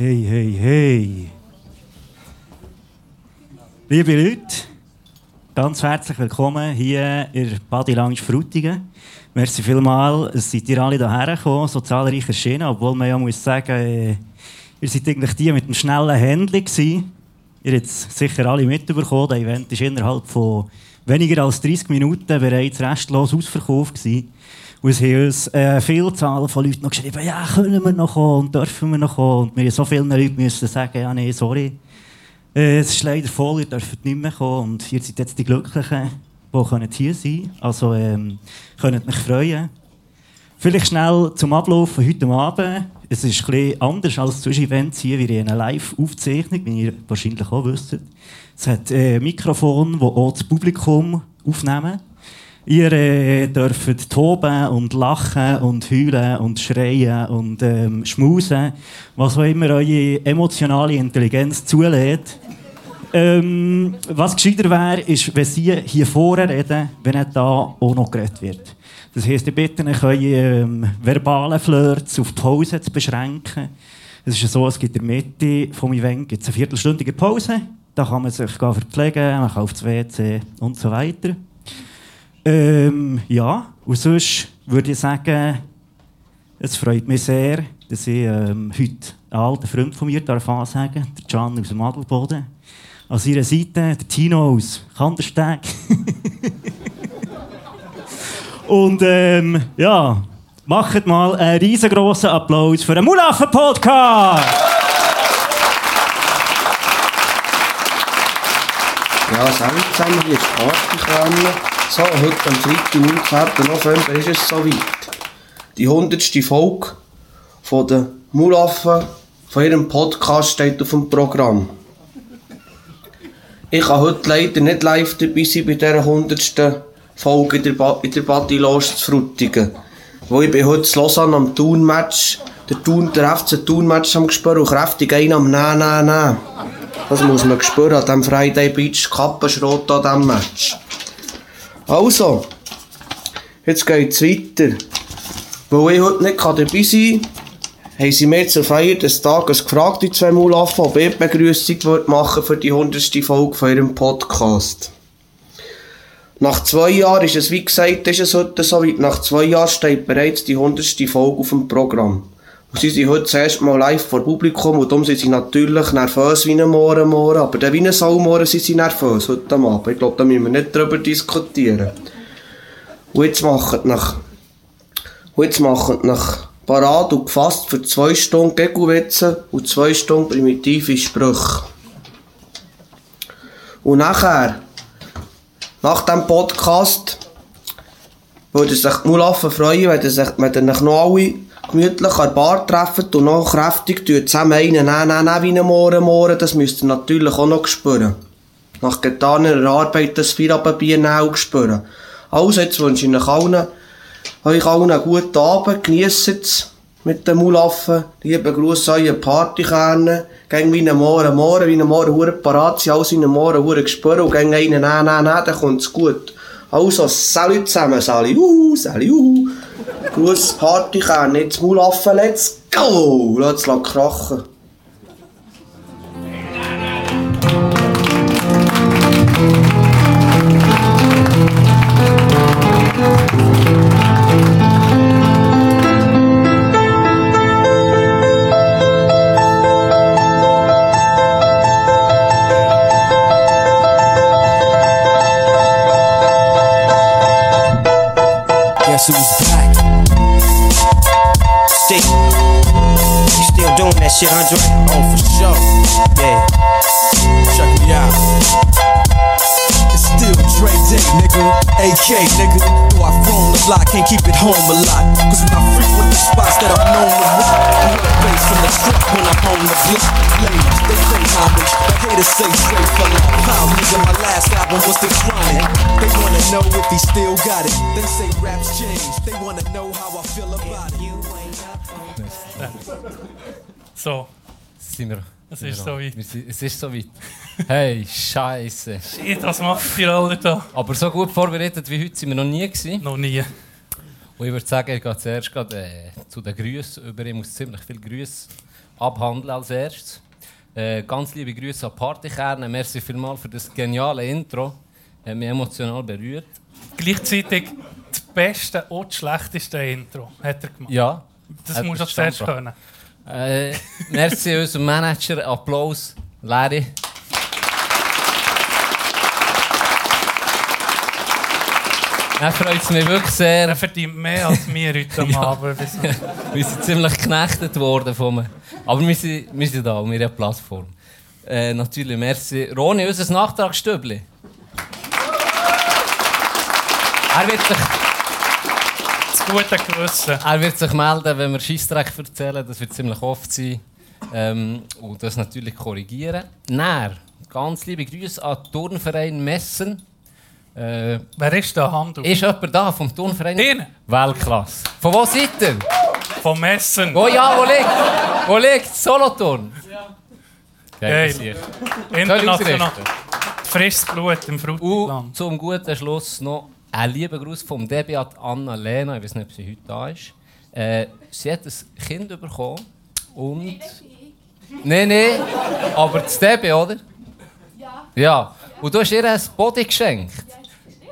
Hey, hey, hey. Liebe Leute, ganz herzlich willkommen hier in der Body Lounge Frutigen. Merci vielmals, seid ihr alle hierher gekommen, so zahlreich erschienen, obwohl man ja muss sagen, äh, ihr seid eigentlich die mit dem schnellen Händchen gewesen. Ihr habt sicher alle mitbekommen, das Event ist innerhalb von weniger als 30 Minuten bereits restlos ausverkauft gewesen. Haben uns eine Vielzahl von Leuten noch geschrieben, ja, können wir noch kommen und dürfen wir noch kommen. Und wir so vielen Leuten müssen sagen, ja, nee, sorry. Äh, es ist leider voll, ihr dürft nicht mehr kommen. Und ihr seid jetzt die Glücklichen, die hier sein können. Also, ähm, könnt mich freuen. Vielleicht schnell zum Ablauf von heute Abend. Es ist etwas anders als sonst Events hier. Wir haben eine Live-Aufzeichnung, wie ihr wahrscheinlich auch wisst. Es hat ein Mikrofon, das auch das Publikum aufnehmen. Ihr äh, dürft toben und lachen und heulen und schreien und ähm, schmusen, was auch immer eure emotionale Intelligenz zulässt. Ähm, was gescheiter wäre, ist, wenn Sie hier vorne reden, wenn nicht da auch noch geredet wird. Das heisst, ich bitte euch, eure ähm, verbalen Flirts auf Pause zu beschränken. Es ist so, es gibt in der Mitte vom Event gibt's eine viertelstündige Pause. Da kann man sich verpflegen, man kann aufs WC und so weiter. Ähm, ja, und sonst würde ich sagen, es freut mich sehr, dass ich ähm, heute einen alten Freund von mir darf ansagen der Can aus dem Adelboden. An seiner Seite der Tino aus Kandersteg. und ähm, ja, macht mal einen riesengroßen Applaus für den Mulaffen-Podcast! Ja, zusammen, hier ist Partykranne. So, heute am Freitag, 19. November ist es soweit. Die 100. Folge von den Mulaffen von ihrem Podcast steht auf dem Programm. Ich kann heute leider nicht live dabei sein bei dieser 100. Folge in der, ba in der Badi Lounge zu Frutigen. Wo ich bin heute zu Lausanne am Thun-Match, der, Thun, der FC Thun-Match am gespürt und kräftig einen am Nein, Nein, Nein. Das muss man spüren an diesem Friday Beach Kappenschrot an diesem Match. Also, jetzt geht es weiter. Weil ich heute nicht dabei sein kann, haben sie mir zur Feier des Tages gefragt, die zwei Mulaffen, ob ich Begrüßung machen für die 100. Folge von ihrem Podcast. Nach zwei Jahren ist es, wie gesagt, ist es heute so weit. Nach zwei Jahren steht bereits die 100. Folge auf dem Programm. Sie sind heute das erste Mal live vor Publikum und darum sind sie natürlich nervös wie ein Mohren, Mohren. Aber der wie ein Saumohren sind sie nervös heute Abend. Ich glaube, da müssen wir nicht drüber diskutieren. Und jetzt machen nach, und jetzt machen nach parat und gefasst für zwei Stunden Gegenwitze und zwei Stunden primitive Sprüche. Und nachher, nach dem Podcast, würde sich die Mulaffen freuen, wenn sich, wenn sich noch alle gemütlich an der Bar treffen und noch kräftig zusammen einen nein, nein, nein, wie einen Mohren, Mohren, das müsst ihr natürlich auch noch spüren. Nach getaner Arbeit das Feierabendbier auch spüren. Also, jetzt wünsche ich euch allen, euch allen einen guten Abend, genießt es mit den Mulaffen, lieben Gruß an eure Partykerne, gegen wie einen Mohren, Mohren, wie einen Mohren, hure parat sind, all seine Mohren, hure gespürt und gegen einen nein, nein, nein, dann kommt's gut. Also, salut zusammen, salut, uhu, salut, uhu. Gruß Partykern, jetzt Mulaffen, let's go! Lass es krachen. That shit, Andre? Oh, for sure. Yeah. Check me out. It's still Dre Day, nigga. AK, nigga. Though I've grown a lot, can't keep it home a lot. Cause when I frequent the spots that I'm known to rock, I know the bass from the truck when I'm on the block. Ladies, they pay homage. The haters say straight for life. How nigga, my last album was the chronic. They wanna know if he still got it. They say raps change. They wanna know how I feel about it. So, Sind wir, Es ist so weit. Es ist so weit. Hey, Scheiße. shit, was macht die alle da? Aber so gut vorbereitet wie heute sind wir noch nie gewesen. Noch nie. Und ich würde sagen, ich gehe zuerst gerade, äh, zu den Grüßen über. Ich muss ziemlich viele Grüße abhandeln als erstes. Äh, ganz liebe Grüße an Partykerne. Merci vielmals für das geniale Intro. Hat mich emotional berührt. Gleichzeitig das beste und das schlechteste Intro hat er gemacht. Ja. Das musst du zuerst können. Äh, merci unserem Manager. Applaus. Larry. Er freut es mich wirklich sehr. Er verdient mehr als wir heute am Abend. Wir sind ziemlich geknechtet worden von mir. Aber wir sind, wir sind da wir haben eine Plattform. Äh, natürlich, merci. Roni, unser Nachtragsstübli. Er wird, sich, Das gute Gewissen. er wird sich melden, wenn wir Scheissdreck erzählen. Das wird ziemlich oft sein. Ähm, und das natürlich korrigieren. Näher, ganz liebe Grüße an den Turnverein Messen. Äh, Wer ist da? Hand auf. ist jemand da vom Turnverein? Ihnen? Weltklasse. Von wo seid ihr? Vom Messen. Oh ja, wo liegt? Wo liegt? Solothurn? Geil. Geil. International. Frisches Blut im Und Frutigland. zum guten Schluss noch ein lieber Gruß vom Debbie an Anna-Lena. Ich weiß nicht, ob sie heute da ist. Äh, sie hat ein Kind bekommen und... Nein, nein, aber das Debbie, oder? Ja. Ja. Und du hast ihr ein Body geschenkt.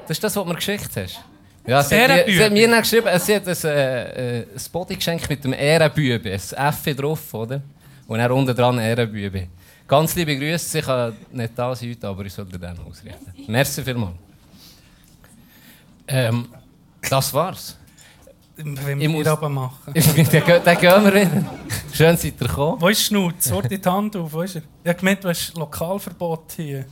Das ist das, was du mir geschickt hast. Ja, sie, hat, mir- sie hat mir dann geschrieben, äh, sie hat ein, äh, äh, ein Body geschenkt mit dem Ehrenbübe. Ein F drauf, oder? Und dann unten dran Ehrenbübe. Ganz liebe Grüße. Sie kann nicht da sein heute, aber ich sollte dann ausrichten. Merci vielmals. Ähm, das war's. Wenn wir muss- aber machen. dann, dann gehen wir wieder. Schön seid ihr gekommen. Wo ist Schnutz? Hol die Hand auf. Wo ist er? Ich habe gemeint, du hast Lokalverbot hier.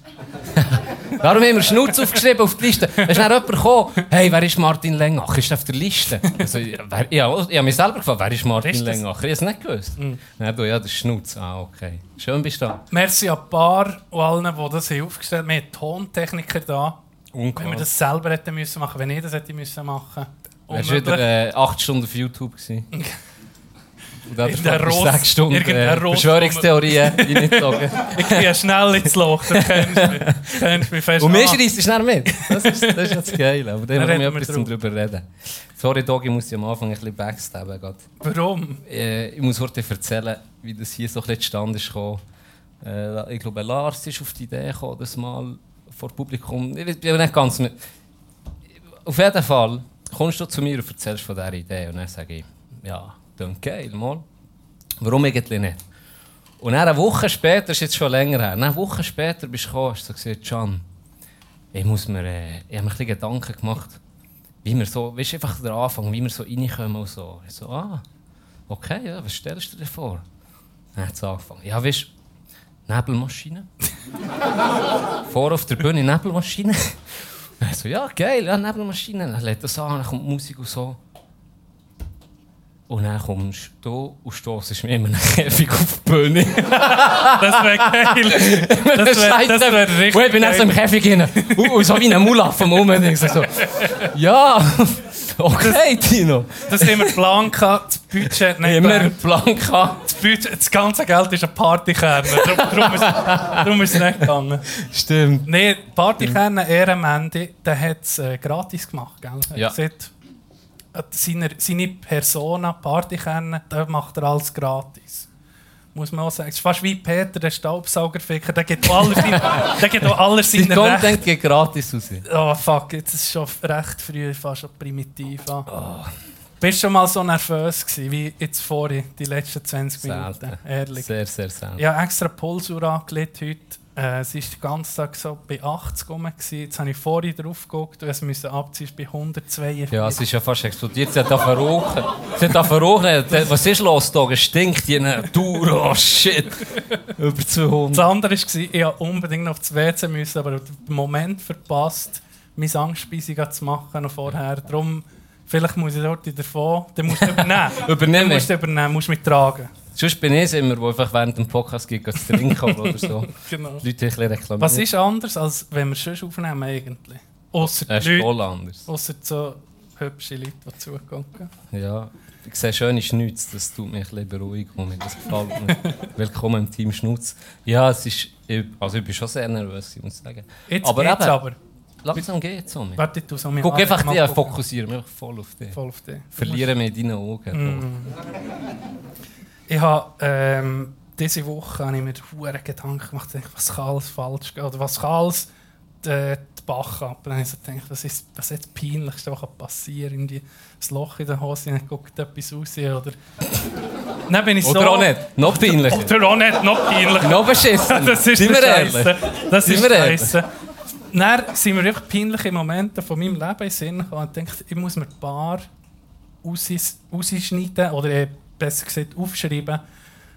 Darum haben wir Schnurz aufgeschrieben auf die Liste. Es ist dann jemand gekommen, hey, wer ist Martin Lengach? Ist auf der Liste? Also, wer, ich habe ich habe mich selber gefragt, wer ist Martin Ist das- Lengach? Ich habe es nicht gewusst. Dann du, ja, das ist Schnutz. Ah, okay. Schön bist du da. Merci an paar und allen, die das haben aufgestellt haben. Wir haben Tontechniker da. Wenn wir das selber hätten müssen machen, wenn ich das hätte müssen machen. Wärst du wieder äh, 8 Stunden auf YouTube gewesen. Und da Irgendein hast du Ross- 6 Stunden äh, Verschwörungstheorien reingezogen. Ich gehe schnell ins Loch, dann kennst du mich, kennst mich fest Und mir an. schreist du schnell mit. Das ist, das ist Geile. Aber dann Dann haben wir etwas zum drüber reden. Sorry, Dog, ich muss dich am Anfang ein bisschen backstabben. grad. Warum? Äh, ich muss heute erzählen, wie das hier so ein bisschen zustande ist gekommen. Äh, ich glaube, Lars ist auf die Idee gekommen, das mal vor Publikum. Ich bin nicht ganz mit. Auf jeden Fall kommst du zu mir und erzählst von dieser Idee. Und dann sage ich, ja, dann geil, mal. Warum eigentlich nicht? Und dann eine Woche später, ist jetzt schon länger her, eine Woche später bist du gekommen, hast du gesagt, Can, ich muss mir, äh, ich habe mir ein bisschen Gedanken gemacht, wie wir so, weißt du, einfach der Anfang, wie wir so reinkommen und so. Ich so, ah, okay, ja, was stellst du dir vor? Dann hat es angefangen. Ja, weißt Nebelmaschine. Vor auf der Bühne Nebelmaschine. Ich so, ja, geil, ja, Nebelmaschine. Dann lädt das an, dann kommt Musik und so. Und dann kommst du und stossest mir immer einen Käfig auf die Bühne. Das wäre geil. Das wäre das wär richtig Und ich bin dann so im geil. Käfig rein. Und, und so wie ein Mulaf vom Moment. Ich so, ja, okay, Tino. Das haben wir Plan gehabt, das Budget nicht Immer einen gelernt. Plan gehabt. das, Budget, das ganze Geld ist ein Partykern. Darum, darum, ist, darum ist es nicht gegangen. Stimmt. Nein, Partykern Ehrenmende, der hat es äh, gratis gemacht. Gell? Ja. gesagt, äh, seine, seine Persona, Partykern, da macht er alles gratis. Muss man auch sagen. Es ist fast wie Peter, der Staubsaugerficker. Der geht auch alles, seine- der geht auch alles Sein seine Rechte. Content geht gratis raus. Oh fuck, jetzt ist es schon recht früh, fast schon primitiv an. Oh. Bist du schon mal so nervös gewesen, wie jetzt vorhin, die letzten 20 Minuten? Selten. Ehrlich. Sehr, sehr selten. Ich habe extra Pulsuhr angelegt heute. Äh, es war den ganzen Tag so bei 80 rum. Jetzt habe ich vorhin drauf geguckt und es müssen abziehen, bei 142. Ja, es ist ja fast explodiert. Sie hat da verrochen. Sie hat da verrochen. Was ist los, da? Es stinkt die Natur. Oh shit. Über 200. Das andere war, ich musste unbedingt noch aufs WC, müssen, aber den Moment verpasst, meine Angstspeisung zu machen noch vorher. Darum, vielleicht muss ich dort davon, dann musst du übernehmen. Übernehmen. Dann musst du übernehmen, musst mich tragen. Sonst bin ich es immer, wo einfach während dem Podcast geht, zu trinken oder so. Genau. Die Leute ein reklamieren. Was ist anders, als wenn wir sonst aufnehmen eigentlich? Ausser Es die ist voll anders. ausser so hübsche Leute, die zugucken. Ja. Ich sehe schöne Schnutz, das tut mich ein bisschen beruhigen und mir das gefällt mir. Willkommen im Team Schnutz. Ja, es ist, ich- also ich bin schon sehr nervös, ich muss sagen. Jetzt Aber geht's eben- aber. Langsam geht's um mich. Warte, du so mir Guck einfach ich dich an, fokussiere mich voll auf dich. Voll auf dich. Verliere mich in deinen Augen. Mm. Ich habe ähm, diese Woche habe ich mir hure Gedanken gemacht, was kann alles falsch gehen oder was kann alles die Bach ab. Dann habe ich so gedacht, was ist, was ist das Peinlichste, was kann passieren Irgendwie das Loch in der Hose, dann guckt etwas raus oder... dann bin ich Oder so... auch nicht. Noch peinlicher. Oder auch nicht, noch peinlicher. Noch beschissen. das ist Sind wir ehrlich? Scheisse. Das ist? Scheisse. Dann sind mir wirklich peinliche Momente von meinem Leben in Sinn und dachte, ich muss mir ein paar raus- rausschneiden oder äh, besser gesagt aufschreiben,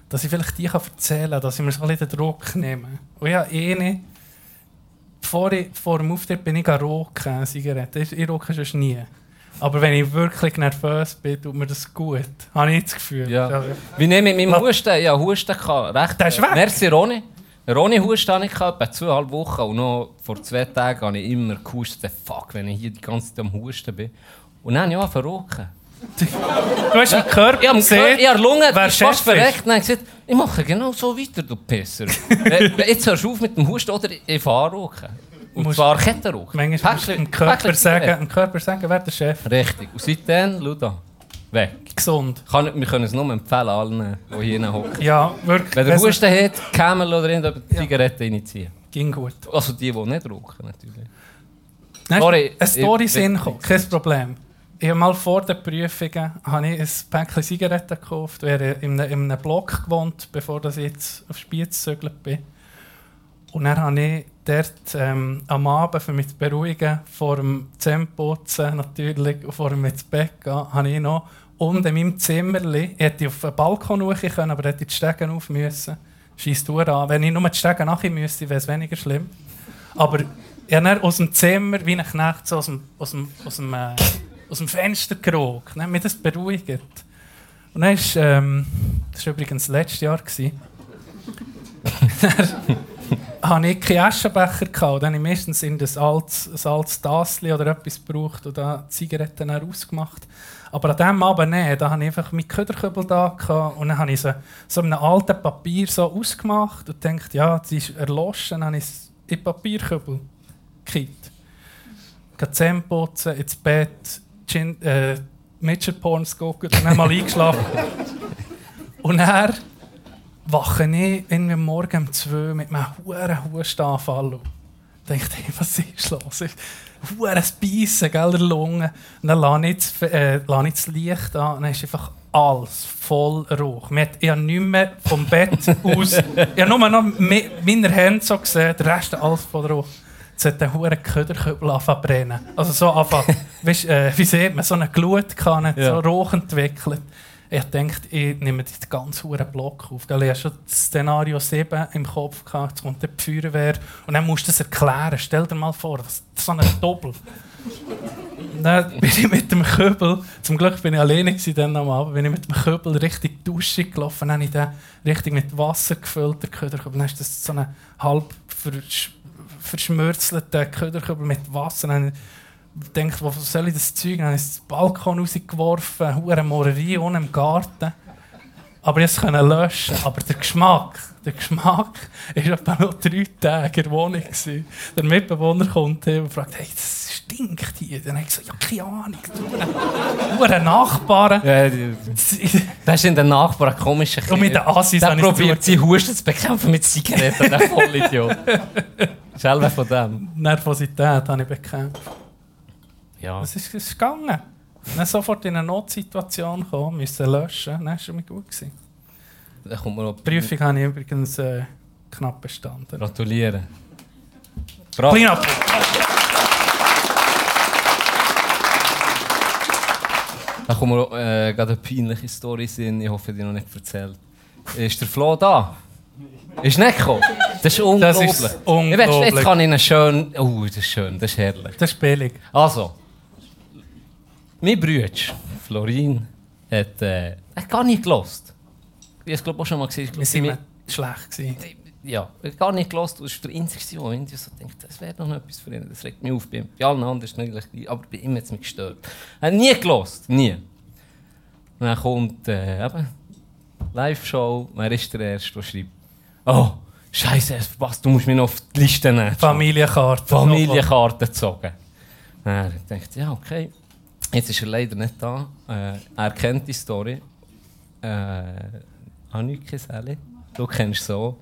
dass ich vielleicht die kann erzählen kann, dass ich mir so ein bisschen den Druck nehme. Und habe eh nicht, bevor ich, vor dem Auftritt bin ich roken, eine Zigarette. Ich, rauche sonst nie. Aber wenn ich wirklich nervös bin, tut mir das gut. Habe ich das Gefühl. Ja. Wie nehme ich mit meinem Husten? Ja, Husten kann recht. Der ist weg. Merci, Ronny. Ronny Husten hatte ich etwa zweieinhalb Wochen. Und noch vor zwei Tagen habe ich immer gehustet. Fuck, wenn ich hier die ganze Zeit am Husten bin. Und dann habe ich angefangen zu rauchen. Du hast meinen Körper habe gesehen. ich habe Lungen, wer ich fast verreckt. Und dann gesagt, ich mache genau so weiter, du Pisser. Äh, Jetzt hörst du auf mit dem Husten oder ich fahre rauchen. Und Musst- zwar Kettenrauchen. Manchmal musst du Päckchen- dem Körper, Päckchen sagen, Zigaretten. dem Körper sagen, wer der Chef Richtig. Und seitdem, schau da, weg. Gesund. Kann, wir können es nur empfehlen, allen, die hier hocken. Ja, wirklich. Wenn der Wenn's Husten hat, Camel oder irgendeine Zigarette reinziehen. Ging gut. Also die, die nicht rauchen, natürlich. Nein, Sorry, eine Story Sinn gekommen, kein Problem. Ich habe mal vor den Prüfungen habe ich ein Päckchen Zigaretten gekauft. Ich in einem, in einem Block gewohnt, bevor ich jetzt auf Spiez gezögert bin. Und dann habe ich dort ähm, am Abend, für mich zu beruhigen, vor dem Zähneputzen natürlich, und vor dem ins Bett gehen, habe ich noch unten in meinem Zimmerli, ich hätte auf den Balkon hoch können, aber hätte die Stegen auf müssen. Scheiß du an. Wenn ich nur die Stegen nachher müsste, wäre es weniger schlimm. Aber ich habe aus dem Zimmer, wie ein Knecht, so aus dem, aus dem, aus dem, äh, aus dem Fenster. Dann hat mich das beruhigt. Und dann ist, ähm, das war übrigens letztes Jahr, dann hatte ich keinen Aschenbecher. Gehabt. Dann habe ich meistens in das altes, ein altes Tassli oder etwas gebraucht und da die Zigaretten dann ausgemacht. Aber an diesem Abend nicht. Da hatte ich einfach meinen Köderkübel da gehabt, und dann habe ich so, so in einem alten Papier so ausgemacht und dachte, ja, die ist erloschen. Dann habe ich es in den Papierkübel gekippt. Zähne putzen, ins Bett, Gin, äh, Mitchell-Porns gucken und dann mal eingeschlafen. und dann wache ich irgendwie Morgen um 2 mit einem hohen Hustenanfall auf. Ich dachte, hey, was ist los? Huren Beißen, gell, der Lunge. Und dann lasse ich, das, äh, lasse ich das Licht an und dann ist einfach alles voll Rauch. Ich habe nicht mehr vom Bett aus, ich habe nur noch me- meine Hände so gesehen, der Rest alles voll Rauch. Jetzt hat der hure Köderkübel angefangen zu brennen. Also so anfangen, weißt, äh, wie sieht man, so eine Glutkanne, Ja. so Rauch entwickelt. Ich dachte, ich nehme den ganzen huren Block auf. Gell? Ich hatte schon das Szenario 7 im Kopf, gehabt, jetzt kommt die Feuerwehr und dann musst du das erklären. Stell dir mal vor, das ist so ein Doppel. Dann bin ich mit dem Köbel, zum Glück bin ich alleine dann am Abend, bin ich mit dem Köbel Richtung Dusche gelaufen, dann habe ich den richtig mit Wasser gefüllt, den Köderkübel. Dann ist das so ein halb versch verschmürzelter Köderkübel mit Wasser. Dann gedacht, wo soll ich das Zeug? Dann habe ich es den Balkon rausgeworfen, hure Morerie unten im Garten. Aber ich konnte es löschen. Aber der Geschmack, der Geschmack war etwa noch drei Tage in der Wohnung. Der Mitbewohner kommt her und fragt, hey, das stinkt hier. Dann habe ich gesagt, ja, keine Ahnung. Nur ein Nachbarn. Ja, das ist in den Nachbarn ein komischer Und mit den Assis Der habe ich es probiert sie Husten zu bekämpfen mit Zigaretten, der Vollidiot. Selber von dem. Nervosität habe ich bekämpft. Ja. Es ist, ist gegangen. Dann sofort in eine Notsituation gekommen, müssen löschen. Dann war es schon gut. Gewesen. Da kommt man noch Die Prüfung habe ich übrigens äh, knapp bestanden. gratulieren. Bravo. Clean up! Da kommt mir äh, gerade eine peinliche Story in. Ich hoffe, die noch nicht erzählt. Ist der Flo da? Ist nicht gekommen? Das ist unglaublich. ist Ich weiß, unglaublich. jetzt kann ich einen schön. Oh, das ist schön, das ist herrlich. Das ist billig. Also, mein Bruder, Florin, hat, äh, hat gar nicht gelost. Ich habe es glaube auch schon mal gesehen. Wir sind wir schlecht gewesen. Ja, gar nicht gelost. Das war der Einzige, der irgendwie so denkt, das wäre noch etwas für ihn. Das regt mich auf. Bei, allen anderen ist es nicht gleich, aber bei ihm hat es mich gestört. Er hat nie gelost, nie. Und dann kommt äh, eben Live-Show. Wer ist der Erste, der schreibt, oh, Scheiße, was, du musst mich noch auf die Liste nehmen. Familienkarte. Familienkarte gezogen. Dann dachte ich, ja, okay. Jetzt ist er leider nicht da. Äh, er kennt die Story. Äh, Anike Sally. Du kennst so.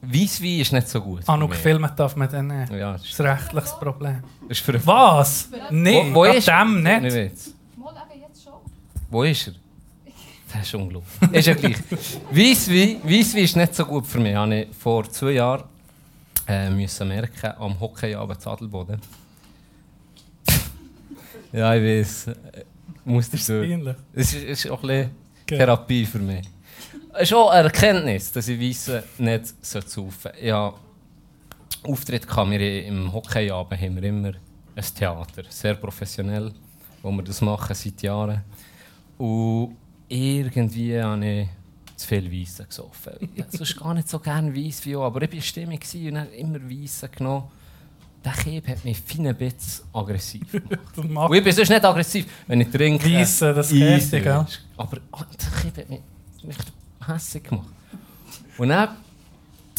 Weisswein ist nicht so gut. für Anuk mich. filmen darf man dann nicht. Ja, Das ist ein rechtliches Problem. ist für Was? Nein, Wo, wo ist dem Nicht nicht. Jetzt schon. Wo ist er? Das ist unglaublich. ist ja gleich. Weisswein, Weisswein ist nicht so gut für mich. Habe ich vor zwei Jahren äh, müssen merken am Hockeyabend zu Adelboden. Ja, ich weiß. Muss dir so. Es ist, ist auch ein bisschen Okay. Therapie für mich. Es ist auch eine Erkenntnis, dass ich Weisse nicht saufen sollte. Ich habe Auftritt gehabt, wir im Hockeyabend haben wir immer ein Theater, sehr professionell, wo wir das machen seit Jahren. Und irgendwie habe ich zu viel Weisse gesoffen. Ich habe sonst gar nicht so gerne Weiss wie auch, aber ich war gewesen und habe immer Weisse genommen. Der Kieb hat mich fein ein bisschen aggressiv gemacht. Und ich bin sonst nicht aggressiv, wenn ich trinke. Weisse, das ihr, gell? Aber oh, der Kind hat mich, mich hässlich gemacht. Und dann,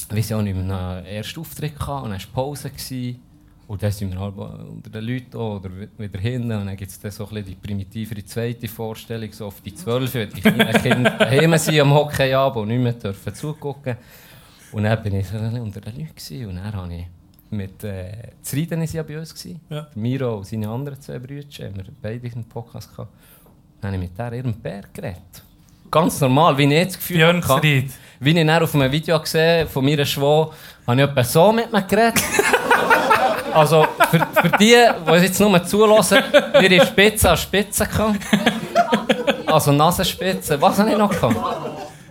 ich weiß ja auch nicht, einen ersten Auftritt gehabt, und dann war Pause. Gewesen, und dann sind wir halt unter den Leuten oder wi- wieder hinten. Und dann gibt es dann so ein die primitivere zweite Vorstellung, so auf die Zwölf, wenn die kleinen Kinder daheim sind am Hockeyabend und nicht mehr dürfen zugucken. Und dann bin ich so unter den Leuten gewesen, und dann habe ich mit äh, Zrieden ist ja bei uns gewesen. Ja. Miro und seine anderen zwei Brüder, haben wir beide einen Podcast gehabt. Dann habe ich mit der ihrem Bär geredet. Ganz normal, wie ich jetzt Gefühl Björn hatte. Wie ich auf einem Video gesehen von meiner Schwau, habe ich etwa so mit mir geredet. Also für, für die, die jetzt nur zulassen, ihre Spitze an Spitze gehabt. Also Nasenspitze. Was habe ich noch gehabt?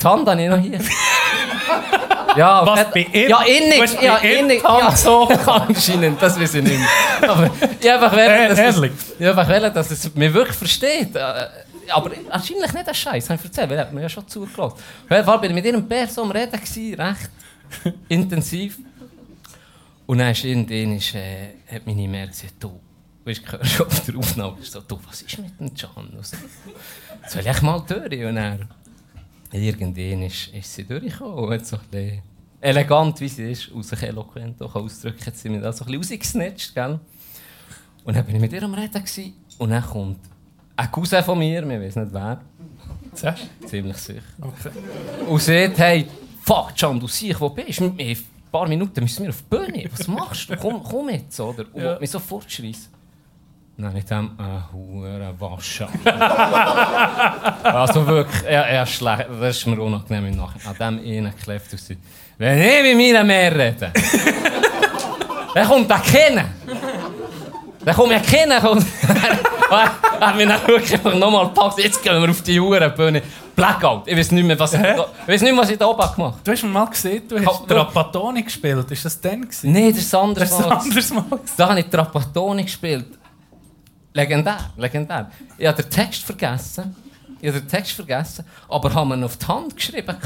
Die Hand habe ich noch hier. Ja, Was, das- bei ihm? Ja, innig. Hast bei Ja, innig. Hand Ja, so anscheinend, das weiß ich nicht mehr. Aber ich einfach wollte, dass, es, Ehrlich? ich einfach wollte, dass es mich wirklich versteht. Äh, Aber anscheinend nicht ein Scheiß, habe ich erzählt, weil er hat mir ja schon zugelassen. Auf jeden Fall bin ich mit ihrem Bär so am Reden, gewesen, recht intensiv. Und dann ist irgendwann ist, äh, hat meine Mehr gesagt, du, weißt du, hörst auf der Aufnahme, so, du, was ist mit dem Can? So, Soll ich mal durch? Und dann, irgendwann ist, ist sie durchgekommen und hat so ein bisschen elegant, wie sie ist, aus sich eloquent auch ausdrücken, hat sie mir da so ein bisschen rausgesnatcht, gell? Und dann bin ich mit ihr am Reden gewesen, und dann kommt ein Cousin von mir, wir wissen nicht wer, ziemlich sicher? Okay. und sagt, hey, fuck, Can, du siehst, wo bist du? In ein paar Minuten müssen wir auf die Bühne. Was machst du? Komm, komm jetzt, oder? Und ja. mich sofort schreissen. Mit dem, äh, hure Wasche. also wirklich, er, er ist schlecht. Das ist mir unangenehm im Nachhinein. An dem einen kläfft aus. Wenn ich mit meiner Mehr rede, dann kommt er kennen. Dann kommt er kennen. Kommt, er hat mich dann wirklich einfach nochmal gepackt. Jetzt gehen wir auf die Uhrenbühne. Blackout. Ich weiß nicht mehr, was ich, da, ich, weiß nicht was ich da oben gemacht habe. Du hast mir mal gesehen, du hast Trapatoni gespielt. Ist das denn? gewesen? Nein, das ist Das Mal. Da habe ich Trapattoni gespielt. Legendär, legendär. Ich habe den Text vergessen. Ich habe den Text vergessen, aber habe ihn auf die Hand geschrieben.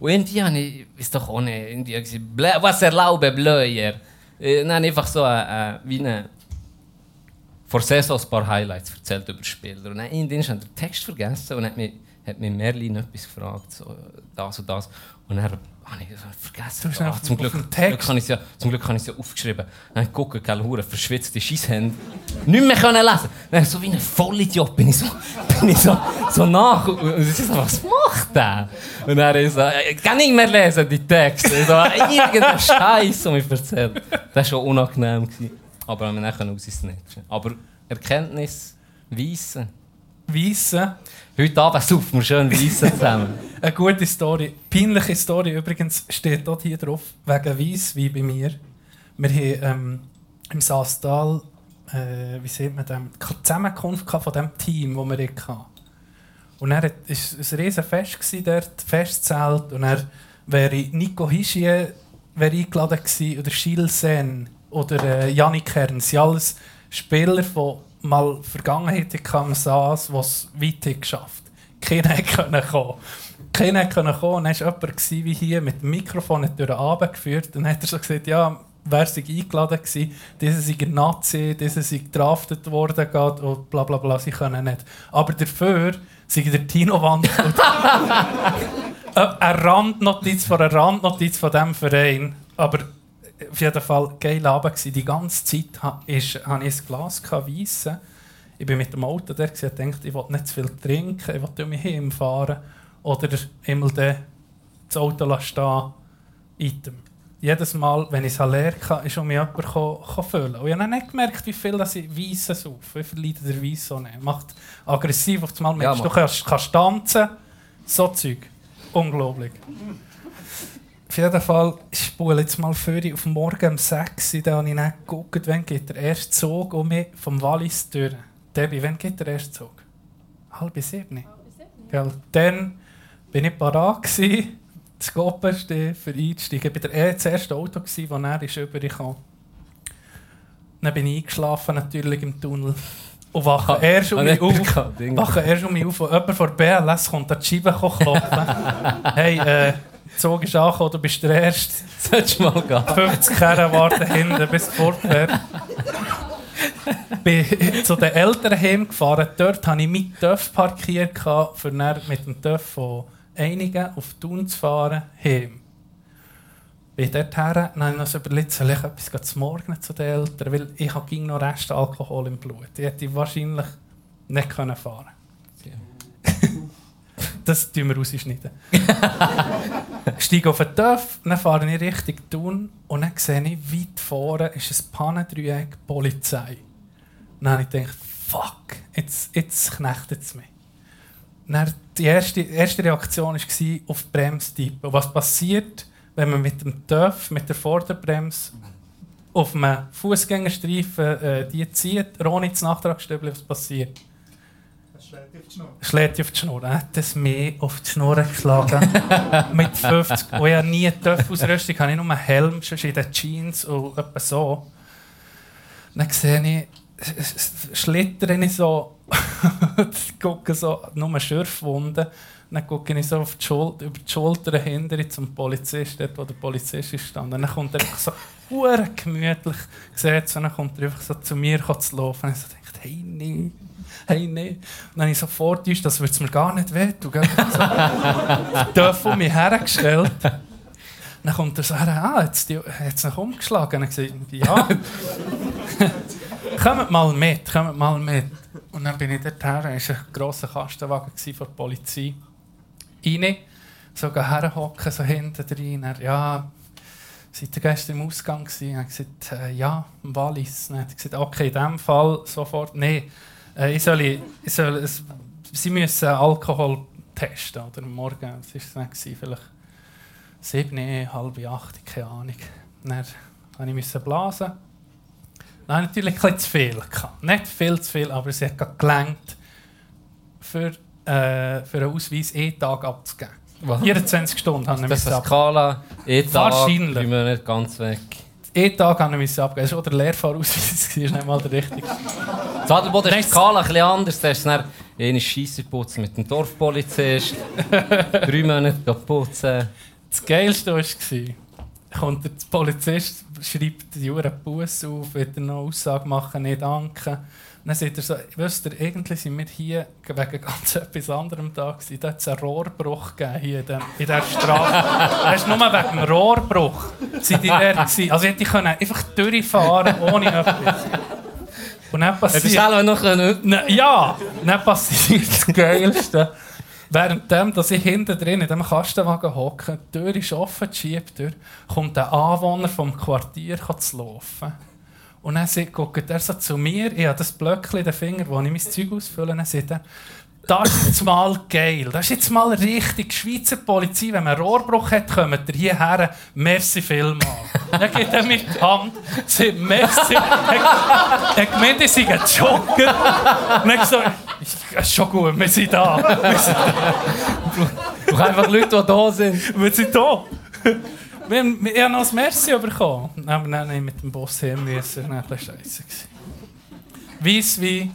Und irgendwie habe ich, weiß doch nicht, irgendwie habe ich gesagt, «Blä- was erlaube Blöier? Äh, Dann einfach so äh, äh, wie eine vor Saison ein paar Highlights erzählt über Spieler. Und dann irgendwann hat er den Text vergessen und hat mich, hat mich Merlin etwas gefragt, so, das und das. Und dann habe ich es vergessen. Du hast einfach zum, Glück, zum, Glück habe ja, zum Glück habe ich es ja aufgeschrieben. Dann habe ich geguckt, gell, hure verschwitzte Scheisshände. Nicht mehr können lesen. Dann so wie ein Vollidiot bin ich so, bin ich so, so nach. Und ich so, was macht der? Und dann ist so, ich kann nicht mehr lesen, die Texte. So, irgendein Scheiß, der mich erzählt. Das war schon unangenehm. Gewesen. Aber wir können raussnatchen. Aber Erkenntnis, Weissen. Weisse. Heute Abend saufen wir schön Weissen zusammen. Eine gute Story. Peinliche Story übrigens steht dort hier drauf, wegen Weiss, wie bei mir. Wir haben ähm, im Saastal, äh, wie sieht man dem, die Zusammenkunft von dem Team, das wir hatten. Und dann war es ein riesen Fest dort, Festzelt. Und dann wäre Nico Hischie wäre eingeladen gewesen, oder Gilles Sen oder äh, Kern. Das sind alles Spieler, die mal Vergangenheit am Saas, es weit geschafft Keiner konnte kommen. Keiner konnte kommen. Und dann war jemand wie hier mit dem Mikrofon durch den Abend geführt. Und dann hat er so gesagt, ja, wer sei eingeladen gewesen, dieser sei ein Nazi, dieser sei gedraftet worden und bla bla bla, sie können nicht. Aber dafür sei der Tino Wandflut eine Randnotiz von einer Randnotiz von diesem Verein. Aber auf jeden Fall geil Abend. Die ganze Zeit hatte ich ein Glas Weisse. Ich bin mit dem Auto da und dachte, ich will nicht zu viel trinken, ich will mich heimfahren. oder immer dann das Auto lassen stehen, Item. Jedes Mal, wenn ich es leer hatte, ist um mich jemand füllen. Und ich habe nicht gemerkt, wie viel das ich Weisse saufe. Wie viel Leute der Weisse so nehmen. Macht aggressiv auf das Mal. Ja, du macht. kannst, kannst tanzen, so Zeug. Unglaublich. Auf jeden Fall spule jetzt mal für auf morgen um 6 Uhr. Da habe ich dann geguckt, wann geht der erste Zug um mich vom Wallis durch. Debbie, wann geht der erste Zug? Halb sieben. Gell? Dann bin ich parat gsi, das Goppenstehen für einzusteigen. Ich war der- das erste Auto, gsi, das er ist übergekommen Dann bin ich eingeschlafen, natürlich im Tunnel. Und wache erst um Ah, mich nicht auf. Wache erst um mich auf, und jemand von der BLS kommt an die Scheibe klopfen. hey, äh, der Zug ist angekommen, du bist der Erste. Solltest du mal gehen. 50 Kerren warten hinten, bis du fortfährst. bin zu den Eltern heimgefahren. Dort hatte ich meinen TÜV parkiert, dann mit dem TÜV von einigen auf Thun zu fahren, heim. Bin dort her, dann habe ich so überlegt, soll ich etwas zum Morgen zu den Eltern, weil ich habe noch Rest Alkohol im Blut. Ich hätte wahrscheinlich nicht können fahren Das tun wir rausschneiden. steige auf den TÜV, dann fahre ich Richtung Thun und dann sehe ich, weit vorne ist ein Pannendreieck Polizei. Dann habe ich gedacht, fuck, jetzt, jetzt knechtet es mich. Dann die erste, erste Reaktion war auf Bremse tippen. Was passiert, wenn man mit dem TÜV, mit der Vorderbremse auf einem Fußgängerstreifen äh, die zieht, ohne das Nachtragsstübli, was passiert? Schlägt auf die Schnur. Er hat es mir auf die Schnur geschlagen. Mit 50. Und ich habe nie eine Töpfausrüstung, ich habe nur einen Helm, sonst in den Jeans und etwa so. Dann sehe ich, schlittere ich so, gucke so, nur Schürfwunden. Dann gucke ich so auf die Schul über die Schulter hinter zum Polizist, dort wo der Polizist ist stand. Und dann kommt er einfach so gemütlich gesetzt und dann kommt er einfach so zu mir zu laufen. Und ich so dachte, hey, nee, hey, nee. Und dann habe ich so vortäuscht, das würde mir gar nicht wehtun. So, Töpfe um mich hergestellt. Dann kommt er so her, ah, hat es noch umgeschlagen? Und ich gesagt, ja. kommt mal mit, kommt mal mit. Und dann bin ich dort her, es war ein grosser Kastenwagen von der Polizei. Rein, so herhocken, so hinten drin. Er, ja, seid ihr gestern im Ausgang? Er hat gesagt, äh, ja, im Wallis. Dann hat er gesagt, okay, in diesem Fall sofort, nein, äh, ich soll, ich soll, es, sie müssen Alkohol testen. Oder morgen, was war es? Vielleicht sieben, halb acht, keine Ahnung. Dann musste ich blasen. Ich natürlich ein bisschen zu viel. Nicht viel zu viel, aber es hat gelangt, für, äh, für einen Ausweis einen Tag abzugeben. 24 Stunden haben wir Das ist eine. Skala. E-Tag, Wahrscheinlich. bin mir nicht ganz weg. Einen Tag wir müssen abgeben. Das war der Lehrfahrausweis, das ist nicht mal der richtige. Das Adelboden ist die Skala ein bisschen anders. Da ist dann eine Scheisse putzen mit dem Dorfpolizist. drei Monate putzen. Das Geilste war, kommt der Polizist, schreibt die Jure Bus auf, wird noch Aussage machen, nicht danken. Dann sagt er so, wisst ihr, eigentlich sind wir hier wegen ganz etwas anderem da gewesen. Da hat es einen Rohrbruch gegeben hier in, dem, in dieser Straße. das ist nur wegen dem Rohrbruch. Sind die der gewesen. Also hätte ich können einfach durchfahren ohne etwas. Und dann Hättest du passiert... selber noch können. Ja, dann passiert das Geilste. Währenddem, dass ich hinten drin in diesem Kastenwagen hocke, die Tür ist offen, die Schiebtür, kommt ein Anwohner vom Quartier zu laufen. Und dann guckt er so zu mir, ich habe das Blöckchen in den Finger, wo ich mein Zeug ausfülle, und dann sagt er, das ist jetzt mal geil. Das ist jetzt mal richtig Schweizer Polizei. Wenn man einen Rohrbruch hat, kommt ihr hierher. Merci vielmals. Dann geht er mit der Hand, sagt Merci. Er hat gemeint, ich sei ein Jogger. Und gesagt, es ist schon gut, wir sind da. Wir sind, Du hast einfach Leute, die da sind. wir sind da. Wir haben, ich habe noch ein Merci bekommen. Aber musste ich mit dem Boss hin müssen. Das war ein bisschen scheisse. Weisswein.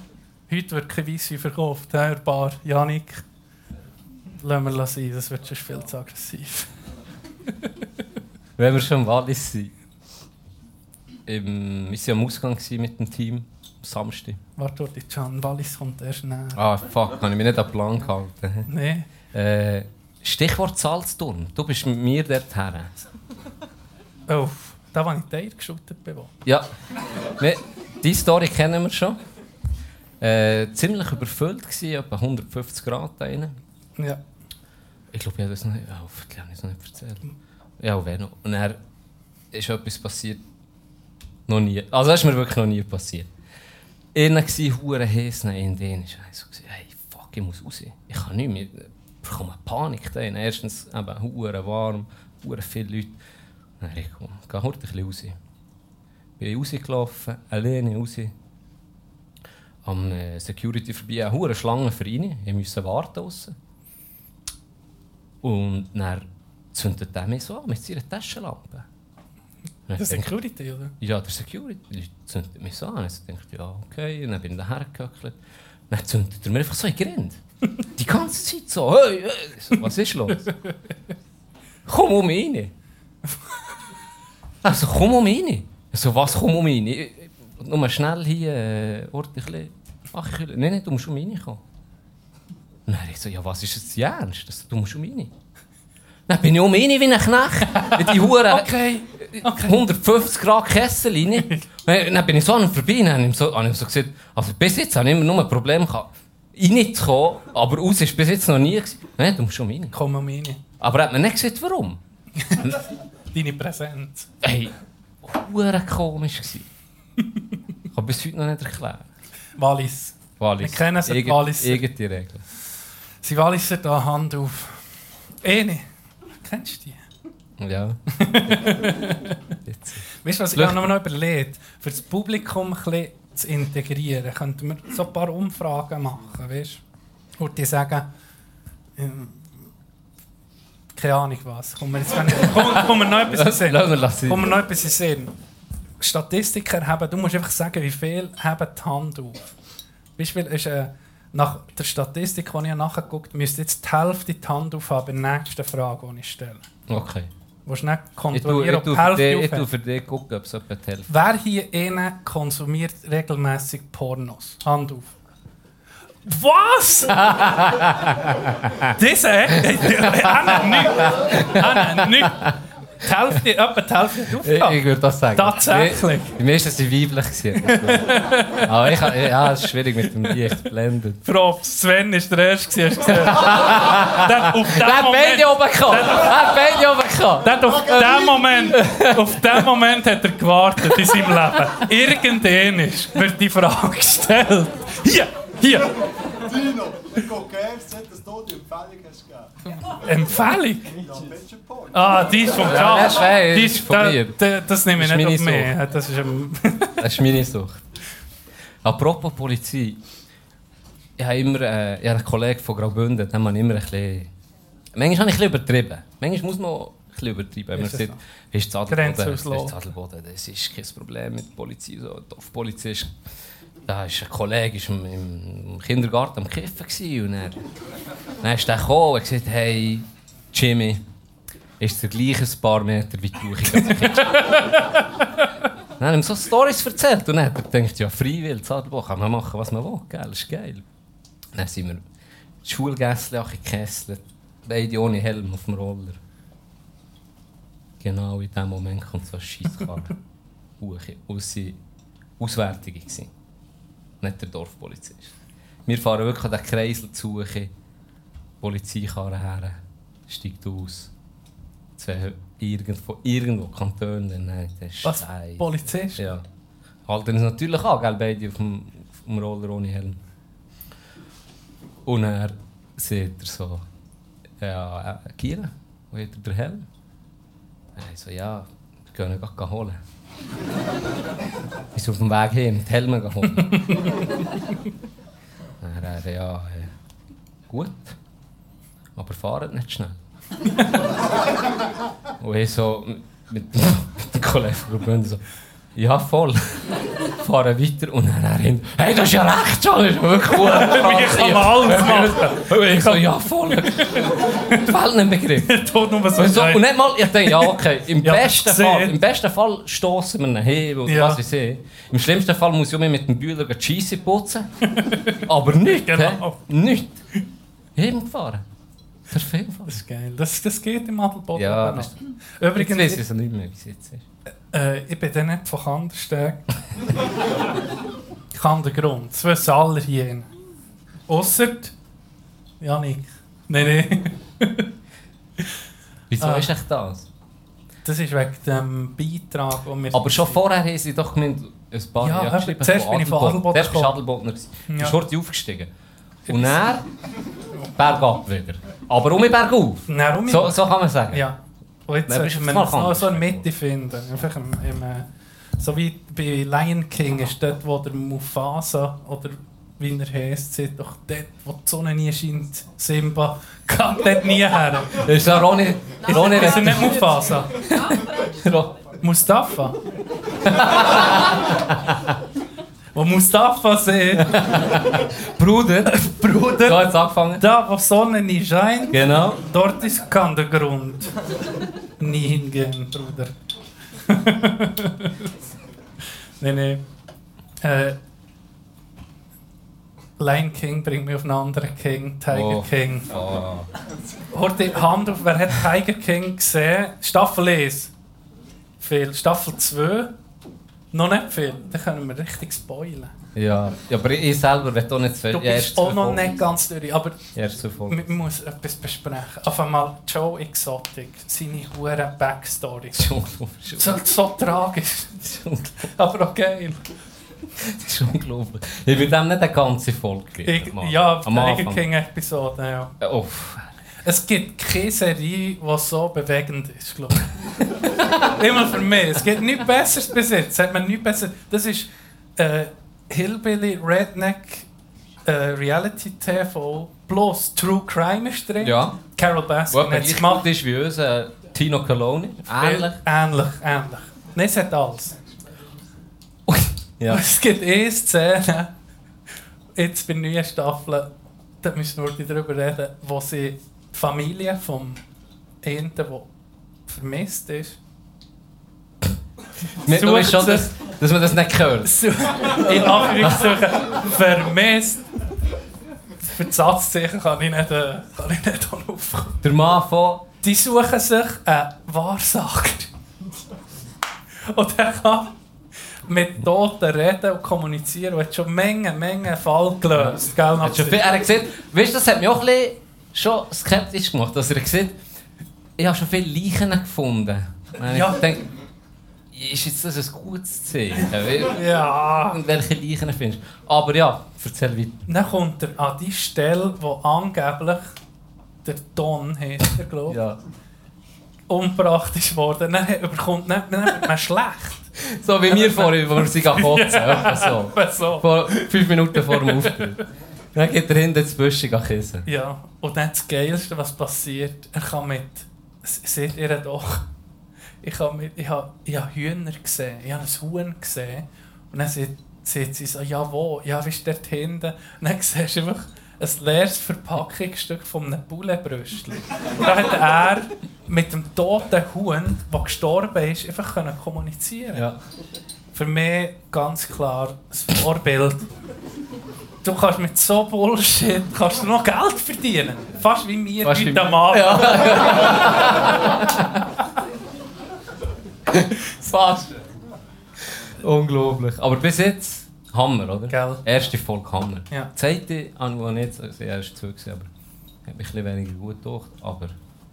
Heute wird kein Weisswein verkauft. Hörbar. Janik. Lassen wir sein, das wird schon viel zu aggressiv. Wenn wir schon im Wallis sind. Im, wir waren am Ausgang mit dem Team. Am Samstag. Warte, warte, Can Wallis kommt erst näher. Ah, fuck, habe ich mich nicht an den Plan gehalten. Nein. Äh, Stichwort Salzturm. Du bist mit mir dort her. Oh, da war ich Teil geschüttet. Ja. Wir, die Story kennen wir schon. Äh, ziemlich überfüllt gewesen, etwa 150 Grad da rein. Ja. ich glaube, ich habe das noch nicht, ja, hoffentlich habe ich es noch nicht erzählt. Ja, und wenn noch. Und dann ist etwas passiert, noch nie. Also das ist mir wirklich noch nie passiert. Innen war hure heiß, in denen ist ich so, gewesen, hey, fuck, ich muss raus. Ich kann nicht mehr, ich bekomme Panik da. Erstens eben hure warm, hure viele Leute. Dann ich komm, geh heute ein bisschen raus. Bin rausgelaufen, alleine raus. Am äh, Security vorbei, eine hure Schlange für rein. Ich musste warten draussen. Und dann zündet er mich so an mit seiner Taschenlampe. Denke, Security, oder? ja, der Security zündet mich so an. Ich dachte, ja, okay. Und dann bin ich daher gehöckelt. Dann zündet er mir einfach so in die Rinde. Die ganze Zeit so, hey, hey. Was ist los? komm um mich rein. Also, komm um rein. Ich so, was, komm um rein? Ich- ich- Nur schnell hier, äh. Ach, ich will, nein, nein, du musst um reinkommen. Und dann ich so, ja, was ist jetzt ernst? Das- Du musst um rein. Dann bin ich um rein wie ein Knecht. In die Hure. Okay. Okay. 150 Grad Kessel rein. dann bin ich so an ihm vorbei und habe ihm so, habe ihm so gesagt, also bis jetzt habe ich immer nur ein Problem gehabt, reinzukommen, aber raus ist bis jetzt noch nie gewesen. Nein, du musst schon rein. Komm um rein. Aber er hat mir nicht gesagt, warum. Deine Präsenz. Ey, hure komisch gewesen. Ich kann bis heute noch nicht erklären. Wallis. Wallis. Wir kennen sie, Walliser. Irgendeine Regel. Sie Walliser da Hand auf. Ene. Kennst du die? Ja. Weißt du, was ich mir noch überlegt? Für das Publikum ein bisschen zu integrieren, könnten wir so ein paar Umfragen machen, weißt du? Und die sagen, ähm, keine Ahnung was. Kommen wir jetzt kommen, kommen wir noch etwas lassen. Kommen wir noch etwas Sinn? Statistiker haben, du musst einfach sagen, wie viel haben die Hand auf. Beispiel ist, äh, nach der Statistik, die ich nachgeguckt habe, müsste jetzt die Hälfte die Hand aufhaben bei der nächsten Frage, die ich stelle. Okay. Du musst nicht Ich tue, kontrollieren, ich ob die tue, für, Hälfte ich tue für dich gucken, ob es die Hälfte Wer hier innen konsumiert regelmäßig Pornos? Hand auf. Was? Anna, nicht. Anna, nicht. Die Hälfte, etwa die Hälfte hat Ich, ich würde das sagen. Tatsächlich? Die meisten sind weiblich. gewesen. Aber ich, ja, es ist schwierig mit dem Licht blendet. Props, Sven war der Erste, hast du gesehen. Der- auf hat Moment, beide oben gehabt! Er hat oben der auf den Moment, auf den Moment hat er gewartet in seinem Leben. Irgendwann ist- wird die Frage gestellt. Hier, hier. Dino, ich gehe gerne, dass du die Empfehlung hast gegeben. Empfehlung? Ja. Ah, die ist vom Ja, Charles. das ist fair, Die das ist von da- mir. da- Das nehme ich Das ist nicht auf meine mich. Das ist ein Das ist meine Sucht. Apropos Polizei. Ich habe immer äh, ich habe einen Kollegen von Graubünden, den man immer ein bisschen... Manchmal habe ich ein bisschen übertrieben. Manchmal muss man bisschen übertreiben. Wenn man das sieht, ist das Adelboden, das Grenzauslos. ist Adelboden, das ist kein Problem mit der Polizei. So, Dorfpolizei ist... Da ist ein Kollege ist im, im Kindergarten am Kiffen gewesen, und er, dann ist er gekommen und gesagt, hey, Jimmy, ist der gleiche ein paar Meter wie du. Ich. Dann hat er ihm so Storys erzählt und dann hat er gedacht, ja, freiwillig, Zadelboch, kann man machen, was man will, gell, ist geil. Dann sind wir die Schulgässle gekesselt, beide ohne Helm auf dem Roller. Genau in dem Moment kommt so eine Scheisskarre hoch. Aus sie Auswärtige gewesen. Nicht der Dorfpolizist. Wir fahren wirklich an den Kreisel zu, die Polizeikarre her, steigt aus. Zwei irgendwo, irgendwo Kantonen, nein, das ist Was? Scheiße. Polizist? Ja. Halten uns natürlich an, gell, beide auf dem, auf dem Roller ohne Helm. Und er sieht er so, ja, äh, Giele, wo hat er den Helm? Er so, ja, wir können ihn holen. Ist auf dem Weg hin, die Helme geholt. Dann er, ja, äh, gut, aber fahrt nicht schnell. Und ich so mit, mit dem Kollegen von Graubünden so, ja voll. Fahren weiter und dann er hin, hey, das ist ja recht schon, das ist wirklich cool. Wie kann alles machen? Ich so, ja voll. Fehlt ein Begriff. Tut nur so. Und, so, und nicht mal, ich denke, ja okay, im, Ja, besten. Fall, im besten Fall stoßen wir ihn hin und Ja. was ich. Im schlimmsten Fall muss ich mir mit dem Bühler die Scheisse putzen. Aber nicht, Genau. hä? Nicht. Hingefahren. Der Filmfall. Das ist geil. Das, das geht im Adelboden. Ja, das- Jetzt weiß ich Übrigens, es nicht mehr, wie es jetzt ist. Äh, ich bin dann nicht von Kandersteg. Kandergrund. Das wissen alle hier. Ausser Janik. Nein, nein. Wieso Ah. ist echt das? Das ist wegen dem Beitrag, den wir... Aber schon vorher haben sie doch gemeint, ein paar Ja, geschrieben, zuerst bin ich von Adelboden Zuerst bist du. Adelbodner. Ja. bist heute aufgestiegen. Und dann bergab wieder. Aber um bergauf. Nein, um So, so kann man sagen. Ja. Und jetzt du wir noch so eine Mitte finden. Einfach im, im, äh, so wie bei Lion King ist dort, wo der Mufasa oder wie er heisst, sagt doch dort, wo die Sonne nie scheint, Simba, kann dort nie her. Das ist ja Ronny. Ronny Ist er nicht Mufasa? Mustafa? wo Mustafa sieht, Bruder. Bruder, Da hat es angefangen. da wo die Sonne nie scheint, Genau. Dort ist kann der Grund. Nie hingehen, Bruder. nee, nee. Äh, Lion King bringt mich auf einen anderen King, Tiger Oh. King. Oh. Horte Hand auf, wer hat Tiger King gesehen? Staffel 1. Viel. Staffel 2. Noch nicht viel. Dann können wir richtig spoilen. Ja. ja, aber ich selber will auch nicht zu Du bist auch noch nicht ganz durch. Aber man muss etwas besprechen. Auf einmal Joe Exotic, seine hure Backstory. So, so tragisch, aber auch geil. Das ist unglaublich. Ich will dem nicht eine ganze Folge geben. Ja, Am Tiger Anfang. King Episode, ja. Oh, Es gibt keine Serie, die so bewegend ist, glaube ich. Immer für mich. Es gibt nichts Besseres bis jetzt. Hat man nichts besser. Das ist äh, Hillbilly Redneck äh, Reality TV plus True Crime ist drin. ja. Carol Baskin hat es gemacht. ist wie unser Tino Coloni. Ähnlich. Ähnlich, ähnlich. Nein, es hat alles. Ja. Es gibt eine Szene, jetzt bei der neuen Staffel, da müssen wir darüber reden, wo sie Familie vom einen, der vermisst ist, Wir- Du weißt schon, dass, dass man das nicht hört. in Anführungszeichen vermisst. Für das Satzzeichen kann ich nicht, äh, kann ich nicht aufkommen. Der Mann von. Die suchen sich einen Wahrsager. Und er kann mit Toten reden und kommunizieren und hat schon Menge, Menge Fall gelöst. Gell, Hat schon viel, er hat gesagt, weißt du, das hat mich auch ein bisschen schon skeptisch gemacht, dass er gesagt ich habe schon viele Leichen gefunden. Und Ja. Ich denke, ist jetzt das ein gutes Zeichen? Ja. Und welche Leichen findest du? Aber ja, erzähl weiter. Dann kommt er an die Stelle, wo angeblich der Don, heisst er, glaube Ja. umgebracht ist worden. Dann überkommt dann, dann wird man schlecht. So wie wir vorhin, wo wir sie kotzen. Ja. So. so. Vor fünf Minuten vor dem Auftritt. Dann geht er hinten ins Büschchen kissen. Ja, und dann das Geilste, was passiert, er kann mit, seht ihr doch, ich habe mit, ich habe, ich habe Hühner gesehen, ich habe ein Huhn gesehen und dann sieht, sieht sie so, ja wo, ja wie ist dort hinten, und dann siehst du einfach ein leeres Verpackungsstück von einem Bullenbrüstchen. Da hat er mit dem toten Huhn, der gestorben ist, einfach können kommunizieren Ja. Für mich ganz klar ein Vorbild. Du kannst mit so Bullshit kannst du noch Geld verdienen. Fast wie wir Fast heute am Abend. Fast. Unglaublich. Aber bis jetzt Hammer, oder? Gell? Erste Folge Hammer. Ja. Die zweite ich nicht, also die erste zwei aber hat mich ein bisschen weniger gut gedacht, aber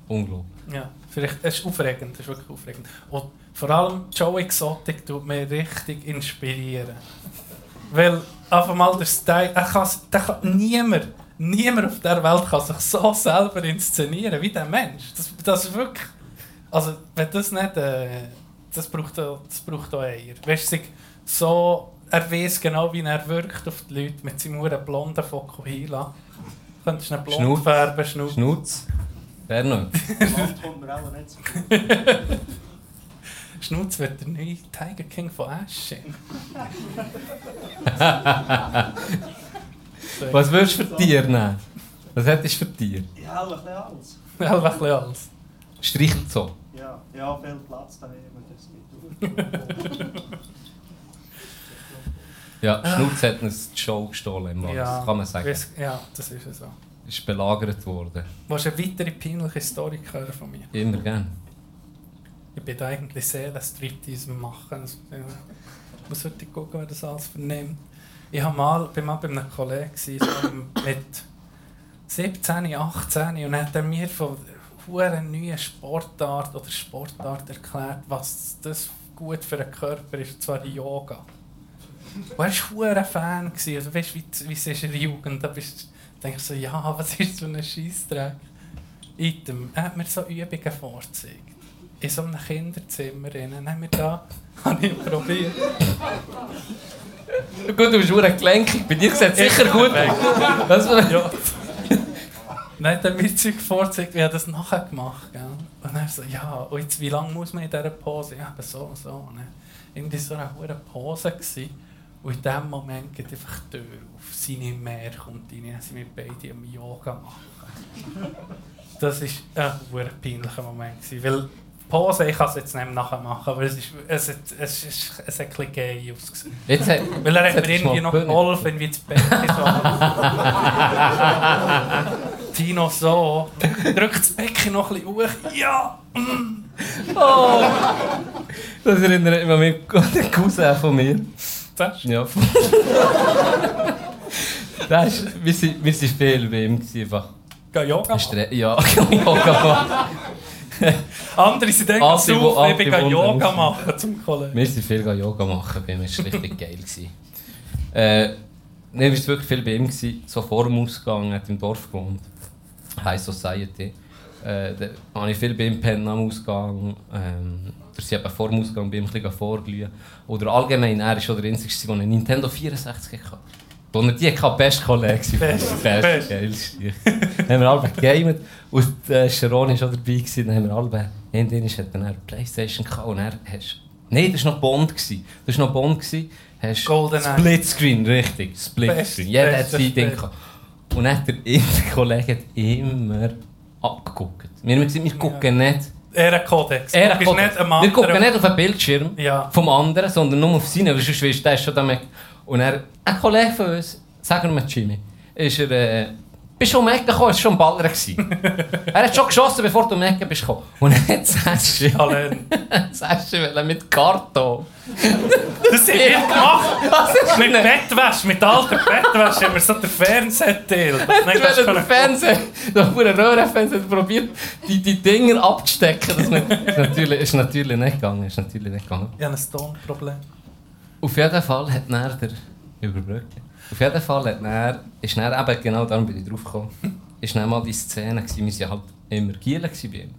unglaublich. Ja, vielleicht, es ist aufregend, es ist wirklich aufregend. Und vor allem Joe Exotic tut mich richtig inspirieren. Weil einfach mal der Style, er kann, der kann niemand, niemand auf der Welt kann sich so selber inszenieren wie der Mensch. Das, das ist wirklich, also wenn das nicht, äh, das braucht, auch- das braucht auch Eier. Weißt du, so, er weiß genau, wie er wirkt auf die Leute mit seinem huren blonden Fokuhila. Könntest du ihn blond Schnurr. färben, Schnurr. Schnutz. Bernhard. Land kommt mir auch nicht so Schnutz wird der neue Tiger King von Asching. Was würdest du für Tier nehmen? Was hättest du für Tier? Ja, ein bisschen alles. Ja, ein bisschen alles. Streichelzoo. Ja, ja, viel Platz daheim, das mit Ja, Schnutz hat uns die Show gestohlen im Wald, das kann man sagen. weiss- Ja, das ist ja so. Ist belagert worden. Du eine weitere peinliche Story hören von mir? Immer gern. Ich bin da eigentlich Seelenstriptease am machen. Also. Ich muss heute gucken, wer das alles vernimmt. Ich war mal, bei einem Kollegen so mit 17, 18 und hat er mir von, hure neue Sportart oder Sportart erklärt, was das gut für den Körper ist, und zwar Yoga. Und er war hure Fan. gewesen. Also, weißt du, wie, wie es ist in der Jugend? Da bist, denke ich so, ja, was ist so ein Scheissdreck? Item. Er hat mir so Übungen vorgezeigt. In so einem Kinderzimmer. drin. Haben wir da, habe ich probiert. Gut, du bist verdammt gelenkig. Bei dir sieht es sicher gut aus. Das Ja. Dann hat er mir Zeug vorgezeigt, wie er das nachher gemacht hat. Und er so, ja, und jetzt, wie lange muss man in dieser Pose? Ja, aber so und so. Dann irgendwie so eine hohe Pose gewesen. Und in dem Moment geht einfach die Tür auf. Sie nicht mehr kommt rein, sind wir beide am Yoga machen. Das war ein hure peinlicher Moment. Gewesen, weil Pose, ich kann es jetzt nicht machen, aber es, ist, es, hat, es, ist, es hat ein bisschen gay ausgesehen. Jetzt hat, Weil er hat mir irgendwie noch geholfen, irgendwie das Bett so. Tino so. Drückt das Becken noch ein bisschen hoch. Ja! Oh. Das erinnert mich an den Cousin von mir. Das Ja. das ist, wir, sind viel bei ihm. Einfach. Geh Yoga Ja, Yoga. Andere sind dann Anti- auf, ich bin Yoga Wunder- machen zum Kollegen. Wir sind viel Yoga machen, bei ihm war es richtig geil. Gewesen. Äh, Nein, wir waren wirklich viel bei ihm, gewesen, so vor dem Ausgang, er hat im Dorf gewohnt. High Society. Äh, da habe ich viel bei ihm pennen am Ausgang. Ähm, oder sie eben vor dem Ausgang bei ihm ein bisschen vorglühen. Oder allgemein, er war schon der Einzige, der einen Nintendo 64 hatte. Wo er die hatte, best Kollege. Best, Best, best. Dann haben wir alle gegamet. Und äh, Sharon war auch dabei. Gewesen. Dann haben wir alle... Irgendwann hat er eine Playstation gehabt und er hast... Nein, das war noch Bond. Gewesen. Das war noch Bond. Gewesen. Hast Goldeneye. Splitscreen, richtig. Splitscreen. Jeder hat sein Ding gehabt. Und dann hat der Kollege hat immer abgeguckt. Wir haben gesagt, wir gucken nicht... Ehrenkodex. Er am wir gucken nicht auf den Bildschirm Ja. vom anderen, sondern nur auf seinen, weil sonst weisst du, der ist schon damit. Und er, ein Kollege von uns, sagen wir Jimmy, ist er, äh, bist du um die Ecke gekommen, ist schon ein Baller er hat schon geschossen, bevor du um die Ecke bist gekommen. Und er hat Sascha, Allein. Sascha mit Karton. Das haben wir gemacht. mit Bettwäsche, mit alter Bettwäsche haben wir so den Fernsehteil. Hast der können- Fernseher, der pure Röhrenfernseher hat probiert, die, die Dinger abzustecken. Das ist, natürlich, ist natürlich nicht gegangen. Ist natürlich nicht gegangen. Ich habe ein Tonproblem. Auf jeden Fall hat er der überbrücken. Auf jeden Fall hat er, ist er eben genau darum bin ich drauf gekommen. Ist dann mal die Szene gewesen, wir waren halt immer Gielen bei ihm.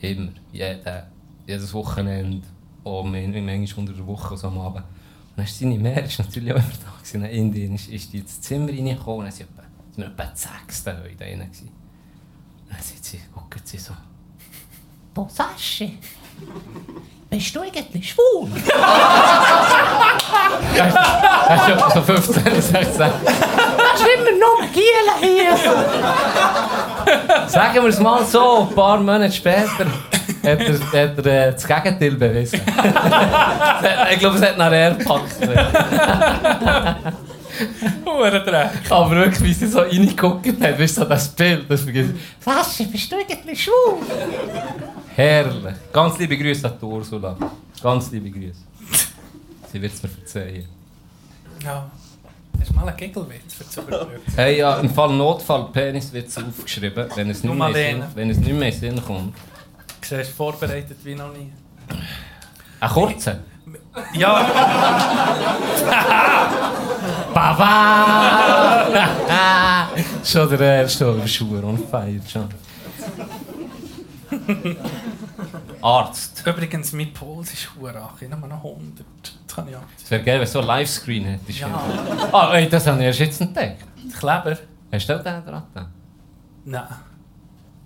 Immer, jede, jedes Wochenende, auch man- manchmal unter der Woche so am Abend. Und dann ist seine Mehr ist natürlich auch immer da gewesen. Dann Indien ist, ist die ins Zimmer reingekommen und dann sind wir etwa die Sechste heute da drin dann sieht sie, guckt sie so. Du Sascha, bist du eigentlich schwul? Er ist so 15, 16. Das ist immer nur Gielen hier. Sagen wir es mal so, ein paar Monate später hat er, hat er äh, das Gegenteil bewiesen. ich glaube, es hat nach er gepackt. Huren Aber wirklich, wie sie so reingeguckt hat, weißt du, so das Bild, das vergisst. Sascha, bist du eigentlich schwul? Herrlich. Ganz liebe Grüße an die Ursula. Ganz liebe Grüße. Sie wird es mir verzeihen. Ja. Hast du mal einen Gigglewitz für zu überbrücken? Hey, ja, im Fall Notfall Peniswitz aufgeschrieben, wenn es nicht, mehr, Sinn, wenn es nicht mehr in Sinn kommt. Du siehst vorbereitet wie noch nie. Ein kurzer. Ja, Baba! schon der erste, oder Schuhe on fire, schon. Arzt. übrigens, mein Puls ist verdammt Ich habe noch 100. Das kann ich auch. Es wäre geil, wenn du so ein Livescreen hättest. Ja. Ah, ey, das habe ich erst jetzt entdeckt. Kleber? Hast du den dran? Nein.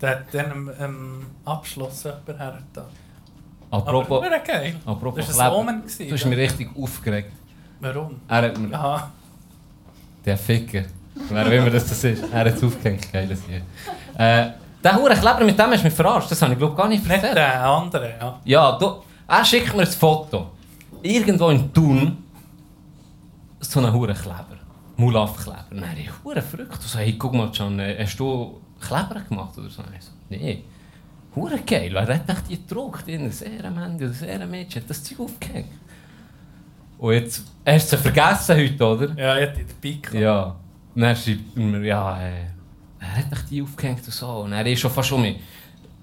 Der hat dann am am Abschluss jemand hergetan. Apropos, Aber geil. apropos Das war gewesen, Du hast mich richtig aufgeregt. Warum? Er hat mir, Aha. der Ficker, wer auch immer das, das ist, er hat es aufgehängt, geiles hier. Äh, der hure Kleber, mit dem hast du mich verarscht, das habe ich glaube gar nicht Nicht erzählt. der andere, ja. Ja, du, er schickt mir ein Foto. Irgendwo in Thun. So einen hure Kleber. Mulaf-Kleber. Dann habe ich hure verrückt. Und so, hey, guck mal, Can, äh, hast du Kleber gemacht oder so? Ich so, nee. Hure geil, wer hat echt die gedruckt? In ein Ehrenmann oder ein Ehrenmädchen hat das Zeug aufgehängt. Und jetzt, hast du sie vergessen heute, oder? Ja, ich hatte den Pik. Ja. Und dann schreibt er mir, ja, äh, er hat echt die aufgehängt und so. Und er ist schon fast um mich.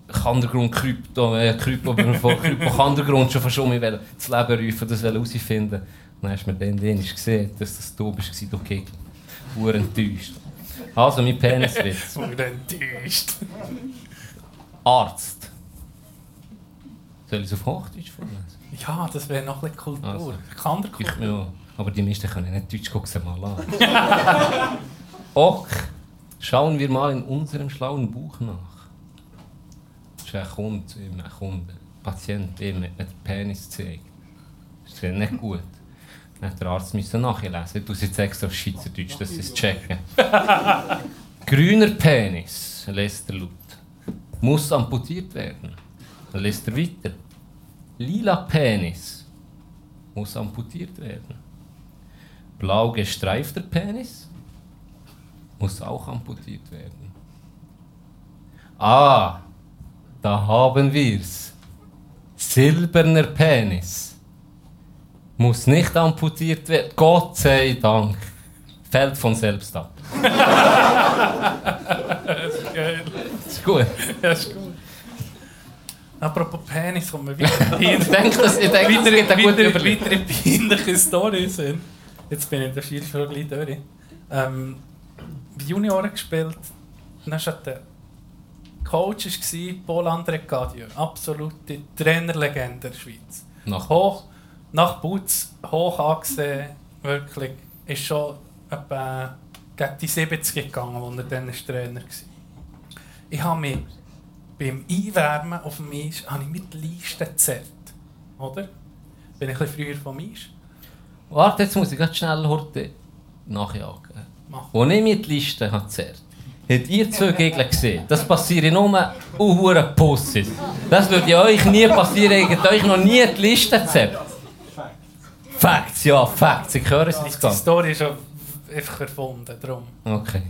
Kandergrund Krypto, äh, Krypto, von Krypto Kandergrund schon fast um mich das Leben rufen, das herausfinden. Dann hast du mir dann den gesehen, dass das du bist, okay. Hure enttäuscht. Also, mein Peniswitz. Und enttäuscht. Arzt. Soll ich es auf Hochdeutsch vorlesen? Ja, das wäre noch ein bisschen Kultur. Also. Kann der Ich, Kultur. ja, aber die meisten können nicht Deutsch, guck sie mal an. Ok, schauen wir mal in unserem schlauen Buch nach. Das ist ein Kunde, ein Kunde, ein Patient, eben mit einem Penis zeigt. Das ist nicht gut. Dann hat der Arzt müssen nachlesen. Ich es jetzt extra auf Schweizerdeutsch, dass sie es checken. Grüner Penis, lässt er laut. Muss amputiert werden. Dann lässt er weiter. Lila Penis muss amputiert werden. Blau gestreifter Penis muss auch amputiert werden. Ah, da haben wir's. Silberner Penis muss nicht amputiert werden. Gott sei Dank. Fällt von selbst ab. Geil. Ist gut. Ja, ist gut. Apropos Penis, kommen wir wieder Ich denke, das, ich denke, das gute wieder, Überlegung. wieder peinliche Story sind. Jetzt bin ich in der Schiedsrichter gleich durch. Ähm, bei Junioren gespielt, dann war der Coach war Paul André Cadieux, absolute Trainerlegende in der Schweiz. Nach Hoch, nach Butz, hoch angesehen, wirklich, ist schon etwa gegen die 70 gegangen, als er dann Trainer war. Ich habe mich beim Einwärmen auf dem Eis habe ich mit Leisten gezerrt. Oder? Bin ich ein früher vom Eis. Warte, jetzt muss ich ganz schnell heute nachjagen. Mach. Als ich mir die Liste habe gezerrt habt ihr zwei Gegner gesehen? Das passiert nur uhuere Pussis. Das würde ja euch nie passieren, ich hätte euch noch nie die Liste gezerrt. Facts, ja, Facts. Ich höre es Die, nicht die ganz. Story ist einfach erfunden, darum. Okay.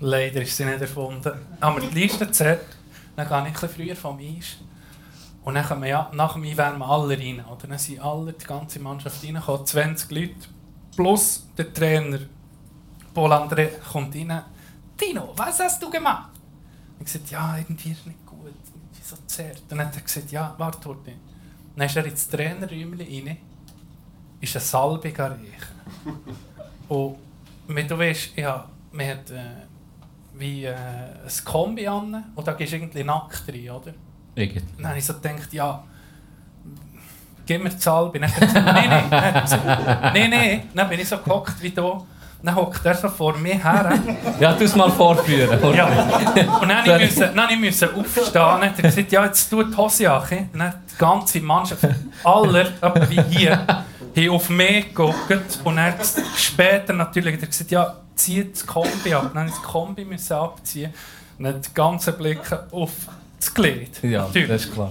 Leider ist sie nicht erfunden. Haben wir die Liste gezerrt, dann gehe ich ein bisschen früher vom Eis. Und dann kommen ja, nach dem Einwärmen alle rein. Oder? Dann sind alle, die ganze Mannschaft reingekommen, 20 Leute. Plus der Trainer. Paul André kommt rein. Tino, was hast du gemacht? Ich gesagt, ja, irgendwie ist nicht gut. Irgendwie so zerrt. Dann hat er gesagt, ja, warte, warte. Dann ist er ins Trainerräumchen rein. Ist eine Salbe riechen. Und wie du weißt, ja, man hat äh, wie äh, ein Kombi an und da gehst du irgendwie nackt rein, oder? Irgendwie. Dann habe ich so gedacht, ja, gib mir die Salbe. Dann nein, nein. Dann gesagt, Nein, nein. Dann bin ich so gehockt wie du. Dann hockt er so vor mir her. Ja, tu es mal vorführen. Ja. Und dann musste ich, müssen- dann ich müssen aufstehen. Dann hat er gesagt, ja, jetzt tu die Hose an. dann die ganze Mannschaft, aller, wie hier, haben auf mich geguckt. Und dann später natürlich hat er gesagt, ja, zieh das Kombi ab. Dann musste das Kombi müssen abziehen. Und dann die ganzen Blicke auf das Glied. Ja, Natürlich. das ist klar.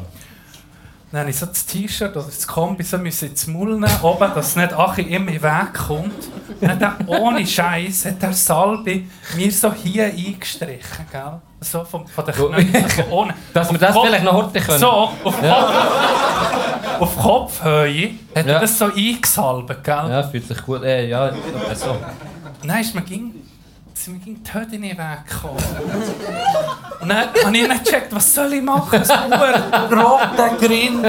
Dann habe ich so das T-Shirt oder das Kombi so müssen ins Maul nehmen, oben, dass nicht Achi immer in den Weg kommt. Dann ohne Scheiß hat der Salbe mir so hier eingestrichen, gell? So von, von den Knöcheln, von ohne. Dass wir das Kopf- vielleicht noch heute können. So, auf, Kopf, auf Kopfhöhe hat Ja. er das so eingesalbt, gell? Ja, fühlt sich gut. Äh, ja, so. Dann ist mir ging, sind mir ging die Hütte in den Weg gekommen. Und dann habe ich nicht gecheckt, was soll ich machen? So ein roter Grind.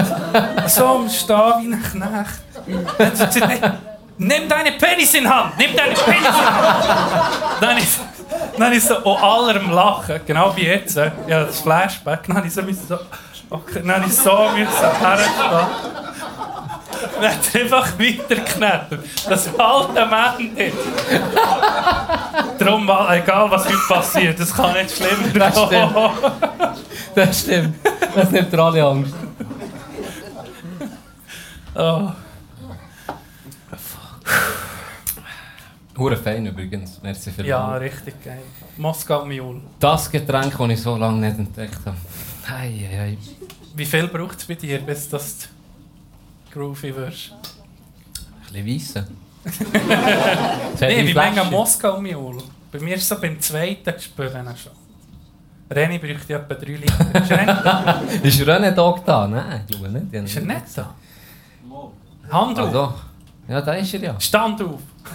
So am Stehen wie ein Knecht. Dann hat sie "Nein, nimm deine Penis in Hand! Nimm deine Penis in Hand! Dann ist, dann ist so oh, allerem Lachen, genau wie jetzt. Ja, das Flashback. Dann ich so, okay, dann ich so müssen. Dann hat er einfach weitergeknetet. Das alte Mann nicht. Darum, egal was heute passiert, das kann nicht schlimmer Das stimmt. Das stimmt. Das nimmt dir alle Angst. Oh. Hure fein übrigens. Merci für Ja, richtig geil. Moskau Mule. Das Getränk, das ich so lange nicht entdeckt habe. Hei, hei. Wie viel braucht es bei dir, bis das groovy wirst? Ein bisschen weisse. Nee, wie lange Moskau Mule? Bei mir ist es so beim zweiten Spüren schon. René bräuchte etwa 3 Liter. Ist er René Dog da? Nein, ich glaube nicht. Ist er nicht da? Hand Ah, auf. doch. Ja, da ist er ja. Stand auf!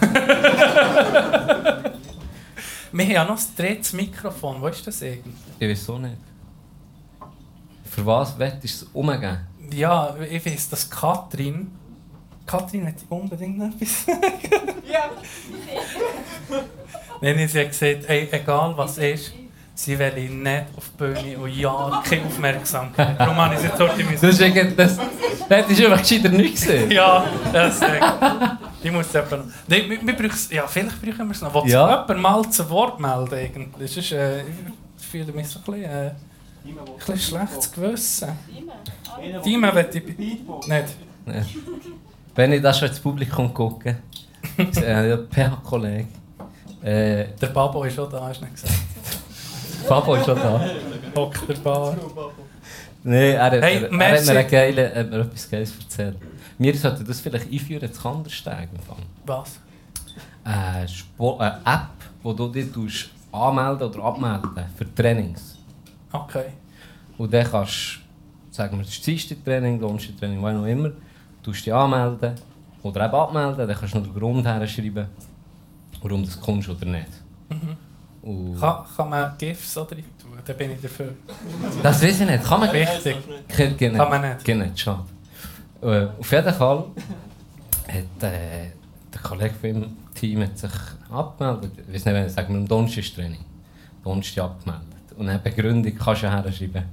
Wir haben ja noch ein drittes Mikrofon. Wo ist das eigentlich? Ich weiß auch nicht. Für was wettest du es umgeben? Ja, ich weiß, dass Katrin. Katrin hat unbedingt noch etwas. Ja. Nein, sie hat gesagt, ey, egal was ist, sie will ihn nicht auf die Bühne und ja, keine Aufmerksamkeit. Darum habe ich sie jetzt heute Das müssen. ist irgendwie, das, das du einfach gescheiter nicht gesehen. Ja, das ist Ich muss es eben noch. Nein, wir, wir brauchen Ja, vielleicht brauchen wir es noch. Will Ja. ja. jemand mal zu Wort melden? Eigentlich? Sonst, äh, ich fühle mich so ein bisschen, äh, ein bisschen schlechtes Gewissen. Dima will ich nicht. Ja. Wenn ich das schon ins Publikum gucke, äh, ja, PH-Kollege, äh, Der Babo ist schon da, hast du nicht gesagt. Papa ist schon da. Hockt der Bar. Nein, er, hat- Hey, er, er hat mir, eine geile, hat mir etwas Geiles erzählt. Wir sollten das vielleicht einführen, zu Kandersteg. Was? Eine, Spo- eine App, wo du dich anmelden oder abmelden für Trainings. Okay. Und dann kannst du, sagen wir, das ist das erste Training, das letzte Training, was auch immer, du dich anmelden oder eben abmelden, dann kannst du noch den Grund herschreiben, warum du das kommst oder nicht. Und Kann, kann man GIFs oder rein tun? Dann bin ich dafür. das weiß ich nicht, kann man Wichtig. Kann, kann, Kann man nicht. Nicht, schade. Äh, auf jeden Fall hat äh, der Kollege von ihm Team hat sich abgemeldet. Ich weiß nicht, wenn sagen wir am Donnerstag ist Training. Donnerstag abgemeldet. Und eine Begründung kannst du herschreiben.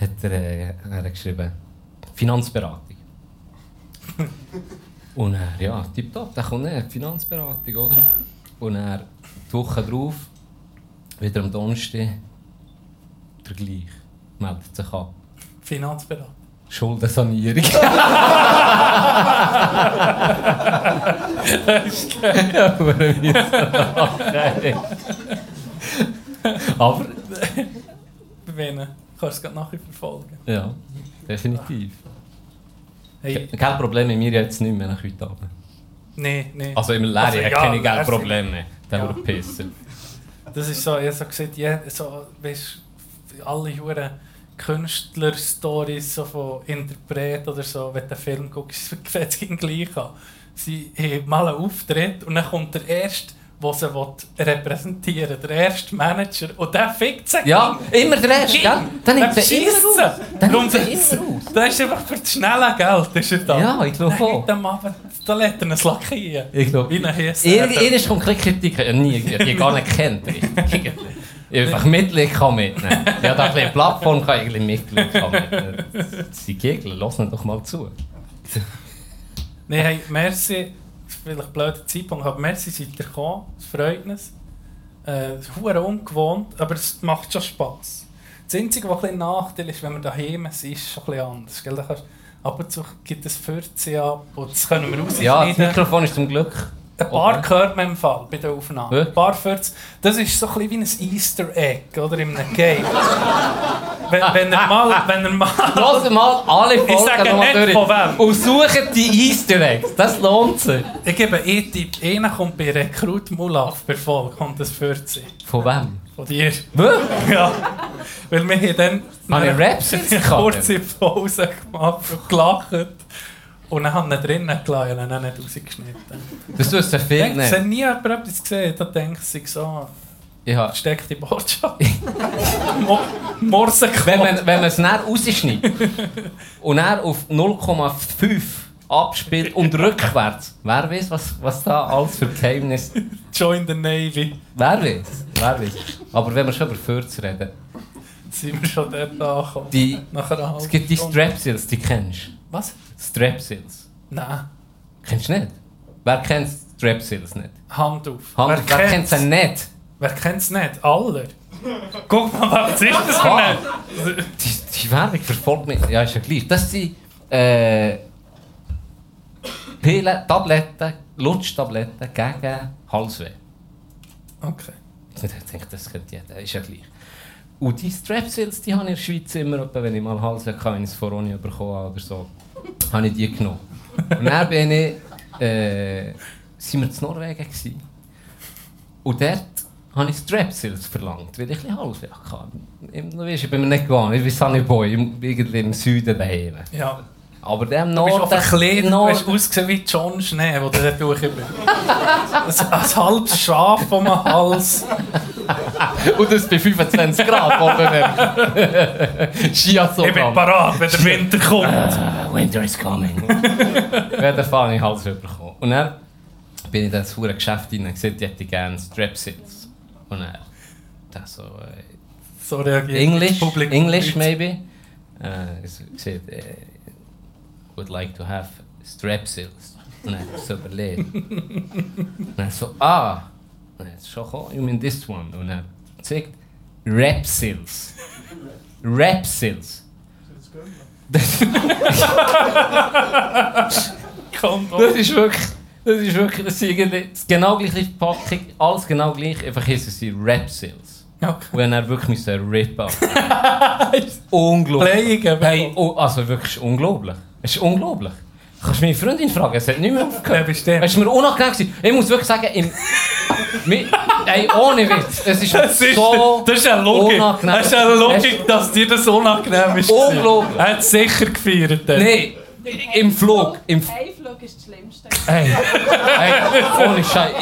Hat er, äh, er geschrieben, Finanzberatung. Und er, ja, tipptopp, der kommt nicht, Finanzberatung, oder? Und er, die Woche drauf, wieder am Donnerstag, der gleich, meldet sich ab. Finanzberater. Schuldensanierung. Aber Wen? Kannst du es nachher verfolgen. ja, definitiv. Hey, Kein Problem mit mir jetzt nicht mehr nach heute Abend. nee, nee. Also im Lehren Also, ja, keine merci. Geldprobleme. Der Ja. Pisser. Das ist so, ich habe so gesagt, ja, so, weißt, alle Huren Künstler-Stories so von Interpret oder so, wenn du einen Film guckst, fängt es gleich an. Sie haben mal einen Auftritt und dann kommt der Erste, der sie repräsentieren will, der erste Manager, und der fickt sich. Ja, immer der Erste, gell? Dann nimmt er immer raus. Dann nimmt er immer raus. Das ist einfach für das schnelle Geld, ist er da. Ja, ich glaube Dann auch. er mal- Da lädt er ein lackieren. Ich glaube. Wie ein. Ihr, ihr ist konkret Kritik, nie, ich die gar nicht kennt. einfach Mitglied kann mitnehmen. Ja, da eine Plattform kann ich Mitglied kann mitnehmen. Sie Gegner, lass ihn doch mal zu. Nein, hey, merci. Vielleicht blöder Zeitpunkt, aber merci, seid ihr gekommen. Es freut uns. Äh, Es ist verdammt ungewohnt, aber es macht schon Spass. Das Einzige, was ein Nachteil ist, wenn man daheim ist, ist schon ein bisschen anders. Gell? Da kannst, ab und zu gibt es 14 ab und das können wir Ja, das rausschneiden. Mikrofon ist zum Glück. Ein paar hört man im Fall bei der Aufnahme. Ein paar 40. Das ist so ein bisschen wie ein Easter Egg, oder? In einem Game. wenn, wenn er mal... Wenn er mal Lass mal alle Ich Folgen sage nochmal nicht durch. von wem. Und suchen die Easter Eggs. Das lohnt sich. ich gebe einen Tipp. Einer kommt bei Rekrut Mulaf bei Folge, kommt das 14. Von wem? Von dir. Wirklich? Ja. Weil wir haben dann Habe ich Raps jetzt eine kurze Pause gemacht und gelacht. Und dann haben ihn drinnen gelassen und dann nicht rausgeschnitten. Das tust du viel nicht. hat nie jemand etwas gesehen, da denkt sich so, Ja. versteckte Botschaft. Mo Morse Wenn man, wenn man es näher rausschneidet und er auf 0,5 abspielt und rückwärts, wer weiß, was, was da alles für Geheimnis. Join the Navy. Wer weiß, wer weiß. Aber wenn wir schon über Fürze reden, Sind wir schon dort angekommen. die, es gibt die. Strapsils, die kennst du. Was? Strapsils. Nein. Kennst du nicht? Wer kennt Strapsils nicht? Hand auf. Hand, wer kennt kennt's? sie nicht? Wer kennt es nicht? Alle. Guck mal, was ist das für Ah. ein... Die, die Werbung verfolgt mich. Ja, ist ja gleich. Das sind äh, Pillen, Tabletten, Lutschtabletten gegen Halsweh. Okay. Ich denke, das könnte jeder, ist ja gleich. Und die Strepsils, die habe ich in der Schweiz immer, wenn ich mal Halsweh hatte, wenn ich es Voroni bekommen habe oder so, habe ich die genommen. Und dann bin ich, äh, sind wir in Norwegen gewesen. Und dort habe ich Strepsils verlangt, weil ich ein Halsweh hatte. Weißt, ich bin mir nicht gewohnt, ich bin Sunny Boy, irgendwie im Süden daheim. Ja. Aber der im Du bist Norden... verkleidet, du hast ausgesehen wie John Schnee, der da durch ist. Ein, ein halbes Schaf um den Hals. Und das bei 25 Grad, oder? Skiasso. Ich bin parat, wenn der Winter kommt. Winter is coming. ja, den Fall habe ich Hals bekommen. Und dann bin ich in das hure Geschäft rein und gesagt, ich hätte gerne Strap-Sits. Und dann, das so, äh, So reagiert English, das Publikum English maybe. Äh, ich gesagt, äh, would like to have Strap-Sits. Und dann so überlegt. und dann so, ah, und schon gekommen, you mean this one? Und dann gesagt, Rap-Sils. Rap-Sils. Kommt Das ist wirklich, das ist wirklich, das ist das genau gleiche Packung, alles genau gleich, einfach hießen sie Rap-Sales. Okay. Und er wirklich müssen rippen. unglaublich. Playing. Hey, oh, also wirklich unglaublich. Es ist unglaublich. Kannst du meine Freundin fragen, es hat nicht mehr Ja, aufgehört. bestimmt. Es war mir unangenehm. Gewesen. Ich muss wirklich sagen, im, ey, ohne Witz, es ist, Das ist, so das ist eine Logik. unangenehm. Das ist eine Logik, dass dir das unangenehm ist. Unglaublich. Er hat sicher gefeiert. dann. Nein, im Flug. Im, Flug ist das Schlimmste. hey, hey, ohne Scheiß.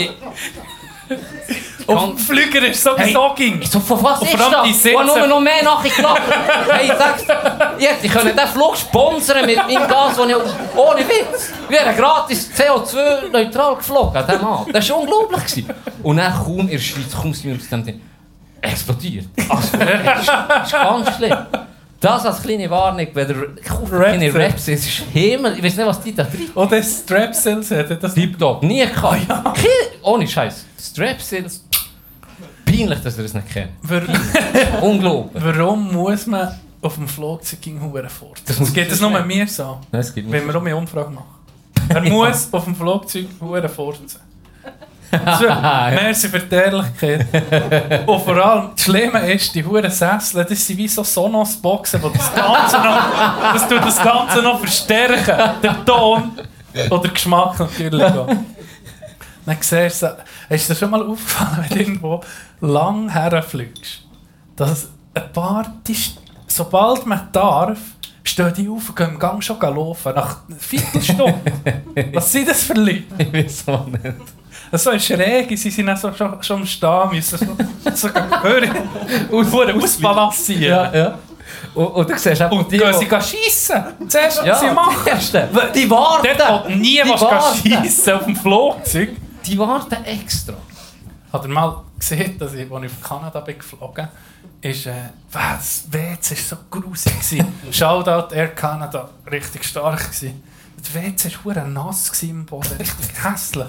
Ich- Auf dem Flüger ist sowieso ging. Ich so, von was Und ist das? Sitze- Und nur noch mehr nachgelacht. hey, ich sag's dir, ich hätte den Flug sponsern mit meinem Gas, den ich... Ohne Witz. Wir wären gratis CO2-neutral geflogen diesem Abend. Das war unglaublich. Gewesen. Und dann kaum in der Schweiz, kaum sind wir aus dem Ding explodiert. Also, das ist, das ist ganz schlimm. Das als kleine Warnung, wenn der keine Rap- Raps ist, ist Himmel. Ich weiß nicht, was die da drin Und das Strap-Sales hat das Tipptopp, nie gehabt. Kein- Ohne Scheiß. Strap-Sales. Peinlich, dass ihr das nicht kennt. Unglaublich. Warum muss man auf dem Flugzeug gegen Huren fort? Das Das geht es nur mir so, es gibt wenn wir um eine Umfrage machen. Er muss auf dem Flugzeug Huren furzen. So, merci für die Ehrlichkeit. Und vor allem, das Schlimme ist, die Huren Sessel, das sind wie so Sonos-Boxen, die das Ganze noch, das tut das Ganze noch verstärken. Der Ton oder der Geschmack natürlich auch. Dann siehst du, ist dir schon mal aufgefallen, wenn du irgendwo lang herfliegst, dass ein paar, die, sobald man darf, stehen die auf und gehen im Gang schon laufen. Nach einer Viertelstunde. Was sind das für Leute? Ich weiß auch nicht. So ist schräg, sie sind auch so, schon, schon am Stehen, müssen so, so hören, aus, ausbalancieren. Ja, ja. Und, und du siehst einfach Und die, gehen die- sie schiessen. Zuerst ja, sie machen. die. Die warten. Dort, wo nie Die was warten. schiessen auf dem Flugzeug. Die warten extra. Hat er mal gesehen, dass ich, als ich auf Kanada bin geflogen ist, äh, was, das WC war so grusig. gewesen. Shoutout Air Canada, richtig stark. Gewesen. Das WC war verdammt nass im Boden, richtig hässlich.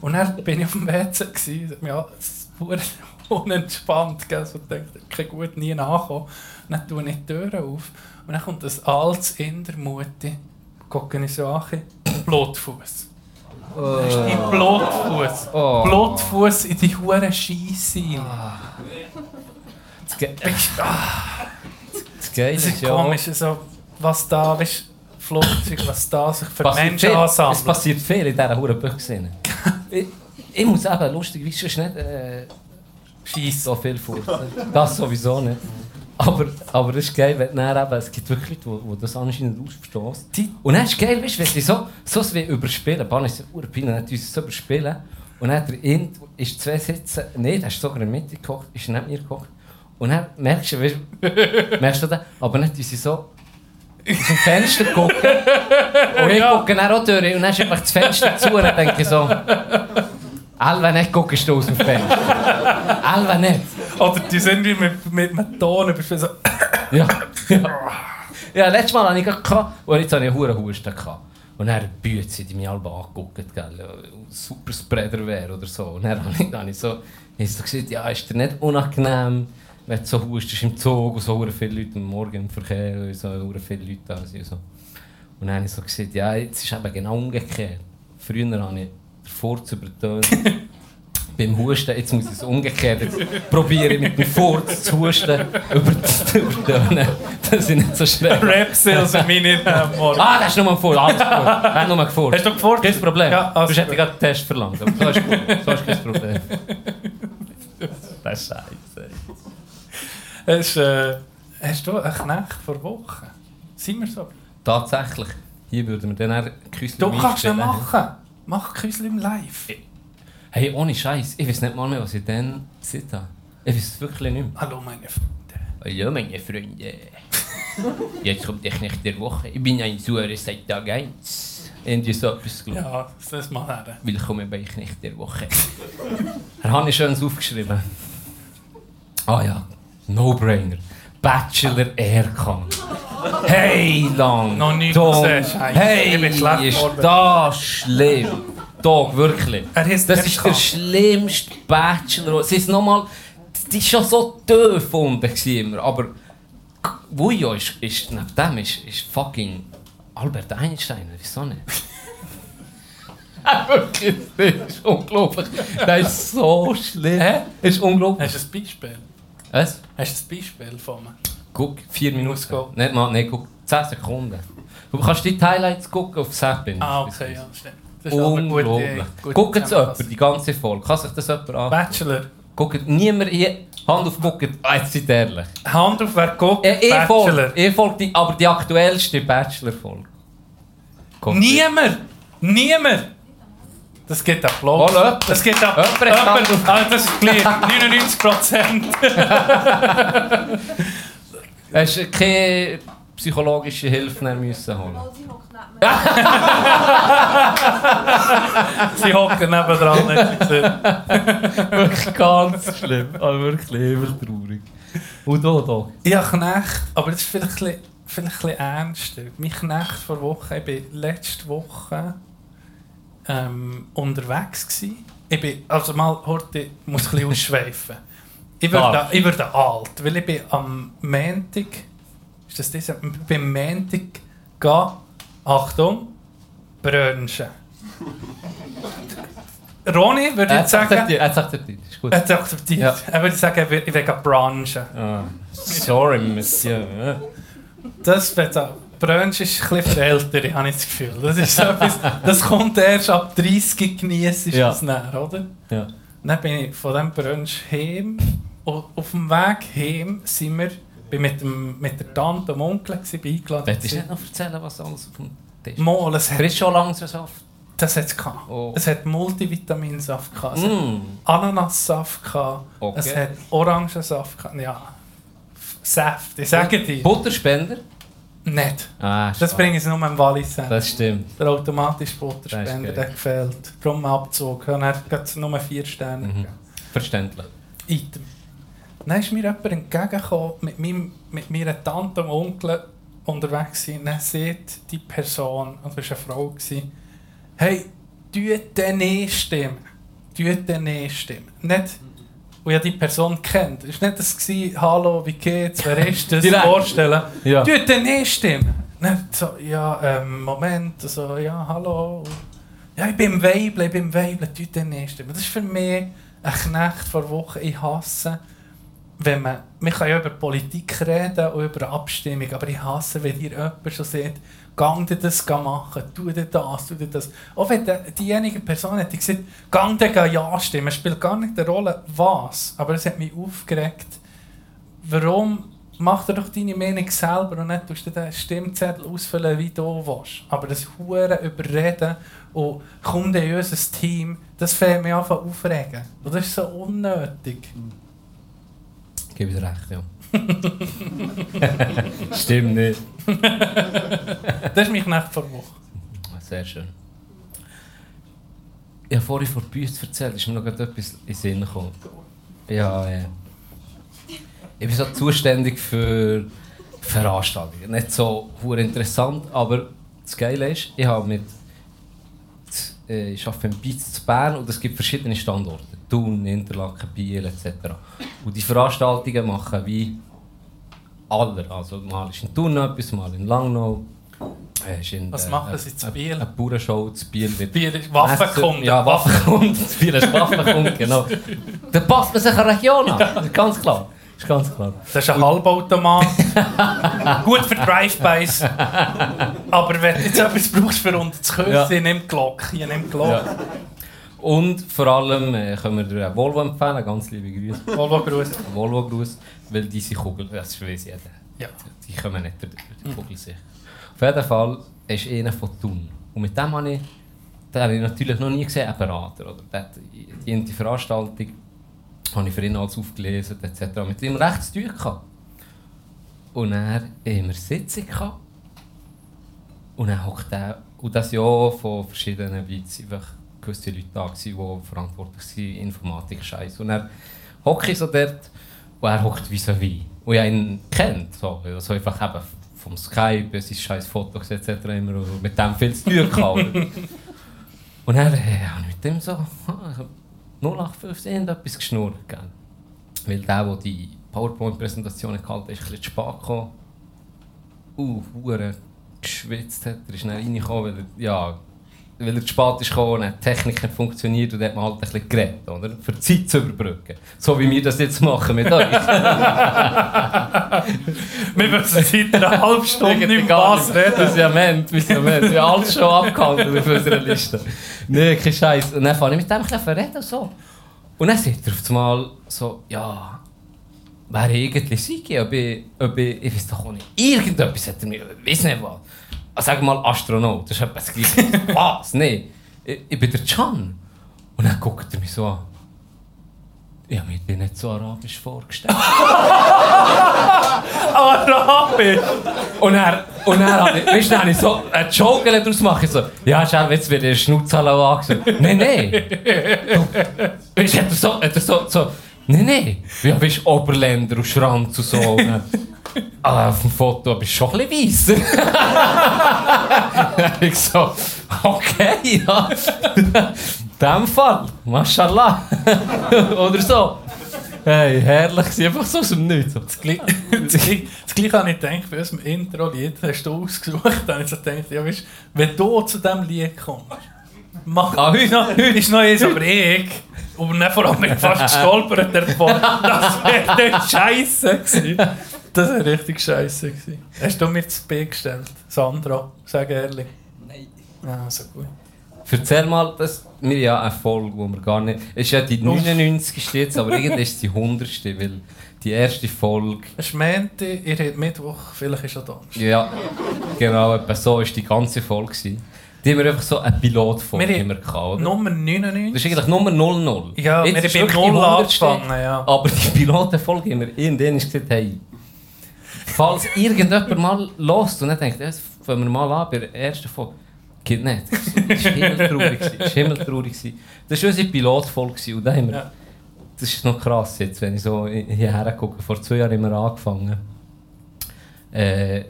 Und dann bin ich auf dem WC, gewesen, verdammt unentspannt, gell, so dachte ich, okay, gut, nie nachkommen. Dann tue ich die Türen auf und dann kommt das altes Indermutti, gucke ich so an, Blutfuß. Das ist dein Blutfuß. Oh. Blutfuß in die hure Scheisse. Das, Ge das Geile ist ist ja... komisch, so, was da, weißt Flugzeug, was da sich für passiert Menschen viel, es ansammelt. passiert viel in dieser Huren Büchse. ich, ich muss eben, lustigerweise, sonst nicht äh, schießt so viel vor. Das sowieso nicht. Aber, aber das ist geil, wenn dann eben, es gibt wirklich Leute, die, die das anscheinend ausstößt. Die- Und dann ist es geil, weißt wenn sie so, so es wie überspielen. Bahn ist so urpin, dann tun sie so überspielen. Und dann hat der Int, ist zwei Sitze, nein, der ist sogar in der Mitte gekocht, ist neben mir gekocht. Und dann merkst du, weißt, merkst du das? Aber dann tun sie so dem Fenster gucken. Und ich gucke dann auch durch. Und dann ist einfach das Fenster zu und dann denke ich so, Alva nicht guckst du aus dem Fenster. Alva nicht. Oder die sind wie mit, mit einem Ton überspielt. So, Ja. ja. Ja, letztes Mal hatte ich gerade und jetzt habe ich einen Husten. Und dann büht sie, die mich alle angeguckt, gell, super Spreader wäre oder so. Und dann habe ich, dann ich so, ich so gesagt, ja, ist dir nicht unangenehm, wenn du so hustest im Zug und so viele Leute am Morgen im Verkehr und so viele Leute da sind. und So. Und dann habe ich so gesagt, ja, jetzt ist eben genau umgekehrt. Früher habe ich Furz übertönt. Beim Husten, jetzt muss ich es umgekehrt. Jetzt probiere ich mit dem Furz zu husten übertönen. Das ist nicht so schwer. Rap-Sales in meine Namen. Ah, das ist nur ein Furz. Alles gut. Hat nur gefurzt. Hast du gefurzt? Kein Problem. Ja, also du hätte gerade einen Test verlangt. Aber so ist gut. So ist kein Problem. Das ist scheiße. Hast, äh, hast du einen Knecht vor Wochen? Sind wir so? Tatsächlich. Hier würden wir dann eher Küsschen Du kannst einstellen. machen. Mach Küsli im Live. Hey, ohne Scheiß. Ich weiß nicht mal mehr, was ich dann gesagt habe. Ich weiß es wirklich nicht mehr. Hallo meine Freunde. Ja, meine Freunde. Jetzt kommt der Knecht der Woche. Ich bin ein Sucher seit Tag 1. Irgendwie so etwas gelungen. Ja, das mal her. Willkommen bei Knecht der Woche. Er hat schönes aufgeschrieben. Ah ja, No-Brainer. Bachelor Aircon. Hey, lang. Noch nie gesehen, Scheiße. Hey, ist das schlimm. Dog, wirklich. Das ist der schlimmste Bachelor. Es ist nochmal... Die war schon so tief unten immer, aber... Wujo ist, ist... Neben dem ist, ist fucking... Albert Einstein, wieso nicht? Wirklich, das ist unglaublich. Das ist so schlimm. Hä? Das ist unglaublich. Hast du ein Beispiel? Was? Hast du ein Beispiel von mir? Guck, vier Minuten. Nicht mal, nee, guck, 10 Sekunden. Du kannst die Highlights gucken auf Zappin. Ah, okay, ja, stimmt. Das ist Unglaublich. Guckt es jemand, die ganze Folge. Kann sich das jemand an? Bachelor. Guckt niemand hier, Hand auf guckt, ah, jetzt seid ehrlich. Hand auf wer guckt, eh Folge, Bachelor. eh Folge, die, aber die aktuellste Bachelor-Folge. Niemand! Niemand! Das geht Applaus. Oh, jemand. Das geht Applaus. Jemand Ah, das ist gleich. 99 Prozent. Hast du keine psychologische Hilfe mehr müssen holen? Sie hocken nebendran. nicht gesehen. Wirklich ganz schlimm. Aber wirklich immer traurig. Und da, da. Ja, Knecht. Aber das ist vielleicht ein bisschen, vielleicht ein bisschen ernster. Mein Knecht vor Woche, ich war letzte Woche ähm, unterwegs. Gewesen. Ich bin, also mal, heute ich muss ein bisschen ausschweifen. Ich werde, ich werde alt, weil ich bin am Montag, ist das dieser, beim Montag gehen, Achtung, brunchen. Ronny würde jetzt sagen, er akzeptiert, ist gut. er hat akzeptiert. Ja. Er würde sagen, ich will, ich brunchen. Ah, sorry, Monsieur. Das wird auch. Brunch ist ein bisschen für Ältere, habe ich das Gefühl. Das, ist so etwas, das kommt erst ab 30 genießt Ja. das näher, oder? Ja. Dann bin ich von diesem Brunch heim. Und auf dem Weg heim sind wir bin mit, dem, mit der Tante und dem Onkel eingeladen. Willst du nicht noch erzählen, was alles auf dem Tisch ist? Mal, es hat, Frisst schon langsam Saft? das hat es gehabt. Oh. Es hat Multivitaminsaft gehabt. Es hat Mm. Ananassaft gehabt. Okay. Es hat Orangensaft gehabt. Ja. Saft, ich sage dir. Butterspender? Nicht. Ah, Das bringen sie nur im Wallis. Das stimmt. Der automatische Butterspender, der gefällt. Darum Abzug. Und er hat nur vier Sterne. Mhm. Verständlich. Item. Dann ist mir jemand entgegengekommen, mit, meinem, mit meiner Tante und Onkel unterwegs sind. Dann sieht die Person, und das war eine Frau, gewesen, hey, tut den nicht stimmen. Tut den nicht stimmen. Nicht, wo ja die Person kennt. Es war nicht das, gewesen, hallo, wie geht's, wer ist das, vorstellen. Ja. Tut den nicht stimmen. Dann so, ja, ähm, Moment, so, ja, hallo. Ja, ich bin im Weibel, ich bin im Weibel, tut den nicht stimmen. Das ist für mich ein Knecht vor Wochen. Ich hasse, wenn man, man kann ja über Politik reden und über Abstimmung, aber ich hasse, wenn ihr jemand schon sagt, gang dir das machen, tu dir das, tu dir das. Auch wenn die- diejenige Person hätte gesagt, gang dir ja stimmen, spielt gar nicht eine Rolle, was. Aber es hat mich aufgeregt, warum mach dir doch deine Meinung selber und nicht tust du den Stimmzettel ausfüllen, wie du willst. Aber das Huren überreden und komm in unser Team, das fällt mir einfach aufregen. Und das ist so unnötig. Gebe ich dir recht, ja. Stimmt nicht. Das ist mich nicht vor Woche. Sehr schön. Ich habe vorhin von Büst erzählt, ist mir noch etwas in den Sinn gekommen. Ja, äh, ich bin so zuständig für Veranstaltungen. Nicht so interessant, aber das Geile ist, ich habe mit äh, ich arbeite im Beats zu Bern und es gibt verschiedene Standorte. Thun, Interlaken, Biel etc. Und die Veranstaltungen machen wie alle. Also mal ist in Thun etwas, mal in Langnau. in, Was machen sie zu Biel? Eine Bauernshow zu Biel. Bier ist Waffenkunde. Ja, Waffenkunde. Zu Biel ist Waffenkunde, genau. Da passt man sich eine Region an. Ist ganz klar. Das ist ganz klar. Das ist ein Halbautomat. Gut für Drive-Bys. Aber wenn du jetzt etwas brauchst für unter das Küssen, Ja. nimm Glock. Hier, nimm Glock. Ja. Und vor allem äh, können wir dir einen Volvo empfehlen. Ganz liebe Grüße. Volvo Gruß. Volvo Gruß, weil diese Kugel, das weiß jeder. Ja. Die kommen nicht durch die Kugel sicher. Auf jeden Fall ist einer von Thun. Und mit dem habe ich, den habe ich natürlich noch nie gesehen, einen Berater. Oder? Der die, die Veranstaltung habe ich für ihn alles aufgelesen, etc. Mit ihm recht zu tun gehabt. Und er wir eine Sitzung gehabt. Und dann hockt er, und das Jahr von verschiedenen einfach gewisse Leute da die verantwortlich waren, Informatik, Scheiß. Und er hocke ich so dort, und er hockt wie so wie. Und ich ihn kennt, so, also einfach eben vom Skype, sein scheiß Fotos etc. immer mit dem viel zu tun gehabt. und dann äh, habe ich mit dem so ah, 0815 etwas geschnurrt. Gell? Weil der, der die PowerPoint-Präsentation gehalten hat, ist ein bisschen zu spät gekommen. Uh, geschwitzt hat. Er ist dann reingekommen, weil er, ja, weil er zu spät ist gekommen, die Technik nicht funktioniert und dann hat man halt ein bisschen geredet, oder? Für die Zeit zu überbrücken. So wie wir das jetzt machen mit euch. Wir müssen seit einer halben Stunde nicht was reden. Das ist ja Ment, wir sind ja Ment. Wir haben alles schon abgehandelt auf unserer Liste. Nee, kein Scheiß. Und dann fange ich mit dem ein bisschen reden und so. Und dann sagt er auf einmal so, ja, wer eigentlich sei, ob ich, ob ich, ich weiß doch auch nicht, irgendetwas hat er mir, ich weiß nicht was. Also sag mal Astronaut, das ist etwas Gleiches. was? Nee, ich, ich bin der Can. Und dann guckt er mich so an. Ich habe mir den nicht so arabisch vorgestellt. Arabisch! Und er, und er ich, weißt du, ich so einen Joke daraus gemacht. Ich so, ja, schau, jetzt wird der Schnutzhalle angesagt. Nein, nein. Du, weißt du, hat er so, hat er so, so, nein, nein. Ja, weißt du, Oberländer und Schranz und so. Und ah, auf dem Foto bist du schon ein bisschen weisser. ich so, okay, ja. In dem Fall, mashallah. Oder so. Hey, herrlich, sie einfach so aus dem Nichts. So. Das Gleiche, das Gleiche, das Gleiche habe ich gedacht, bei unserem Intro-Lied hast du ausgesucht. Dann habe ich so gedacht, ja, weißt, wenn du zu diesem Lied kommst, mach, Ah, ist noch, ist noch eins, aber ich, und dann vor allem fast gestolpert davon, das wäre nicht scheiße gewesen. Das wäre richtig scheiße. Hast du mir zu B gestellt, Sandra? Sag ehrlich. Nein. Ah, so gut. Erzähl mal, das, wir ja eine Folge, wo wir gar nicht... Es ist ja die 99. jetzt, aber irgendwie ist es die 100. Weil die erste Folge... Es Montag, ihr habt Mittwoch, vielleicht ist er Donnerstag. Ja, genau, etwa so ist die ganze Folge. Gewesen. Die haben wir einfach so eine Pilotfolge immer gehabt? Nummer Das 99. ist eigentlich Nummer 00. Ja, Jetzt wir haben die Null 100. angefangen, ja. Aber die Pilotenfolge haben wir irgendwann gesagt, hey, falls irgendjemand mal lost und dann denkt, jetzt fangen wir mal an bei der ersten Folge. Geht nicht. Das war himmeltraurig. Das war himmeltraurig. gewesen. Das war unsere Pilotfolge und da haben wir, Ja. das ist noch krass jetzt, wenn ich so hierher gucke. Vor zwei Jahren haben wir angefangen. Äh,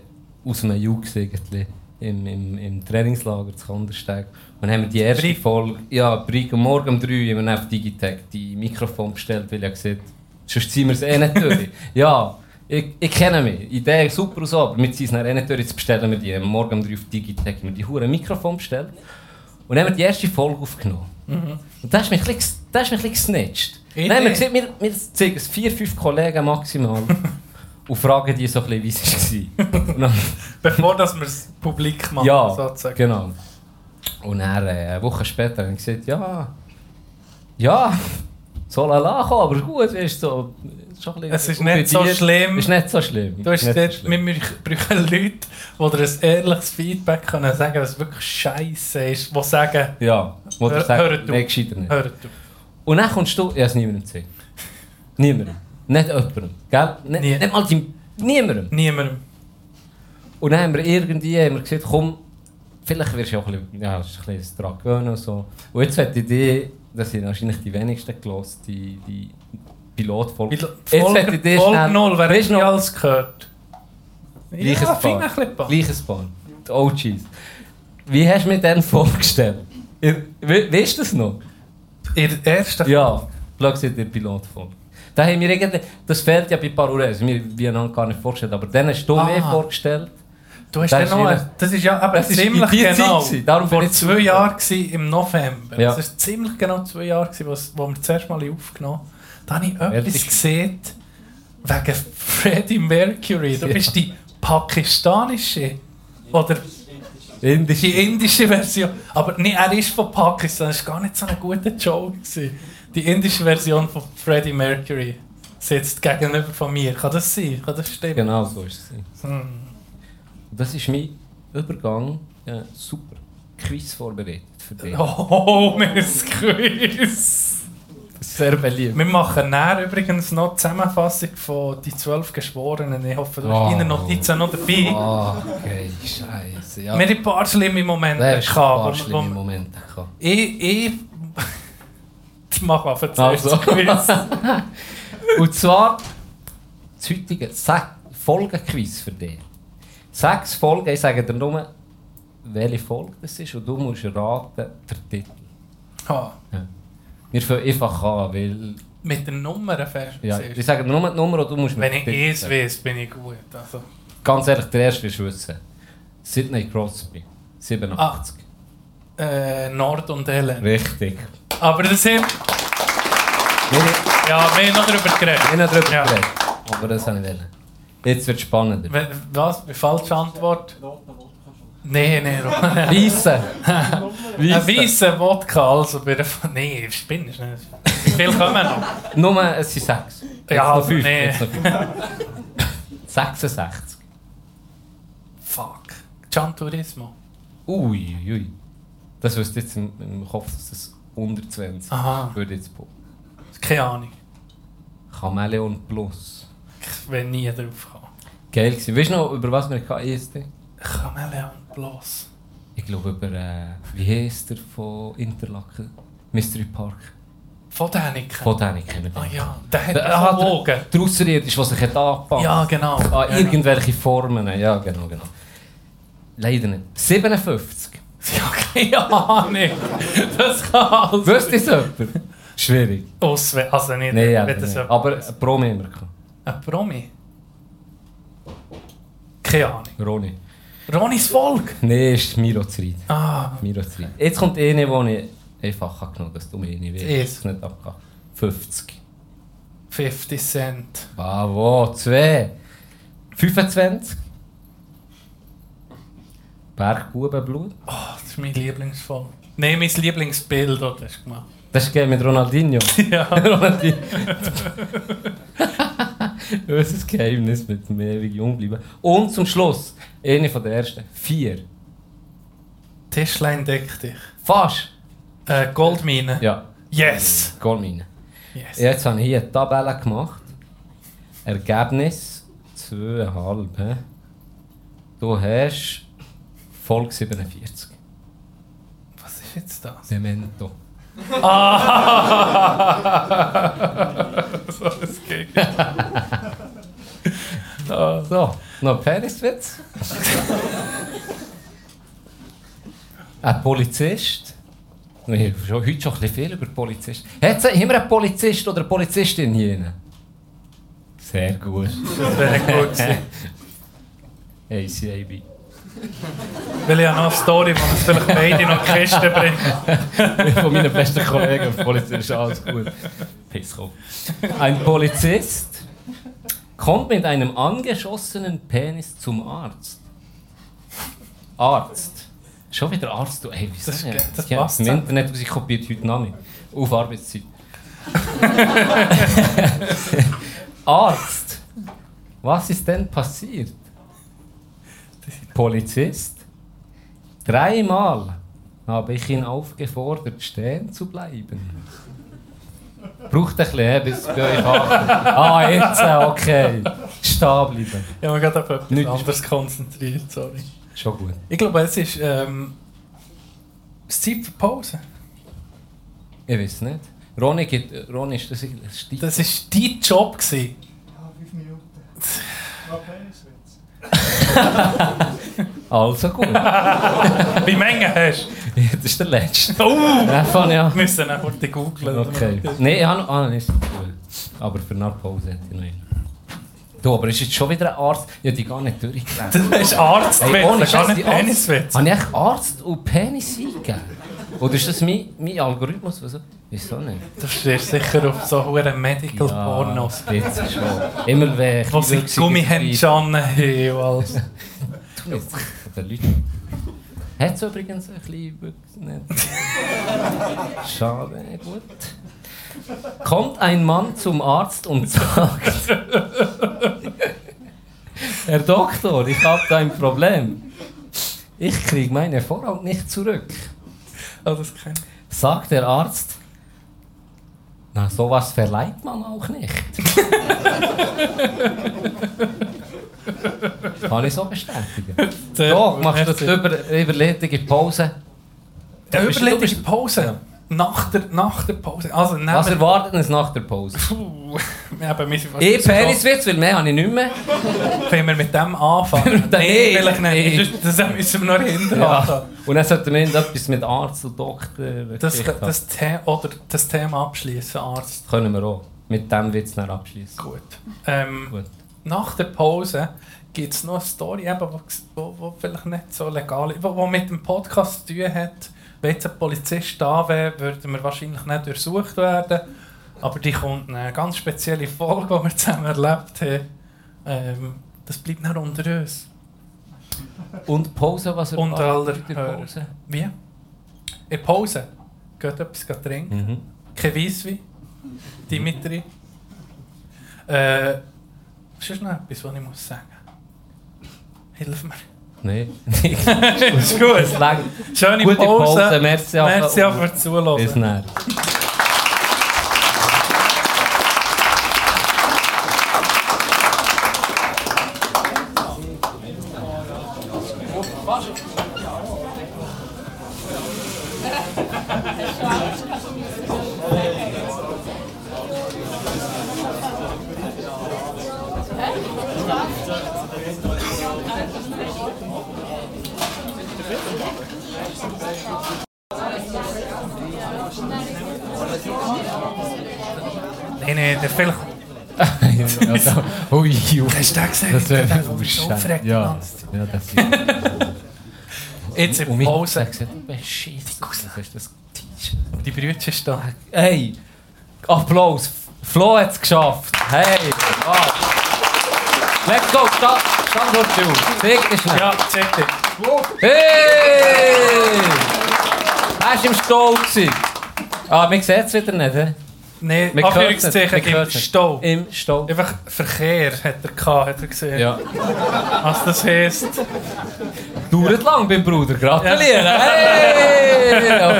aus einem Jux irgendwie. Im, im, im Trainingslager zu Kandersteg. Und dann haben wir die erste Brig. Folge, ja, Brig, am Morgen um 3 Uhr haben wir auf Digitec die Mikrofon bestellt, weil ich gesagt sonst ziehen wir es eh nicht durch. ja, ich, ich kenne mich, Idee super und so, aber wir eh nicht durch, jetzt bestellen wir die. Morgen um 3 Uhr auf Digitec haben wir die hure Mikrofon bestellt. Und dann haben wir die erste Folge aufgenommen. Und da ist mich ein bisschen, da ist mich ein bisschen gesnitcht. Idee. Dann haben wir wir, wir zeigen es vier, fünf Kollegen maximal. und fragen die so ein bisschen, wie es war. Bevor dass wir es publik machen, ja, sozusagen. genau. Und dann, äh, eine Woche später, habe ich gesagt, ja, ja, soll er lachen, aber gut, weißt du, so, bisschen Es ist nicht so schlimm. Ist nicht so schlimm. Du hast Nicht so dort, schlimm. wir brauchen Leute, die dir ein ehrliches Feedback können sagen, was wirklich scheiße ist, die sagen, Ja, wo Hör- du sagst, hört nee, gescheiter nicht. hör du. Und dann kommst du, ich habe es niemandem gesagt. Niemandem. Nicht jemandem. Gell? Nicht, Nie. nicht mal die, niemandem. Niemandem. Und dann haben wir irgendwie haben wir gesagt, komm, vielleicht wirst du auch ein bisschen, ja, ein bisschen daran gewöhnen und so. Und jetzt hat die Idee, das sind wahrscheinlich die wenigsten gelost, die, die Pilotfolge. Folge, ich dir Folge schnell- 0, wer du noch alles gehört? Gleiches ja, Paar. Gleiches Paar. Die OGs. Wie hast du mir den vorgestellt? Weißt du das noch? In der ersten Ja, schau sie der Pilotfolge. Da haben wir irgendwie, das fehlt ja bei Parures, wir wir haben gar nicht vorgestellt, aber dann hast du Ah. mir vorgestellt. Du hast Das ist noch, das ist ja aber Das ziemlich Zeit genau, gewesen, darum vor zwei. Jahren im November. Ja. Das ist ziemlich genau zwei Jahre gewesen, wo wir das erste Mal aufgenommen haben. Da habe ich etwas Ehrlich? gesehen wegen Freddie Mercury. Du bist die pakistanische oder Indisch. die indische Version. Aber nee, er ist von Pakistan, das war gar nicht so ein guter Joke. gewesen. Die indische Version von Freddie Mercury sitzt gegenüber von mir. Kann das sein? Kann das stimmen? Genau so ist es. Hm. Das ist mein Übergang. Ja, super. Quiz vorbereitet für dich. Oh, mein Quiz! Das Sehr beliebt. Wir machen näher übrigens noch die Zusammenfassung von die zwölf Geschworenen. Ich hoffe, du Oh. hast deine Notizen noch dabei. Ah, okay, scheiße. Ja. Wir haben ein paar schlimme Momente Wer ist ein gehabt. paar schlimme Momente gehabt? Ich, ich... Mach mal für zuerst Also. Quiz. Und zwar das heutige Folgenquiz für dich. Sechs Folgen, ich sage dir nur, welche Folge das ist und du musst raten, der Titel. Ha, Wir fangen einfach an, weil... mit den Nummern fest. Ja, ich sage dir nur die Nummer und du musst Wenn ich es weiß, bin ich gut. Also, Ganz ehrlich, der erste du wissen. Sidney Crosby, 87. äh, Nord und Ellen. Richtig. Aber das sind... Wir Ja, wir haben noch darüber geredet. haben nicht darüber Ja. geredet, aber das habe ich wollen. Jetzt wird es spannender. Was? Falsche Antwort? Nein, nein, Weisse. Ein weißer Wodka, also bei der... Nein, spinnst nicht. Wie viel kommen noch? Nur, es sind sechs. Ja, noch fünf. nee. Jetzt noch fünf. 66. Fuck. Gian Turismo. Ui, ui. Das wüsste jetzt im, im Kopf, dass das unter 20 Aha. würde jetzt po- Keine Ahnung. Chameleon Plus. Ich will nie drauf. Geil gewesen. Weißt du noch, über was wir? ESD? Chameleon bloß. Ich glaube über, äh, wie heisst der von Interlaken? Mystery Park. Von Däniken. Von wir Ah ja, der hat ah, ah, Wogen. der, Ausserirdisch, der sich hat angepasst Ja, genau. Ah, Ja, irgendwelche Formen. Ja, genau, genau. Leider nicht. 57. Ja, keine Ahnung. Das kann alles. Wüsste es jemand? Schwierig. Auswählen. Also nicht, Nein, ja, wenn jemand aber ein Promi gehabt. Ein Promi? Keine Ahnung. Ronny. Ronis Volk? Nein, ist Miro Zrid. Ah, Miro Zrid. Jetzt kommt eine, die ich einfach habe genommen dass du mich nicht Yes. weißt. nicht abgehakt. 50. 50 Cent. Bravo, 2. 25. Bergbubenblut. Oh, das ist mein Lieblingsvolk. Nein, mein Lieblingsbild, das hast du gemacht. Das ist geil mit Ronaldinho. Ja. Ronaldinho. Unser Geheimnis mit dem ewig jung bleiben. Und zum Schluss, eine von der ersten. Vier. Tischlein deck dich. Fast. Äh, Goldmine. Ja, Yes. Goldmine. yes. Jetzt habe ich hier eine Tabelle gemacht. Ergebnis 2,5. hä? Du hast Folge 47. Was ist jetzt das? Memento. so das geht. So, noch ein Peniswitz. ein Polizist. Wir haben schon, heute schon ein bisschen viel über Polizisten. Haben wir einen Polizist oder eine Polizistin hier? Sehr gut. Gut gewesen. ACAB. Weil ich habe noch eine Story, wo uns vielleicht beide noch die Kiste bringen. Von meinen besten Kollegen, Polizist, ist alles gut. Piss auf. Ein Polizist kommt mit einem angeschossenen Penis zum Arzt. Arzt. Schon wieder Arzt, du. Ey, wieso Das ist das ja, passt Im. Internet ich kopiert heute Namen. Auf Arbeitszeit. Arzt. Was ist denn passiert? Polizist. Dreimal habe ich ihn aufgefordert, stehen zu bleiben. Braucht ein bisschen, bis es bei euch ankommt. Ah, jetzt, äh, okay. Stehen bleiben. Ich habe mich gerade auf etwas Nichts. anderes konzentriert, sorry. Schon gut. Ich glaube, es ist ähm, es ist Zeit für Pause. Ich weiß nicht. Ronny, gibt, Ronny ist das ein Stil. Das war dein Job. Gewesen. Ja, fünf Minuten. Noch Peniswitz. Also gut. Wie Menge hast das ist der letzte. du? Oh! Ja, fand ich Wir müssen einfach die googeln. Okay. Nein, ich habe noch. Ah, nicht so cool. Aber für eine Pause hätte ich noch einen. Du, aber ist jetzt schon wieder ein Arzt? Ich habe die gar nicht durchgelesen. Das ist Arztwitz, Hey, das ist gar nicht Arzt- Peniswitz. Habe ich echt Arzt und Penis eingegeben? Oder ist das mein, mein Algorithmus? Wieso? Wieso nicht? Du stehst sicher auf so hohe Medical Pornos. jetzt schon. Immer weg. Wo sie Gummihändchen haben und alles. Der Leute. Hat es übrigens ein bisschen. Schade, gut. Kommt ein Mann zum Arzt und sagt: Herr Doktor, ich habe da ein Problem. Ich kriege meine Vorhaut nicht zurück. Oh, das ich. Sagt der Arzt: Na, sowas verleiht man auch nicht. Kann ich so bestätigen. Doch, machst du die über, überledige Pause? Der überledigte bist- Pause. Nach, der, nach der Pause. Also, Was erwartet uns nach der Pause? Puh, wir haben fast Ich. Peniswitz, weil mehr habe ich nicht mehr. Wenn wir mit dem anfangen. Nee, nee, vielleicht nee. nicht. Das das müssen wir noch hinterher. Ja. Und dann sollten wir irgendetwas mit Arzt und Doktor. Das, das, The oder das Thema abschließen, Arzt. können wir auch. Mit dem Witz dann abschließen. Gut. Ähm, Gut. Nach der Pause gibt es noch eine Story, eben, wo, wo, wo vielleicht nicht so legal ist, wo mit dem Podcast zu tun hat. Wenn jetzt ein Polizist da wäre, würden wir wahrscheinlich nicht durchsucht werden. Aber die kommt eine ganz spezielle Folge, die wir zusammen erlebt haben. Ähm, das bleibt noch unter uns. Und Pause, was Und erwartet aller. Pause? Wie? In Pause? Geht etwas trinken? Mhm. Kein Weisswein? Dimitri? Äh, ist das noch etwas, was ich muss sagen? Hilf mir. Nein. ist gut. Schöne Gute Pause. Pause, merci auch- Merci auch fürs Bis Zuhören. dann. Nein, nein, der vielleicht. Also, ui, ui. Hast du gesehen? Das wäre die Ja, ja, das ist. Jetzt in Pause. gesagt, du bist scheiße. Was ist das T-Shirt? Die Brütchen ist da. Hey, Applaus. Flo hat es geschafft. Hey, wow. Let's go, Stand, Standort Jules. Zeig dir schnell. Ja, zeig dir. Hey! Er war im Stau. gewesen. Ah, man sieht es wieder nicht, hä? Man hört Anführungszeichen im. Stau. Im Stau. Einfach Verkehr hat er gehabt, hat er gesehen. Ja. Was das heisst. Dauert lang beim Bruder. Gratulieren. Hey!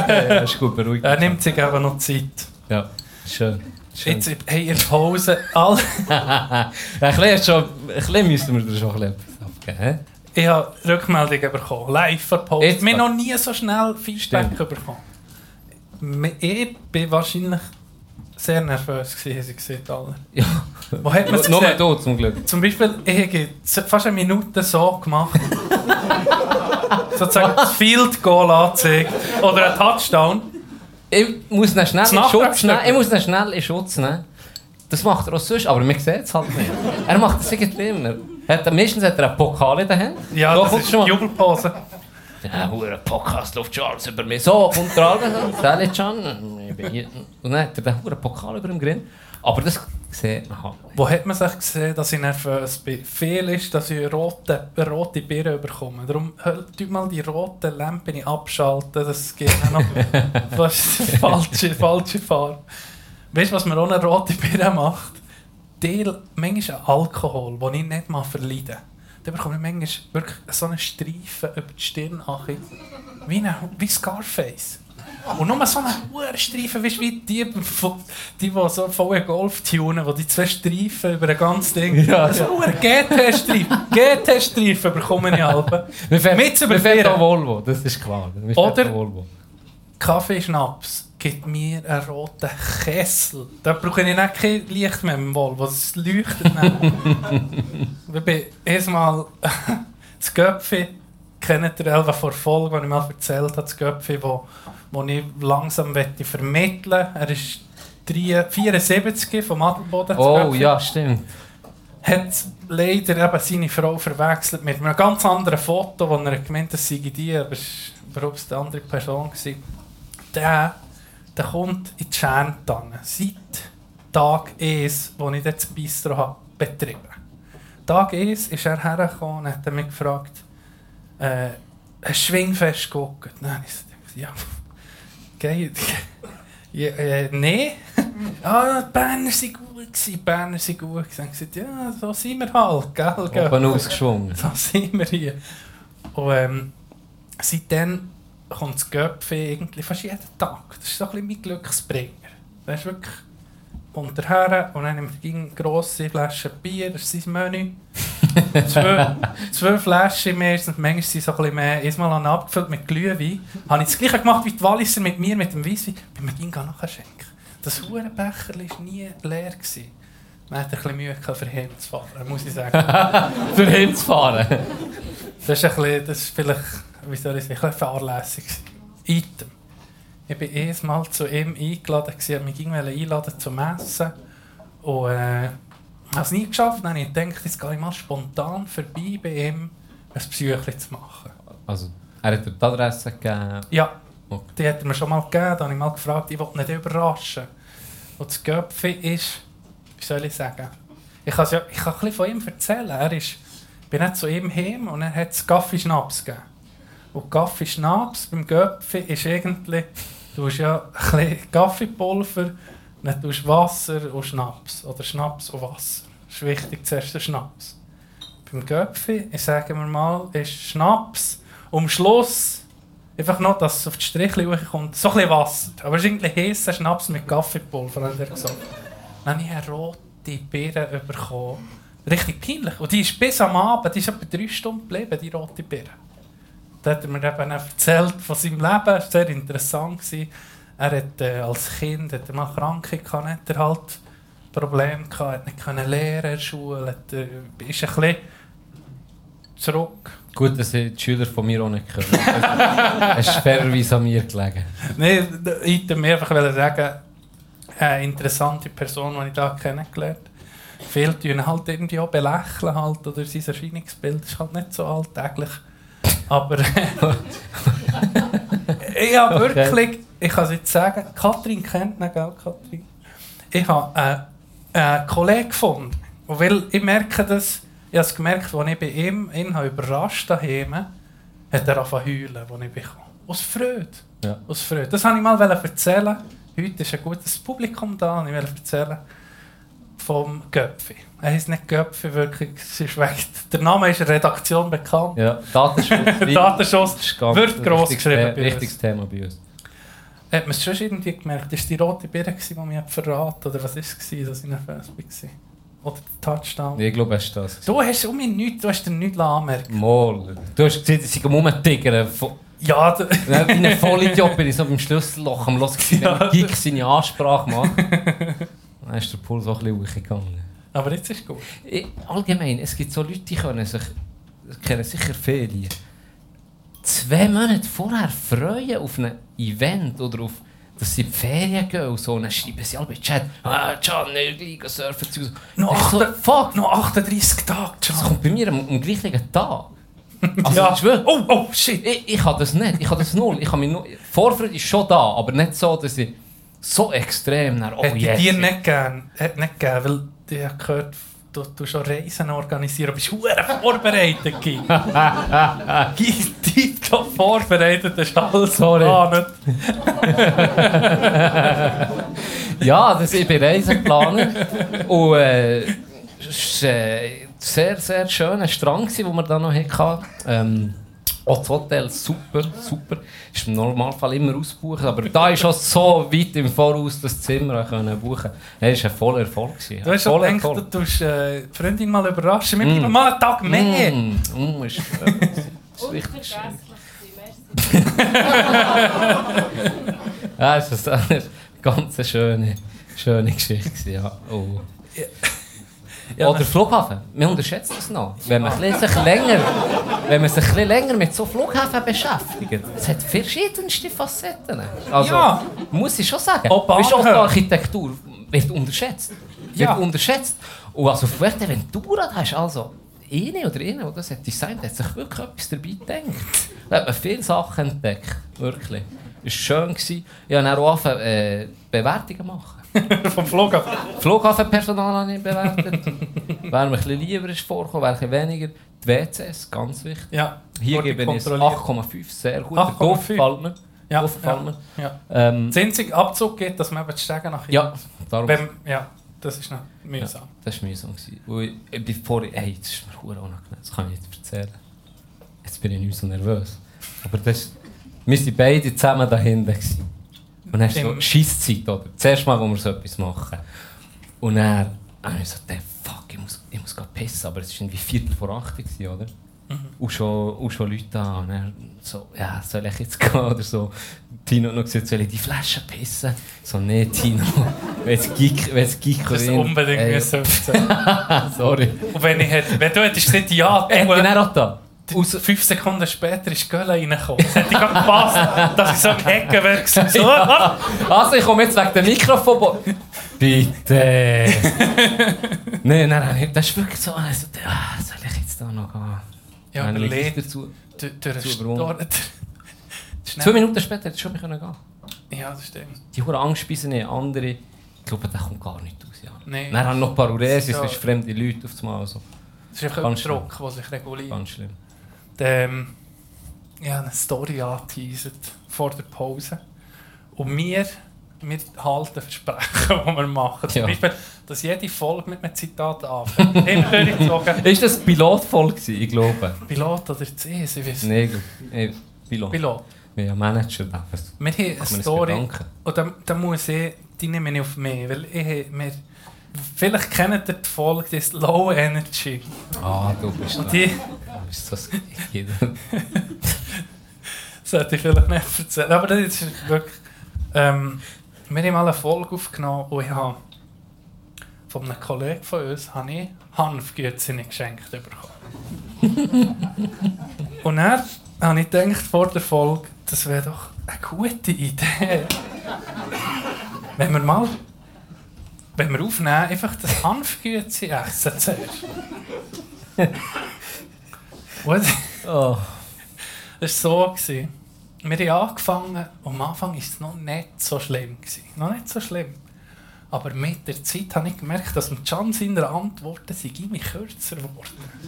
Okay, das ist gut, beruhigt. Er nimmt sich aber noch Zeit. Ja, schön. schön. Jetzt, hey, in der Pause, all, ein bisschen, schon, ein bisschen müssen wir dir schon ein bisschen abgeben. ich habe Rückmeldungen bekommen, live Wir haben grad. noch nie so schnell Feedback Stimmt. bekommen. Ich bin wahrscheinlich sehr nervös gewesen, sie gesehen, alle. Ja. Wo hat man es Nur du zum Glück. Zum Beispiel, ich habe fast eine Minute so gemacht. Sozusagen das Field Goal angezeigt. Oder ein Touchdown. Ich muss ihn schnell in Schutz nehmen. Ich muss ihn schnell in Schutz nehmen. Das macht er auch sonst, aber man sieht es halt nicht. Er macht das irgendwie immer. Hat, meistens hat er einen Pokal in der Hand. Ja, so das ist schon mal. Jubelpose. Ja, hure Podcast läuft schon alles über mich. So, kommt der Can, ich bin hier. Und dann hat er den hure Pokal über dem Grin. Aber das sieht man halt. Wo hat man sich gesehen, dass ich nervös bin? Viel ist, dass ich rote, rote Birnen bekomme. Darum tut mal die roten Lampen abschalten. Das geht noch. die falsche, falsche Farbe. Weißt du, was auch eine rote Birne macht? Teil, manchmal Alkohol, den ich nicht mal verleide. Dann bekomme ich manchmal wirklich so einen Streifen über die Stirn. Wie, eine, wie Scarface. Und nur so einen hohen Streifen, weißt du, wie die, die, die so voll Golf tunen, wo die zwei Streifen über ein ganzes Ding. Ja, so ein GT-Streifen. GT-Streifen bekomme ich halbe. Wir fährt, Mit wir fährt Volvo, das ist klar. Wir Oder- Volvo. Kaffeeschnaps gibt mir einen roten Kessel. Da brauche ich nicht kein Licht mehr im Volvo, das leuchtet nicht. ich bin erstmal das Göpfi, kennt ihr Elva vor Folge, die ich mal erzählt habe, das Göpfi, wo, wo ich langsam möchte vermitteln Er ist 3 74 vom Adelboden. Oh ja, stimmt. hat leider eben seine Frau verwechselt mit einem ganz anderen Foto, wo er gemeint hat, das sei die, aber es war überhaupt eine andere Person. Gewesen. Der, der kommt in die Scherntanne. Seit Tag 1, wo ich das Bistro habe betrieben Tag 1 ist er hergekommen und hat mich gefragt, äh, ein Schwingfest geguckt. Dann habe ich gedacht, ja, geil. Ja, äh, nee. ah, die Berner sind gut die Berner sind gut gewesen. Dann gesagt, ja, so sind wir halt, gell, gell. Oben ausgeschwungen. So sind wir hier. Und ähm, seitdem kommt das Göpfi irgendwie fast jeden Tag. Das ist so ein bisschen mein Glücksbringer. Das ist wirklich kommt er her und dann nimmt er eine grosse Flasche Bier, das ist sein Menü. Zwei, zwei Flaschen meistens, manchmal sind so ein bisschen mehr. Ich abgefüllt mit Glühwein. Habe ich das gleiche gemacht wie die Walliser mit mir, mit dem Weisswein. Bin mir ging nachschenken. Das Hurenbecher war nie leer. Gewesen. Man hat ein bisschen Mühe gehabt, für ihn zu fahren, muss ich sagen. Für hinzufahren. Das ist, ein bisschen, das ist vielleicht, wie soll ich sagen, ein bisschen fahrlässig. gewesen. Item. Ich war erst mal zu ihm eingeladen, gewesen, mich ging einladen zum Essen. Und äh, habe es nie geschafft. Dann habe ich gedacht, jetzt gehe ich mal spontan vorbei bei ihm, ein Psyche zu machen. Also, er hat dir die Adresse gegeben. Ja, Okay. die hat er mir schon mal gegeben. Da habe ich mal gefragt, ich wollte nicht überraschen. Und das Göpfi ist, wie soll ich sagen, ich kann, ja, ich kann ein bisschen von ihm erzählen. Er ist, ich bin nicht zu ihm heim und er hat es Kaffee-Schnaps gegeben. Und Kaffee-Schnaps beim Göpfi ist irgendwie, du hast ja ein bisschen Kaffeepulver, dann tust du Wasser und Schnaps. Oder Schnaps und Wasser. Das ist wichtig, zuerst der Schnaps. Beim Göpfi, ich sage mal, ist Schnaps am Schluss einfach noch, dass es auf die Strichli kommt. So ein bisschen Wasser. Aber es ist irgendwie heißer Schnaps mit Kaffeepulver, hat er gesagt. Dann habe ich eine rote Birne bekommen. Richtig peinlich. Und die ist bis am Abend, die ist etwa drei Stunden geblieben, die rote Birne. Da hat er mir eben erzählt von seinem Leben. Das war sehr interessant. gewesen. Er hat äh, als Kind hat er mal Krankheit gehabt, hat er halt Probleme gehabt, hat nicht können lernen in der Schule, hat, äh, ist ein bisschen zurück. Gut, dass die Schüler von mir auch nicht können. Es ist fairerweise an mir gelegen. Nein, ich wollte mir einfach sagen, eine interessante Person, die ich da kennengelernt habe. Viele tun halt irgendwie auch belächeln halt, oder sein Erscheinungsbild ist halt nicht so alltäglich. Aber ich habe wirklich, ich kann es jetzt sagen, Katrin kennt ihn, gell, Katrin? Ich habe einen, einen Kollegen gefunden. Und weil ich merke das, ich habe es gemerkt, als ich bei ihm ihn habe überrascht daheim, hat er angefangen zu heulen, als ich bekam. Aus Freude. Ja. Aus Freude. Das wollte ich mal erzählen. Heute ist ein gutes Publikum da und ich will erzählen vom Göpfi. Er heißt nicht Göpfi, wirklich. Es ist weg. Der Name ist in der Redaktion bekannt. Ja, Datenschutz. Datenschutz wird gross geschrieben The- bei uns. Wichtiges Thema bei uns. Hat man es schon irgendwie gemerkt? Ist die rote Birne, die mich verraten Oder was war es, dass ich nervös war? Oder der Touchdown? Ich glaube, es ist das. Du hast um mich nichts, du hast dir nichts anmerken Mal. Du hast gesehen, dass ich rumtigern. Ja, d- Wie ein Vollidiot bin ich so beim Schlüsselloch am wenn Ja. Geek seine Ansprache macht. Dann ist der Puls auch ein bisschen hochgegangen. aber jetzt ist gut. Ich- Allgemein, es gibt so Leute, die können sich, kennen sicher Ferien, zwei Monate vorher freuen auf ein Event oder auf, dass sie in die Ferien gehen und so. Und dann schreiben sie alle bei Chat, ah, Can, ich gehe surfen zu. Noch, so, fuck, noch 38 Tage, das John. kommt bei mir am, am gleichen Tag. Also, Ja. ich schwöre, Oh, oh, shit. ich, ich habe das nicht. Ich habe das null. Ich habe mich nur, Vorfreude ist schon da, aber nicht so, dass ich so extrem nach, oh Hätte yes. dir nicht gern, hätte nicht gern, weil ich habe gehört, du, du schon Reisen organisieren, bist hure vorbereitet, Guy. Guy, tiptop vorbereitet, das ist alles Sorry. geplant. Ja, das ich bin Reiseplaner. Und äh, es war äh, sehr, sehr schöner Strand, gewesen, den wir da noch hatten. Ähm, auch das Hotel super, super. Ist im Normalfall immer ausgebucht, aber da ist auch so weit im Voraus das Zimmer können buchen. Es war ein voller Erfolg. gewesen. Du hast schon Voller gedacht, du tust äh, die Freundin mal überraschen. Wir bleiben mal einen Tag mehr. Mm, mm, ist, äh, ist richtig schön. Ja, es ist eine ganz schöne, schöne Geschichte. Ja. Oh. Ja, Oder Flughafen. Wir unterschätzen das noch. Wenn man, sich länger, wenn man sich ein bisschen länger mit so Flughäfen beschäftigt, es hat verschiedenste Facetten. Also, Ja. muss ich schon sagen. Auch du, die. Architektur wird unterschätzt. Ja. Wird unterschätzt. Und also Fuerteventura, da ist also eine oder eine, die das hat designt, hat sich wirklich etwas dabei gedacht. Da hat man viele Sachen entdeckt. Wirklich. Es war schön. gewesen. Ich habe auch angefangen, äh, Bewertungen machen. Vom Flughafen. Flughafenpersonal habe ich bewertet. wer mir ein bisschen lieber ist vorgekommen, wer ein bisschen weniger. Die WCs, ganz wichtig. Ja. Hier gebe ich es kontrolliert. 8,5, sehr gut. 8,5. Der Duft gefällt mir. Ja, ja, ja. Ähm, Das einzige Abzug geht, dass man eben die Stege nach ja, darum. Wenn, ja, das ist noch Ja, mühsam. das war mühsam. Weil ich, ich bin vorher, hey, das ist mir verdammt unangenehm, das kann ich nicht erzählen. Jetzt bin ich nicht so nervös. Aber das, wir waren beide zusammen da hinten. Und dann hast du so Schisszeit, oder? Das erste Mal, wo wir so etwas machen. Und er habe ich so gedacht, fuck, ich muss, ich muss gehen pissen. Aber es war irgendwie Viertel vor acht, gewesen, oder? Und, schon, und schon Leute da. Und er so, ja, soll ich jetzt gehen oder so. Tino hat noch gesagt, soll ich die Flasche pissen? So, nee, Tino. Wenn es Geek, wenn es Geek Du unbedingt Ey, müssen. Sorry. Und wenn, ich hätte, wenn du hättest gesagt, ja, Ich bin du, auch da. Aus fünf Sekunden später ist Gölle reingekommen. Das hätte gerade gepasst, dass ich so am Hecken wäre. gewesen. So, ah, Also, ich komme jetzt wegen dem Mikrofon. Bitte! nein, nein, nein, das ist wirklich so. Also, ah, soll ich jetzt da noch gehen? Ja, überlegt. es dazu. Zwei Minuten später hätte ich schon gehen. Ja, das stimmt. Die hohen Angstspeisen nicht, andere. Ich glaube, der kommt gar nicht aus. Ja. Nein. Dann haben noch Paruresis, Ja. das ist fremde Leute auf einmal. Also. Das ist einfach ein Druck, der sich reguliert. Ganz schlimm. Ähm, ja, eine Story angeteasert vor der Pause. Und wir, wir halten Versprechen, die wir machen. Zum Ja. Beispiel, dass jede Folge mit einem Zitat anfängt. Immer durchgezogen. Ist das Pilotvoll gewesen? Ich glaube. Pilot oder CS, ich weiß Nein, ich glaube. Ey, Pilot. Pilot. Ja, Manager. Wir haben eine Story, und da, da muss ich, die nehme ich auf mich, weil ich, wir, vielleicht kennt ihr die Folge, die ist Low Energy. Ah, du bist Und da. Die Du bist das. sollte ich vielleicht nicht erzählen, aber das ist wirklich, ähm, wir haben mal eine Folge aufgenommen und ich habe von einem Kollegen von uns habe ich Hanfgürzen geschenkt bekommen. und dann habe ich gedacht vor der Folge, das wäre doch eine gute Idee. Wenn wir mal, wenn wir aufnehmen, einfach das Hanfgürzen essen zuerst. Und Oh. das war so. Gewesen. Wir haben angefangen, am Anfang war es noch nicht so schlimm. Gewesen. Noch nicht so schlimm. Aber mit der Zeit habe ich gemerkt, dass Can seine Antworten sind immer kürzer geworden.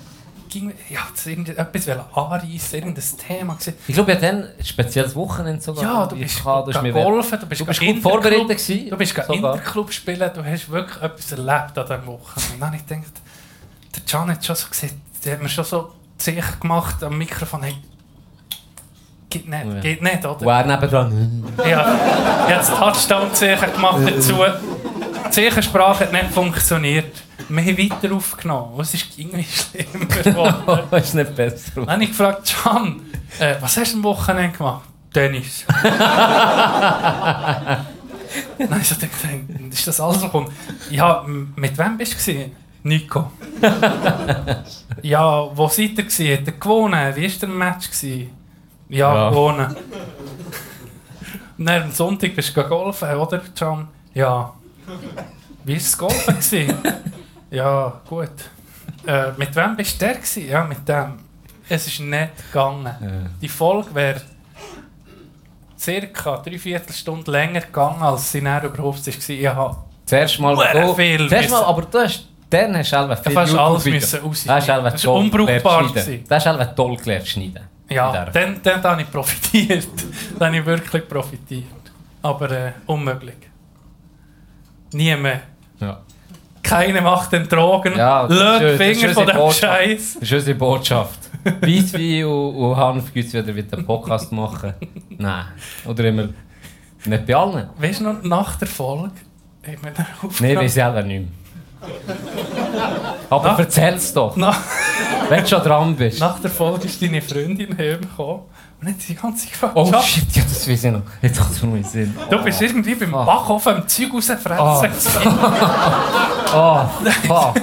Ging, ja, wollte anreissen, irgendein Thema. Gewesen. Ich glaube, ja dann ein spezielles Wochenende sogar. Ja, du bist golfen, du bist, Du bist gut vorbereitet gewesen, Du bist. Interclub spielen, du hast wirklich etwas erlebt an diesem Wochenende. Und dann habe ich gedacht, der Can hat schon so gesagt, der hat mir schon so Zeichen gemacht am Mikrofon, hey, geht nicht, Ja. geht nicht, oder? Er nebendran. Ja, ich habe das Touchdown-Zeichen gemacht dazu. Die Zeichensprache hat nicht funktioniert. Wir haben weiter aufgenommen. Es ist irgendwie schlimmer geworden. Das ist nicht besser. Dann habe ich gefragt, Can, äh, was hast du am Wochenende gemacht? Tennis. Habe ich gedacht, ist das alles, was kommt? Ja, mit wem bist du? gewesen? Nico. ja, wo seid ihr? gewesen? Hat er gewonnen? Wie war der Match? gewesen? Ja, Ja. gewonnen. Und am Sonntag bist du golfen, oder, Can? Ja. Wie war das Golfen? gewesen? ja, gut. Äh, mit wem bist du der? gewesen? Ja, mit dem. Es ist nicht gegangen. Ja. Die Folge wäre circa drei Viertelstunde länger gegangen, als sie dann überhaupt war. Habe Zuerst mal. Du- Zuerst mal, aber du hast. Dann hast du selber viel fast alles müssen raus. Das hast du war unbrauchbar. Das hast du toll gelernt schneiden. Ja, dann, dann habe ich profitiert. dann habe ich wirklich profitiert. Aber äh, unmöglich. Nie mehr. Ja. Keiner macht den Drogen. Ja, Löt ist- ist Finger von dem. Scheiß. Das ist unsere Botschaft. Weisswein und, und Hanfgütz wieder mit dem Podcast machen. Nein. Oder immer. Nicht bei allen. Weißt du noch, nach der Folge haben wir dann Nein, aufgenommen. wir selber nicht mehr. Aber Na? erzähl's doch, nach, wenn du schon dran bist. nach der Folge ist deine Freundin hergekommen und hat die ganze gefragt, Oh «Schatz, shit, ja, das weiß ich noch. Jetzt kommt es mir Sinn. Du bist irgendwie beim Ah. Backofen am Zeug rausfressen. Gewesen. Oh, fuck.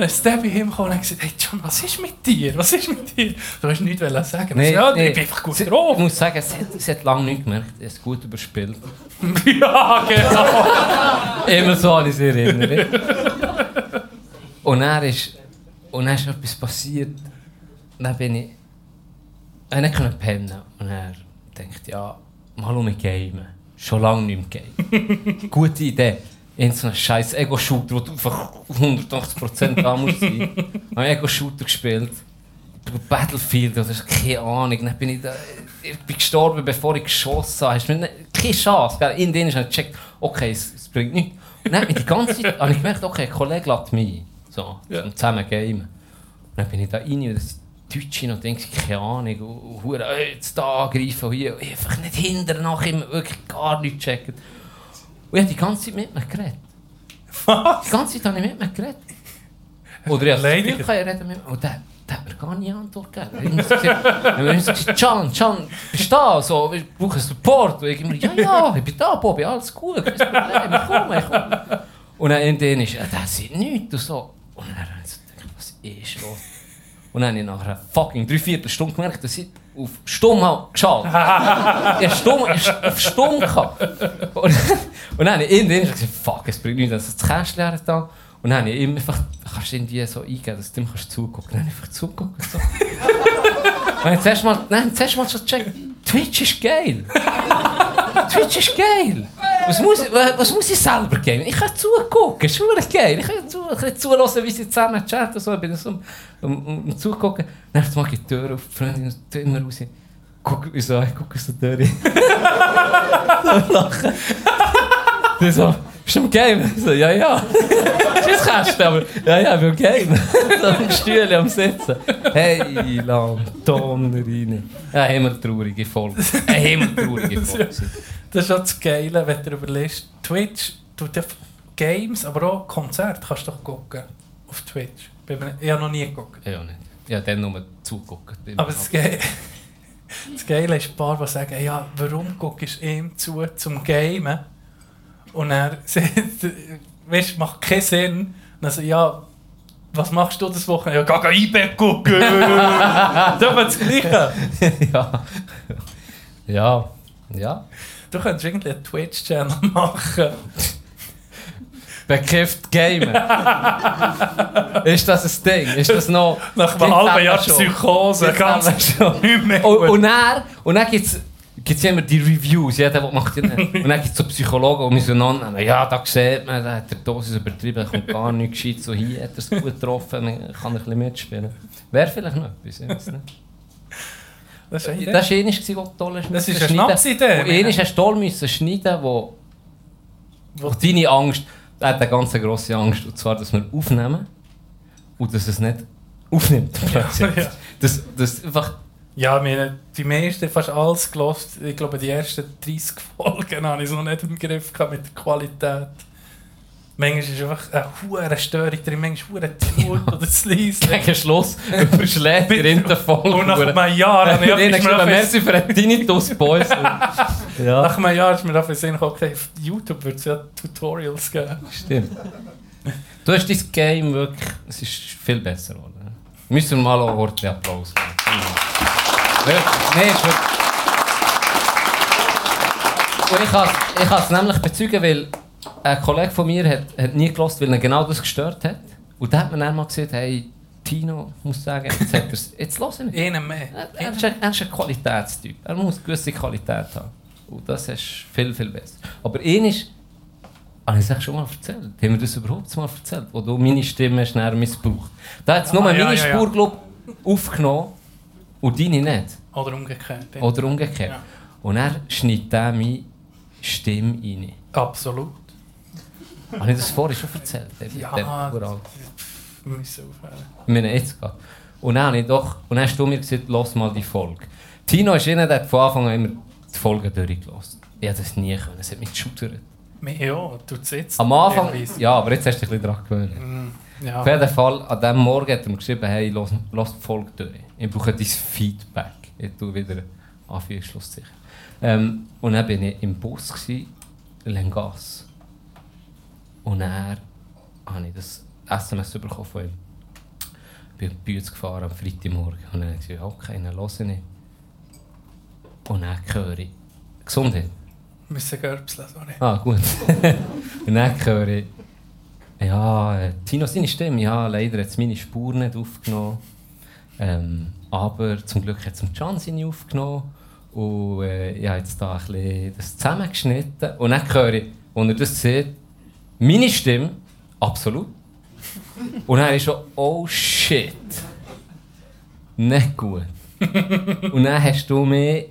Dann ist der bei ihm gekommen und hat gesagt, hey John, was ist mit dir? Was ist mit dir? Du hast nichts wollen sagen. Nee, ja, nee. ich bin einfach gut Sie- drauf. Ich muss sagen, es hat, es hat lange nicht gemerkt. Es ist gut überspielt. ja, genau. Immer so an diese Erinnerung. Und dann ist, und dann ist etwas passiert. Dann bin ich. Ich nicht können pennen. Und er denkt, ja, mal um mich gamen. Schon lange nicht mehr gamen. Gute Idee. In so einem scheiß Ego-Shooter, wo du einfach 180% da musst sein. Habe ich Ego-Shooter gespielt. Battlefield oder keine Ahnung. Dann bin ich da. Ich bin gestorben, bevor ich geschossen habe. Keine Chance. Gell? In denen habe ich gecheckt, okay, es, es bringt nichts. Und dann habe ich die ganze Zeit habe ich gemerkt, okay, ein Kollege lädt mich ein. So, Ja. zum zusammen gamen. Und dann bin ich da rein und das Deutsche und denke, keine Ahnung, und, und, äh, jetzt da angreifen und hier. Und ich einfach nicht hinterher nach ihm wirklich gar nichts checken. Und ich habe die ganze Zeit mit mir geredet. Was? Die ganze Zeit habe ich mit ihm geredet. Oder ich habe das. Gefühl, redet mit mir. Und der, der hat mir gar nie Antwort gegeben. Immer so gesagt- Can, Can, bist du da? So, ich brauche Support. Und ich immer, ja, ja, ich bin da, Bobby, alles gut, kein Problem, ich komme, ich komme. Und dann in denen ist, ja, der sieht nichts und so. Und dann habe ich so gedacht, was ist los? Und dann habe ich nach einer fucking dreiviertel Stunde gemerkt, dass ich auf Stumm habe geschaltet. ich habe Stumm, auf Stumm gehabt. Und, und dann habe ich den gesagt, fuck, es bringt nichts, dass das Kästchen her da. Und dann habe ich einfach, kannst du irgendwie so eingeben, dass du dem kannst. Dann habe ich einfach zugucken. So. Und ich zuerst mal, nein, zuerst mal schon gecheckt, Twitch ist geil. Twitch ist geil. Was muss, was muss ich selber geben? Ich kann zugucken, ist geil. Ich kann, zu, ich kann zulassen, wie sie zusammen chatten. So. Ich bin so um, um, um, zugucken. Dann mache ich die Tür auf, die Freundin tut immer raus. Guck, ich so, ich gucke der Tür. so lachen. So, bist du im Game? So, ja, ja. Tschüss, Kästchen, aber ja, ja, ich bin im Game. so am Stühle am Sitzen. Hey, lang, Donner rein. Ja, himmeltraurige Folge. Eine himmeltraurige Folge. Das ist auch das Geile, wenn du überlegst, Twitch tut ja Games, aber auch Konzerte kannst du doch gucken. Auf Twitch. Ich habe noch nie geguckt. Ja, nicht. Ja, dann nur zugucken. Aber das, Ge das Geile ist, ein paar, die sagen, ja, warum guckst du ihm zu zum Gamen? Und er sagt, weißt, macht keinen Sinn. Dann so, ja, was machst du das Wochenende? Ja, geh IB gucken. das ist das Gleiche. ja. Ja. Ja. Du könntest irgendwie einen Twitch-Channel machen. Bekifft Gamen. ist das ein Ding? Ist das noch... Nach einem halben Jahr. Psychose, ganz schon. nicht mehr Und, und dann, und dann gibt es gibt's immer die Reviews, jeder der macht die. Und dann gibt es so Psychologen, die so annehmen, ja, da sieht man, da hat der Dosis übertrieben, da kommt gar nichts gescheit, so hier hat er es gut getroffen, dann kann ein bisschen mitspielen. Wäre vielleicht noch etwas, ich weiß nicht. Das war einer, der toll. Das ist müssen eine schneiden. Schnapsidee, Und einer hast du toll müssen schneiden, wo, wo deine Angst, er hat eine ganz grosse Angst, und zwar, dass wir aufnehmen und dass es nicht aufnimmt. plötzlich. ja. Das, das einfach... Ja, wir, die meisten, fast alles gelost. Ich glaube, die ersten 30 Folgen habe ich so nicht im Griff gehabt mit der Qualität. Manchmal ist einfach eine hohe Störung drin, manchmal hure zu laut oder zu leise. Gegen Schluss überschlägt ihr in der Folge. Und nach einem Jahr habe ich ist habe auf- Merci für den Tinnitus Boys. ja, nach einem Jahr ist mir auf den Sinn gekommen, auf YouTube wird es ja Tutorials geben. stimmt. Du hast dein Game wirklich... Es ist viel besser geworden. Müssen wir mal einen ordentlichen Applaus geben. Wirklich. Nein, ist wirklich... Und ich kann ich kann es nämlich bezeugen, weil ein Kollege von mir hat, hat nie gelost, weil er genau das gestört hat. Und dann hat man dann mal gesagt, hey, Tino, muss sagen, jetzt, hat er's, jetzt lass ihn nicht. Einen mehr. Er, er, ist ein, er ist ein Qualitätstyp. Er muss eine gewisse Qualität haben. Und das ist viel, viel besser. Aber ihn ist, habe ich es schon mal erzählt? Haben wir das überhaupt mal erzählt? Wo du meine Stimme hast nachher missbraucht. Da hat es nur Ah, ja, meine ja, ja. Spur, glaub, aufgenommen und deine nicht. Oder umgekehrt. ja. Oder umgekehrt. Ja. Und er schneidet dann meine Stimme rein. Absolut. Habe ich das vorher schon erzählt? Der- Ja, der. Wir müssen aufhören. Ich meine, jetzt geht. Und dann, habe ich doch, und dann hast du mir gesagt, lass mal die Folge. Tino ist einer, der von Anfang an immer die Folgen durchgelassen. Ich hätte das nie können, es hat mich geschudert. Ja, du sitzt. Am Anfang, ja, aber jetzt hast du dich ein bisschen daran gewöhnt. Mm, Ja. Auf jeden Fall, an diesem Morgen hat er mir geschrieben, hey, lass, lass die Folge durch. Ich brauche dein Feedback. Ich tue wieder Anführungsschlusszeichen. Ähm, und dann war ich im Bus, gewesen, Lengas. Und dann habe ich das SMS bekommen von ihm. Ich bin uns gefahren am Freitagmorgen. Und dann habe ich gesagt, okay, dann höre ich. Und dann höre ich, Gesundheit. Wir müssen Görbseln, sorry. Ah, gut. und dann höre ich, ja, äh, Tino seine Stimme, ja, leider hat es meine Spur nicht aufgenommen. Ähm, aber zum Glück hat es Can seine aufgenommen. Und äh, ich habe jetzt da ein bisschen das zusammengeschnitten. Und dann höre ich, als er das sieht, meine Stimme, absolut. Und dann ist schon, oh shit. Nicht gut. Und dann hast du mich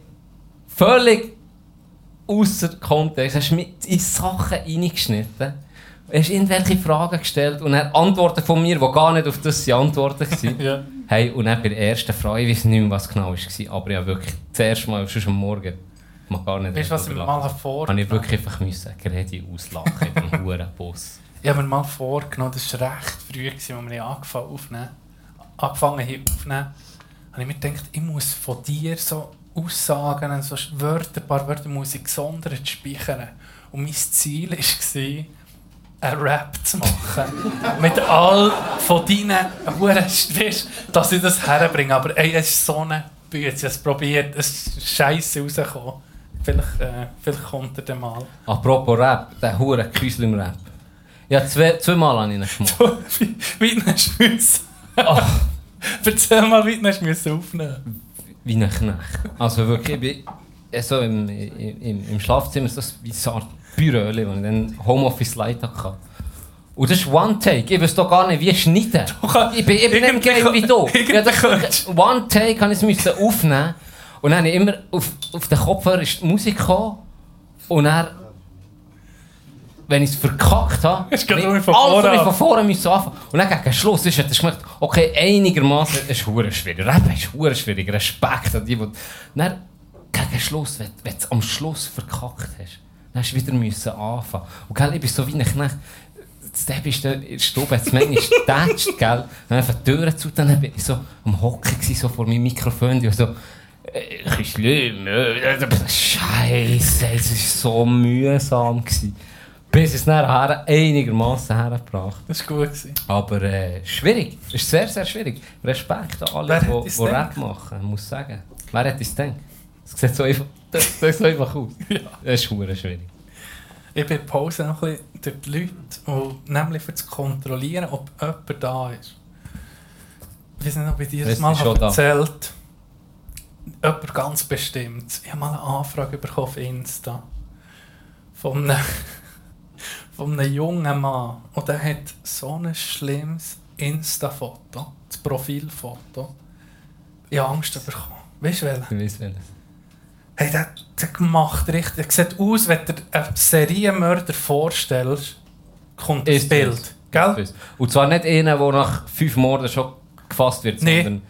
völlig außer Kontext, hast mich in Sachen reingeschnitten. Hast irgendwelche Fragen gestellt und dann Antworten von mir, die gar nicht auf das sind Antworten waren. Ja. Hey, und dann bei der ersten Frage, ich weiß nicht mehr, was genau war, aber ja wirklich, das erste Mal, schon am Morgen, man gar nicht Weißt du, was ich mir mal lachen. vor? Habe ich wirklich einfach müssen, Gredi auslachen dem Hurenbus. Ich habe mir mal vorgenommen, das war recht früh, als wir angefangen aufnehmen. Angefangen haben aufnehmen. Habe ich mir gedacht, ich muss von dir so Aussagen, so Wörter, ein paar Wörter muss ich gesondert speichern. Und mein Ziel war, einen Rap zu machen. Mit all von deinen Huren, dass ich das herbringe. Aber ey, es ist so eine Bütze. Ich habe es probiert, es ist scheiße rausgekommen. Vielleicht, äh, vielleicht kommt er dann mal. Apropos Rap, der hure Küslim-Rap. Ja, zwei, zweimal habe ich ihn gemacht. wie wie du müssen? Ach, Erzähl mal, wie hast müssen aufnehmen wie ein Knecht. Also wirklich, ich bin so im, im, im Schlafzimmer so Art Büröli, wo ich dann Homeoffice-Leiter hatte. Und das ist One-Take. Ich weiß doch gar nicht, wie schneiden. Ich bin, ich bin nicht Irgendwie geil wie du. Ja, das- könntest- One-Take habe ich es müssen aufnehmen. Und dann habe ich immer auf, auf den Kopfhörer ist die Musik gekommen. Und dann, wenn ich es verkackt habe, ich alles von vorne müssen anfangen. Und dann gegen Schluss ist es gemerkt, okay, einigermaßen es ist hure schwierig. Rap ist hure schwierig. Respekt an die, die... Dann, gegen Schluss, wenn, wenn du es am Schluss verkackt hast, dann hast du wieder müssen anfangen. Und gell, ich bin so wie ein Knecht. Dann bist du in der Stube, jetzt manchmal getatscht, gell? Dann einfach die Türen zu, dann bin ich so am Hocken gewesen, so vor meinem Mikrofon, und so, äh, bisschen schlimm, äh, Scheiße, es war so mühsam. Gewesen. Bis ich es dann her, einigermaßen hergebracht Das war gut. Gewesen. Aber äh, schwierig, es ist sehr, sehr schwierig. Respekt an alle, die Rap machen, muss ich sagen. Wer hätte es gedacht? Es sieht so einfach, das so einfach aus. Es ist verdammt schwierig. Ich bin Pause noch ein bisschen durch die Leute, und nämlich für zu kontrollieren, ob jemand da ist. Ich weiß nicht, ob ich dir das mal ist schon habe da. erzählt Jemand ganz bestimmt. Ich habe mal eine Anfrage bekommen auf Insta. Von einem, von einem jungen Mann. Und der hat so ein schlimmes Insta-Foto, das Profilfoto. Ich habe Angst bekommen. Weißt du welches? Ich weiß welches. Hey, der, der gemacht richtig. Er sieht aus, wenn du einen Serienmörder vorstellst, kommt das Ist Bild. es. Gell? Und zwar nicht einer, der nach fünf Morden schon gefasst wird, Nee. sondern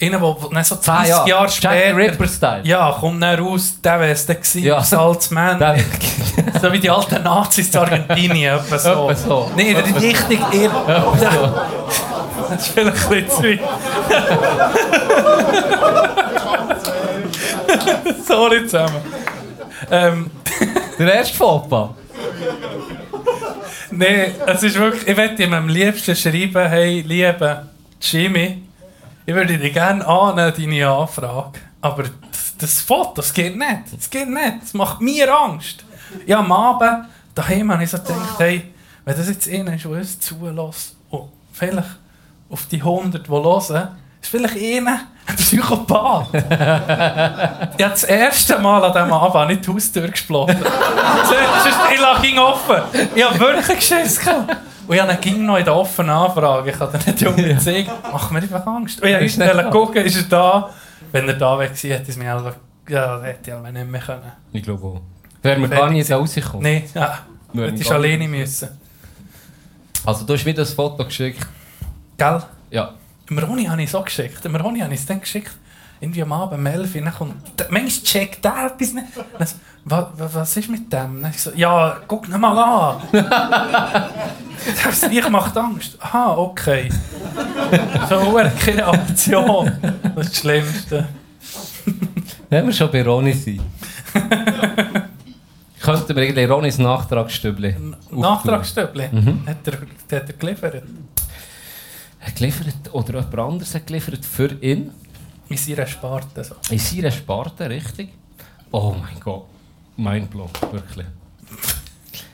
Einer, der dann so 20 Zehn Jahre. Jahre Jack später... Ripper-Style. Ja, kommt dann raus, der wäre es dann gewesen, Ja. als altes Mann. Der- so wie die alten Nazis in Argentinien. Etwa so. So. Nein, der richtig irre. Das ist vielleicht ein bisschen zu. Sorry zusammen. Ähm, Der erste Fauxpas. Nein, es ist wirklich, ich würde ihm am liebsten schreiben, hey, lieber Jimmy, ich würde dich gerne annehmen, deine Anfrage. Aber das, das Foto, das geht nicht. Das geht nicht. Das macht mir Angst. Ja, am Abend, daheim habe ich so gedacht, hey, wenn das jetzt einer ist, der uns zulässt, und vielleicht auf die 100, die hören, ist vielleicht einer ein Psychopath. ich habe das erste Mal an diesem Abend nicht die Haustür gesplossen. Sonst- Ich lag ihn offen. Ich habe wirklich Geschiss gehabt. Und ich habe ging noch in der offenen Anfrage. Ich dir nicht unbedingt sagen. Macht mir einfach Angst. Und ich wollte gucken, ist er da? Wenn er da war, hätte ich es mir einfach... Ja, hätte ich nicht mehr können. Ich glaube auch. Wären wir gar nicht rausgekommen. Nein, ja. Du nicht alleine müssen. Also du hast mir das Foto geschickt. Gell? Ja. Dem Ronny habe ich so geschickt. Dem Ronny habe ich es dann geschickt. Irgendwie am Abend um 11 Uhr. Dann kommt, manchmal checkt der etwas nicht. Dann was, was ist mit dem? Dann ich so, ja, guck ihn mal an. Das Licht macht Angst. Aha, okay. So eine keine Aktion. Das ist das Schlimmste. Wenn wir schon bei Ronny sind. Könnten wir eigentlich Ronnys Nachtragsstübli Nachtragsstöbli. Mhm. Hat, er, hat er geliefert. Er geliefert, oder jemand anderes hat geliefert für ihn. In seiner Sparte. So. In seiner Sparte, richtig? Oh mein Gott. Mindblow, wirklich.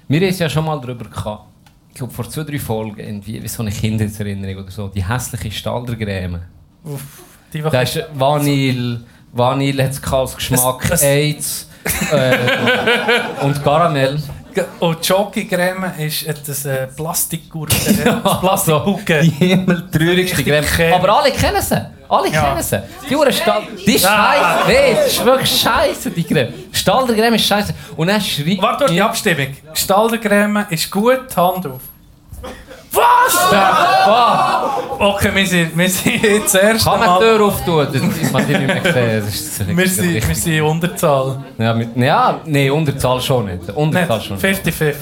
Wir haben es ja schon mal darüber gehabt. Ich glaube, vor zwei, drei Folgen, irgendwie, wie so eine Kindheitserinnerung oder so. Die hässliche Staldercreme. Uff, die Da ist Vanille, Vanille hat es als Geschmack, Das- das- AIDS äh, und Karamell. Und die Jockey-Creme ist etwas äh, Plastikgurken. Plastikbucke. Die himmeltraurigste Creme. Creme. Aber alle kennen sie. Alle Ja. kennen sie. Die Uhr Stall... Die ist Ah. scheiße. Nee, das ist wirklich scheiße, die Creme. Staldercreme ist scheiße. Und dann schreit... Warte, die Abstimmung. Staldercreme ist gut, Hand auf. Was? Wow. Okay, wir sind, wir sind jetzt das erste Kann man die. Tür auftun? Das man die nicht mehr sehen. Das ist Wir sind, wir sind in Unterzahl. Ja, mit, ja, nee, Unterzahl schon nicht. Unterzahl schon nicht. Nicht 50-50.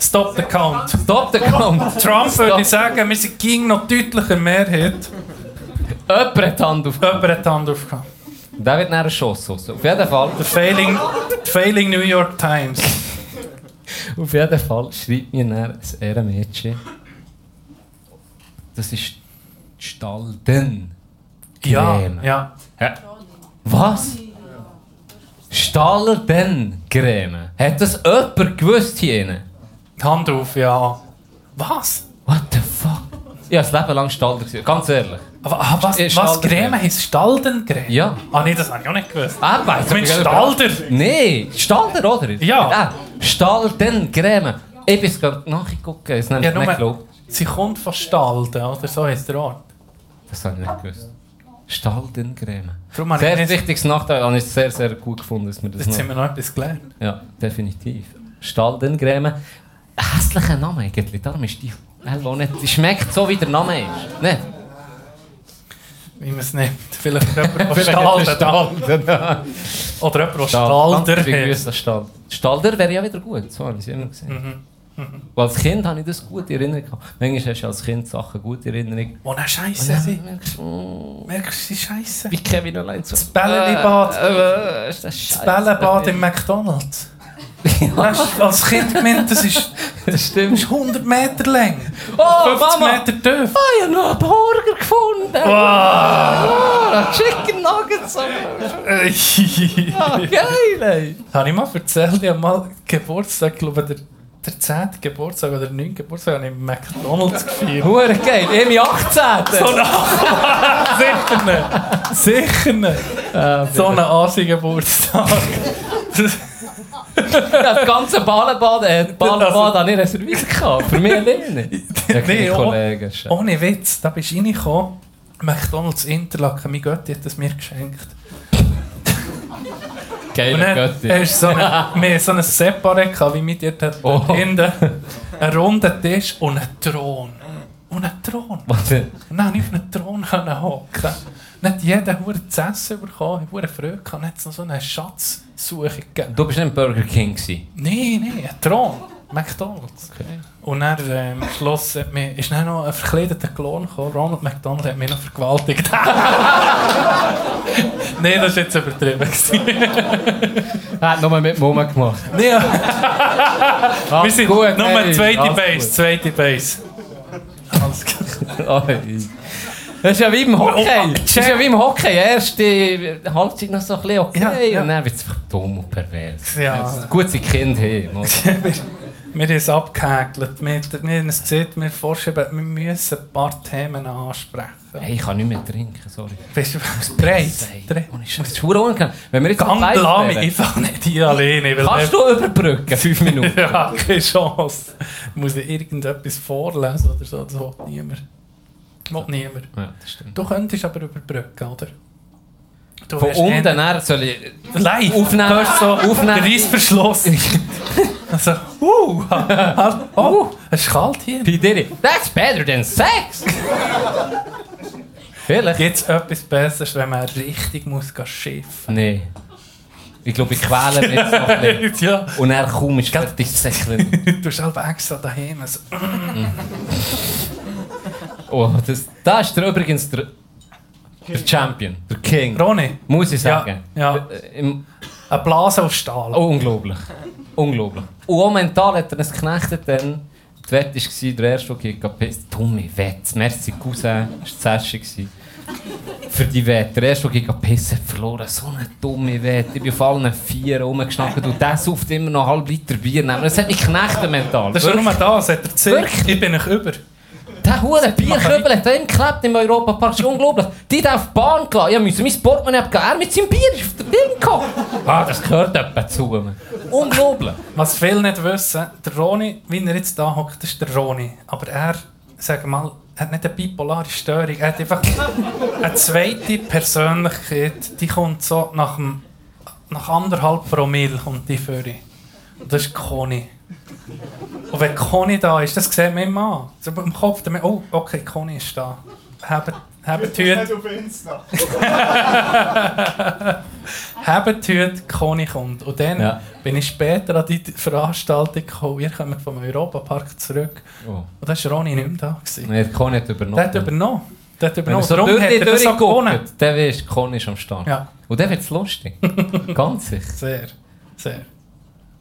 Stop the count. Stop the count. Trump würde ich sagen, wir sind ging noch deutlicher Mehrheit. Jemand hat die Hand auf. Jemand hat die Hand aufgehauen. Der wird nachher erschossen. Auf jeden Fall. The failing, failing New York Times. Auf jeden Fall schreibt mir dann ein Ehrenmädchen. Das ist Stalden. Ja, ja. Hä? Was? Stalden Creme. Hat das jemand gewusst hier? innen? Hand auf, ja. Was? What the fuck? Ich habe das Leben lang Stalder gesehen, ganz ehrlich. Aber, ah, was, Äh, was Staldencreme. Creme heisst Staldencreme? Ja. Ah nee, das habe ich auch nicht gewusst. Ah, weiss Du ich. Stalder? Nein, Stalder, oder? Ja. Ah, Stalden Creme. Ich bin es gerade nachgeguckt, es nennt Ja, nicht geglaubt. Sie kommt von Stalden, oder so heisst der Ort. Das habe ich nicht gewusst. Staldencreme. Darum Sehr ich wichtiges Nachteil, habe ich sehr, sehr gut gefunden, dass wir das Jetzt noch... haben wir noch etwas gelernt. Ja, definitiv. Staldencreme. Ein hässlicher Name eigentlich, darum ist die hell auch nicht... Die schmeckt so, wie der Name ist. Nicht? Wie man es nennt. Vielleicht jemand, der Stalden da. Oder jemand, der Stalder Stalder. Wäre ja wieder gut, so habe ich es immer gesehen. Und als Kind habe ich das gut in Erinnerung. Manchmal hast du als Kind Sachen gut in Erinnerung. Oh, nein, Scheiße. Ja, sie. merkst du, Merkst du, sie Scheiße? Wie Kevin allein so. Das Bällebad. Äh, äh, ist das. Bällebad im McDonalds. Hast du als Kind gemeint, das ist, Das stimmt. das ist 100 Meter lang. Oh, 50 Mama! Meter tief. Ah, ich habe noch einen Burger gefunden! Wow. Oh, Chicken Nuggets! Äh, Ah, geil, ey! Habe ich mal erzählt, ich habe mal Geburtstag, ich glaube der, der 10. Geburtstag oder der 9. Geburtstag habe ich im McDonalds gefeiert. Hure geil, ich bin 18. So ein Sicher nicht. Sicher nicht. So ein Asi-Geburtstag. Das ganze Ballenbad, äh, Ballenbad habe ich reserviert gehabt. Für mich alleine. Ja, Nee, oh. Kollegen. scheiße. Ohne Witz, da bist du reingekommen. McDonalds Interlaken, mein Götti hat das mir geschenkt. Dann Götti. hast du so eine, wir hatten so ein Separé, wie mit dir dort Oh. hinten. Einen runden Tisch und einen Thron. Und einen Thron. Was denn? Konnte ich auf einen Thron hocken. Nicht jeder hure zu essen bekommen. Hatte Freude. gehabt. Dann hat es noch so eine Schatzsuche gegeben. Du bist nicht im Burger King gewesen. Nein, nein, ein Thron. McDonalds. Okay. Und dann ähm, am Schluss hat mir, ist dann noch ein verkleideter Klon gekommen. Ronald McDonald hat mich noch vergewaltigt. Nein, das war jetzt übertrieben. Er hat nur mit Mumme gemacht. Nein, wir sind gut, nur ey, zweite Base, zweite Base. Alles. Oi. Das ist ja wie im Hockey. Oh, oh, Das ist ja wie im Hockey. Erste Halbzeit noch so ein bisschen okay. Ja, ja. Und dann wird es einfach dumm und pervers. Ja. Gut, sein Kind haben. Wir haben es abgehäkelt. Wir, wir haben es gesehen, wir forschen, wir müssen ein paar Themen ansprechen. Hey, ich kann nicht mehr trinken, sorry. Bist du? Drei. Ohne Scheiß. Das ist verdammt unangenehm. Wenn wir jetzt lass mich wären, einfach nicht hier alleine. Kannst du überbrücken? Fünf Minuten. Ja, keine Chance. Muss ich irgendetwas vorlesen oder so? Das will niemand. Will niemand. Ja, das stimmt. Du könntest aber überbrücken, oder? Du Von unten her soll ich... Live! Aufnehmen. So Aufnehmen. den Reissverschluss. also, uh, oh, es ist kalt hier. P. Diddy. That's better than sex! Vielleicht? Gibt es etwas Besseres, wenn man richtig muss schiffen Nee. Ich glaube, ich quäle mich jetzt noch ein bisschen. Ja, Und er kaum ist fertig säckeln. du bist halt extra daheim. Also, Oh, das, da ist der übrigens der, der Champion, der King. Ronny, Muss ich sagen. Ja, ja. Äh, Im, eine Blase auf Stahl. oh, unglaublich. Unglaublich. Und auch mental hat er es geknechtet dann. Die Wette war, der erste, der gegen gepisst Dumme Wette. Merci, Cousin. Das war gewesen. Für die Wette. Der erste, der gegen gepisst hat, verloren. So eine dumme Wette. Ich bin auf allen vier rumgeschnackt und der sauft immer noch halben Liter Bier nehmen. Das hat mich geknechtet mental. Das ist nur das, hat er. Wirklich? Ich bin nicht über. Der hure Bierkübel hat ihm geklebt im Europapark. Das ist unglaublich. Die auf die Bahn gelassen. Ich musste mein Portemonnaie abgeben. Er mit seinem Bier ist auf der Ding gekommen. Ah, das gehört etwa zu mir. Unglaublich. Was viele nicht wissen, der Roni, wie er jetzt da hockt, das ist der Roni. Aber er, sag mal, hat nicht eine bipolare Störung. Er hat einfach eine zweite Persönlichkeit, die kommt so nach, dem, nach anderthalb Promille kommt die für Und das ist Conny. Und wenn Conny da ist, das sieht man immer an. So im Kopf, dann, oh, okay, Conny ist da. Habt, habt Nicht auf Insta. habt heute, Conny kommt. Und dann Ja. bin ich später an die Veranstaltung gekommen. Wir kommen vom Europapark zurück. Oh. Und da war Ronny nicht mehr da. Gewesen. Nee, der Conny hat übernommen. Der hat übernommen. Der hat übernommen. er so Darum hat er das auch gewonnen. weisst du, Conny ist am Start. Ja, Und dann wird es lustig. Ganz sicher. sehr. Sehr.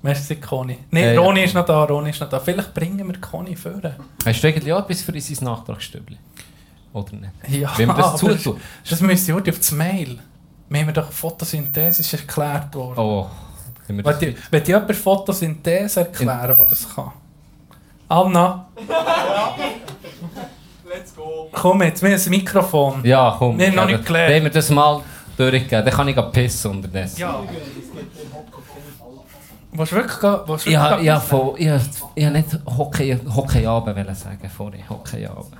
Merci, Conny. Nein, Ja, ja. Ronny ist noch da, Ronny ist noch da. Vielleicht bringen wir Conny vor. Hast du eigentlich auch etwas für unser Nachtragsstübli? Oder nicht? Ja, Wenn wir das zutun. Das müsste heute auf das Mail. Wir haben doch Photosynthese ist erklärt worden. Oh. Wenn die jemand Photosynthese erklären, wo das kann? Anna? Let's go. Komm jetzt, wir haben ein Mikrofon. ja, komm. Wir haben noch nicht gelernt. Wenn wir das mal durchgeben, dann kann ich pissen unterdessen. Ja. Du wirklich Ja, wirklich ja, gehen? voll. Ich, ich wollte nicht Hockey, Hockeyabend wollen sagen vorhin. Hockeyabend.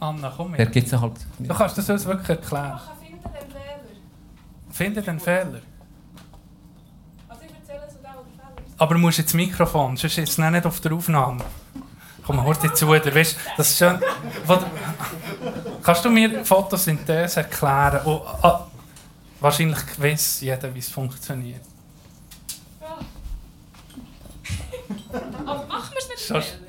Anna, komm Da mit. gibt es halt... Du kannst das uns wirklich erklären. finden den Fehler. Finde den Fehler. Also ich erzähle den, wo der Fehler ist. Aber du musst jetzt das Mikrofon, sonst ist es nicht auf der Aufnahme. Komm, hör dir zu, du weißt, das ist schon... Was- Kannst du mir Photosynthese erklären? Und, ah, wahrscheinlich weiss jeder, wie es funktioniert. Aber machen wir es mit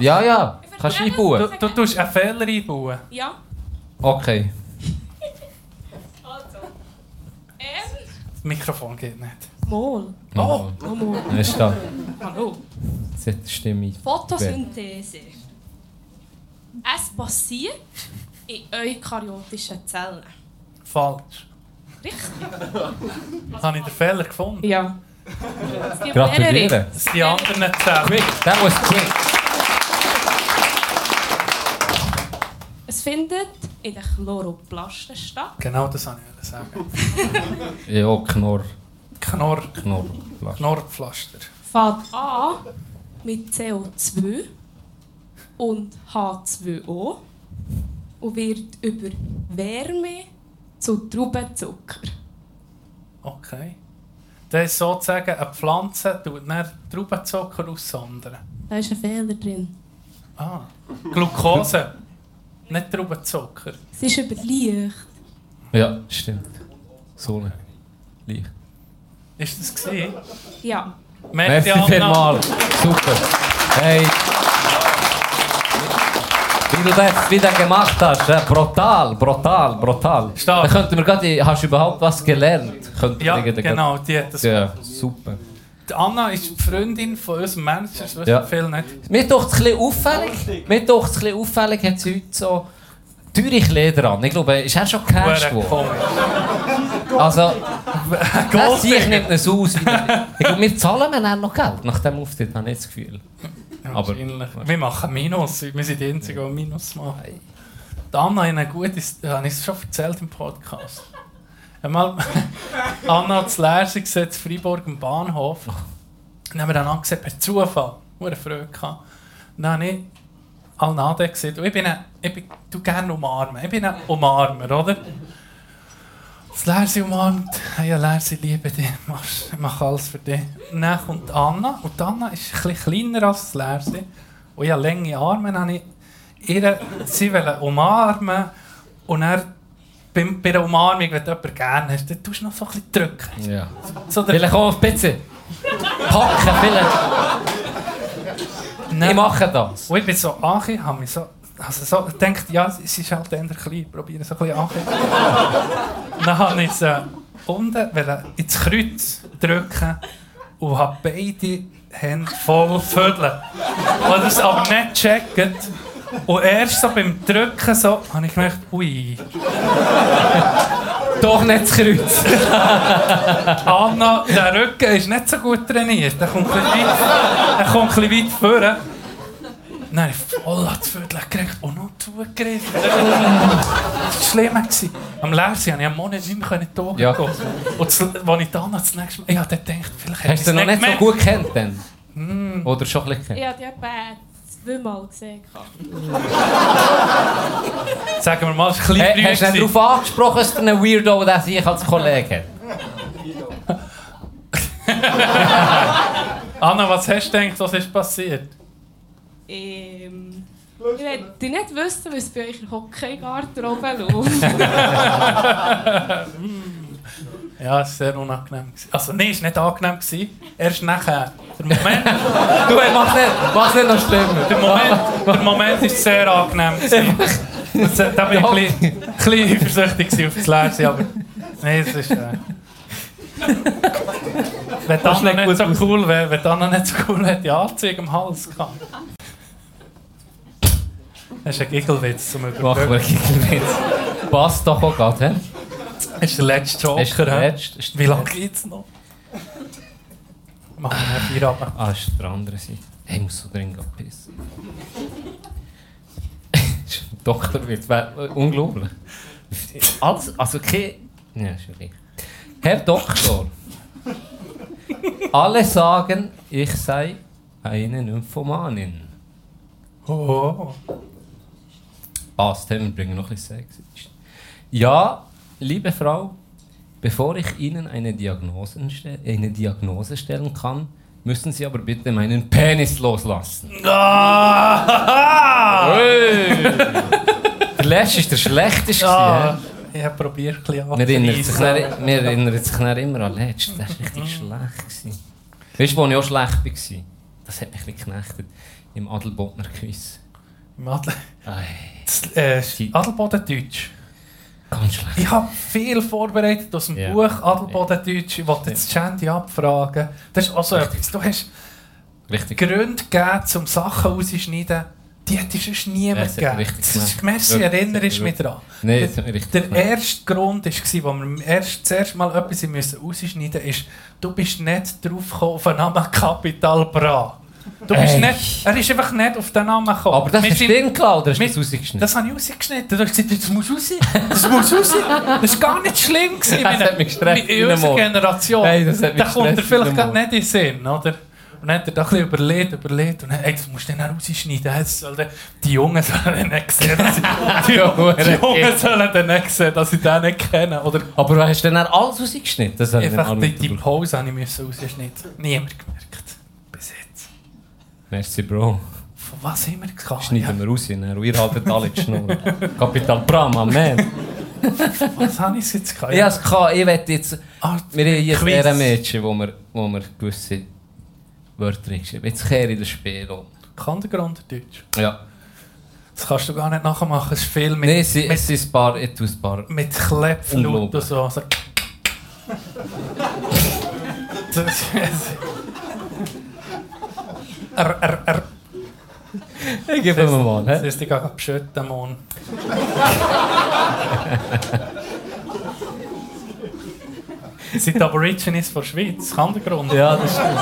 Ja, ja. Kannst du einbauen? Du, du tust einen Fehler einbauen. Ja, Okay. also. Ähm, Das Mikrofon geht nicht. Mol. Oh. Oh, Mol. Ist da. Hallo. Jetzt Stimme. Photosynthese. Es passiert in eukaryotischen Zellen. Falsch. Richtig? Habe ich den Fehler gefunden? Ja. Gratuliere. Das sind die anderen Zellen. Quick, that was quick. Findet in den Chloroplasten statt. Genau das wollte ich sagen. Ja, Knorr. Knorr, Knorr. Knorrpflaster. Fängt an mit CO2 und H2O und wird über Wärme zu Traubenzucker. Okay. Das ist sozusagen eine Pflanze, die dann Traubenzucker aussondern. Da ist ein Fehler drin. Ah. Glucose. Nicht Traubenzucker. Es ist über Licht. Ja, stimmt. Sonne. Licht. Ist das gewesen? Ja. Merci Anna. vielmals. Super. Hey. Wie du das wieder gemacht hast, äh, brutal, brutal, brutal. Stark. Da könnten wir gerade, hast du überhaupt was gelernt? Könnten Ja, genau, die hat das Ja, super. Die Anna ist die Freundin von unserem Manager, das wissen Ja. viele nicht. Mir doch es ein auffällig. Mir doch es ein auffällig, hat sie heute so teure Kleider an. Ich glaube, ist er schon geworden? komisch. Also, das sehe ich nicht so aus. Ich glaube, wir zahlen mir dann noch Geld nach dem Auftritt, habe ich das Gefühl. Aber- Wahrscheinlich. Wir machen Minus. Wir sind die Einzigen, die Minus machen. Die Anna hat eine gute, habe ich es schon erzählt im Podcast. Einmal, Anna hat das Lehrse gesehen, in Freiburg am Bahnhof. Dann haben wir dann gesehen, per Zufall. Eine Freude gehabt. Dann habe ich Alnade gesehen. Ich bin, ein, ich bin du gerne umarmen. Ich bin ein Umarmer, oder? Das Lersi umarmt. Hey, Lersi, liebe dich. Ich mache alles für dich. Und dann kommt Anna. Und Anna ist ein bisschen kleiner als das Lersi. Und ich habe lange Arme. Dann habe ich ihre, sie wollte umarmen. Und dann, bei, bei der Umarmung, wenn du jemanden gerne hast, dann tust du noch so ein bisschen drücken. Ja. So der, Vielleicht auch auf Pizza. Packen, vielleicht. Nein. Ich mache das. Und ich bin so angekommen, habe mich so, also so gedacht, ja, sie ist halt eher klein, probiere so ein bisschen angekommen. Dann habe ich sie unten ins Kreuz drücken und habe beide Hände voll vödeln. Und das aber nicht gecheckt. Und erst so beim Drücken so, habe ich gemerkt, ui, Doch nicht das Kreuz. Anna, der Rücken ist nicht so gut trainiert. Der kommt ein bisschen weit, der kommt ein bisschen weit vorne. Dann habe ich voll an die Viertel gekriegt und noch zugegriffen. Das war schlimm. Am Lehrsi konnte ich einen Monat nicht mehr in die Augen Ja. gehen. Und das, als ich dann das nächste Mal... Ich habe gedacht, vielleicht Hast du sie noch nicht so gemerkt. gut kennt dann? Oder schon ein bisschen Ich kennt? habe die etwa zweimal gesehen. Sagen wir mal, es war ein bisschen hast du nicht darauf angesprochen, dass du einen Weirdo, der sich als Kollege hat? Anna, was hast du gedacht, was ist passiert? Ähm, ich möchte nicht wissen, was bei euch im Hockeygarten oben läuft. Ja, es war sehr unangenehm. Also, nein, es war nicht angenehm. Gewesen. Erst nachher. Der Moment, Du, ey, mach's nicht, mach's nicht noch schlimmer. der Moment, der Moment ist sehr angenehm. Gewesen. Das, da bin ich ein bisschen, ein bisschen eifersüchtig auf das Lesen, aber nein, es ist... Äh, wenn das noch nicht so cool wäre, wenn das noch nicht so cool hätte, die Anzeige am Hals gehabt. Das ist ein Giggelwitz zum Mach mal Überbrücken. Giggelwitz. Passt doch auch gerade, hä? Das ist der letzte Joker. Ist der letzte? Ist der Wie lange letzte? geht's noch? Machen wir vier ab. Ah, ist der andere Seite. Hey, ich muss so dringend pissen. Doktorwitz, wär- unglaublich. Alles, also kein... Ja, richtig. Herr Doktor, alle sagen, ich sei eine Nymphomanin. Oh. Passt, wir bringen noch ein bisschen Sex. Ja, liebe Frau, bevor ich Ihnen eine Diagnose, eine Diagnose stellen kann, müssen Sie aber bitte meinen Penis loslassen. Ah! Hey. Der letzte ist der schlechteste. Ah, ich habe probiert, ein bisschen anzureissen. man erinnert sich dann immer an den letzten. Der war richtig schlecht. Gewesen. Weißt du, wo ich auch schlecht war? Das hat mich ein bisschen geknechtet. Im Adelbodner Quiz. Im Adel Ei, das, äh, Adelboden Deutsch. Ich habe viel vorbereitet aus dem Ja. Buch Adelboden Deutsch. Ich wollte jetzt Shandy abfragen. Das ist also etwas. Du hast Richtig. Gründe gegeben, um Sachen rauszuschneiden. Die hätte sonst niemand mich gegeben. richtig merci, du hat mich daran. Nein, Der- Der erste Grund war, wo wir erst, das erste Mal etwas müssen rausschneiden mussten, ist, du bist nicht drauf gekommen auf den Namen Capital Bra. Du bist nicht, er ist einfach nicht auf den Namen gekommen. Aber das Wir ist drin klar, oder hast du das rausgeschnitten? Das habe ich rausgeschnitten. Du hast gesagt, das muss raus. Das muss raus. Das war gar nicht schlimm. Gewesen. Das hat mich gestresst In unserer Generation. Hey, das hat mich da kommt er vielleicht gerade nicht in den Sinn, oder? Und dann hat er da ein bisschen überlegt, überlegt. Und dann, ey, das musst du dann rausschneiden. Das soll dann- Die Jungen sollen nicht sehen, dass ich, die, die Jungen sollen dann nicht sehen, dass ich den nicht kenne. Oder Aber hast du dann alles rausgeschnitten? Das einfach die, die. Pause habe ich rausschneiden. Niemand gemerkt. Jetzt. Merci, Bro. Von was haben wir gehabt? Schneiden wir raus, ne? Ihr haltet alle die Schnur. Kapital Brahma, man. Was habe ich jetzt gehabt? Ich habe es gehabt, ich wette jetzt... Ah, Wir haben hier Quiz. ein Mädchen, wo wir, wo wir gewisse Wörter geschrieben Jetzt kehre ich das Spiel um. Kann der Grunddeutsch? Ja. Das kannst du gar nicht nachmachen. Es ist viel mit, Nein, es mit, sind ein paar... Ein paar... mit Klepflaut und so. so. Das er, er, er. Ich gebe ihm mal, Das hä? ist die gar beschütten, Mann. Sind Aborigines von der Schweiz? Kann der Grund? Ja, das stimmt.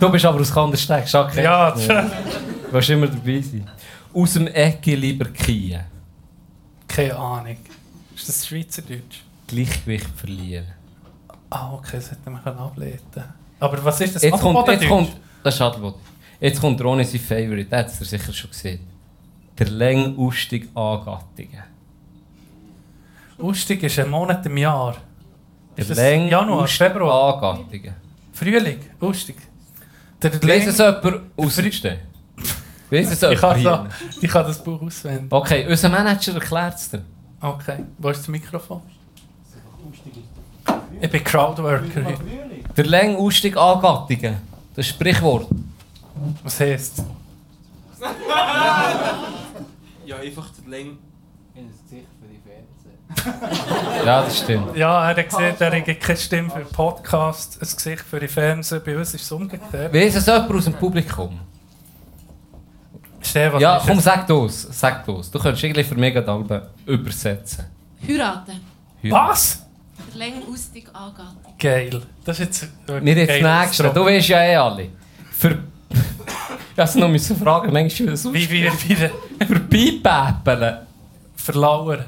Du bist aber aus Kandersteg, Schacke. Ja, das Du willst immer dabei sein. Aus dem Ecke lieber Kien. keine Ahnung. Ist das Schweizerdeutsch? Gleichgewicht verlieren. Ah, okay, das hätte man können ableiten Aber was ist das? Jetzt kommt, jetzt kommt... Das ist Adelboden. Jetzt kommt Ronny sein Favorite. Der hat es sicher schon gesehen. Der Längustig Angattungen. Ustig ist ein Monat im Jahr. Der Ist das Januar, Februar? Angattungen. Frühling, Ustig. Der Weiss es jemand ausstehen? Weiss es ich, kann jemand hier? ich kann das Buch auswendig. Okay, unser Manager erklärt es dir. Okay, wo ist das Mikrofon? Ich bin Crowdworker heute. Der Längustig Angattungen. Das Sprichwort. Was heisst Ja, einfach die Länge in das Gesicht für die Fernseher. Ja, das stimmt. Ja, er hat gesagt, er hat keine Stimme für Podcast, ein Gesicht für die Fernsehen. Bei uns ist es umgekehrt. Weiss es jemand aus dem Publikum? Steh, was Ja, ist komm, es? sag das. Sag das. Du könntest irgendwie für Megadalben übersetzen. Heiraten. Was? Der Länge austig angehen. Geil. Das ist jetzt Wir jetzt das nächste. Du weißt ja eh alle. Für... ich noch müssen fragen, manchmal wie das Wie wir wieder Für Piepäppeln. verlauern.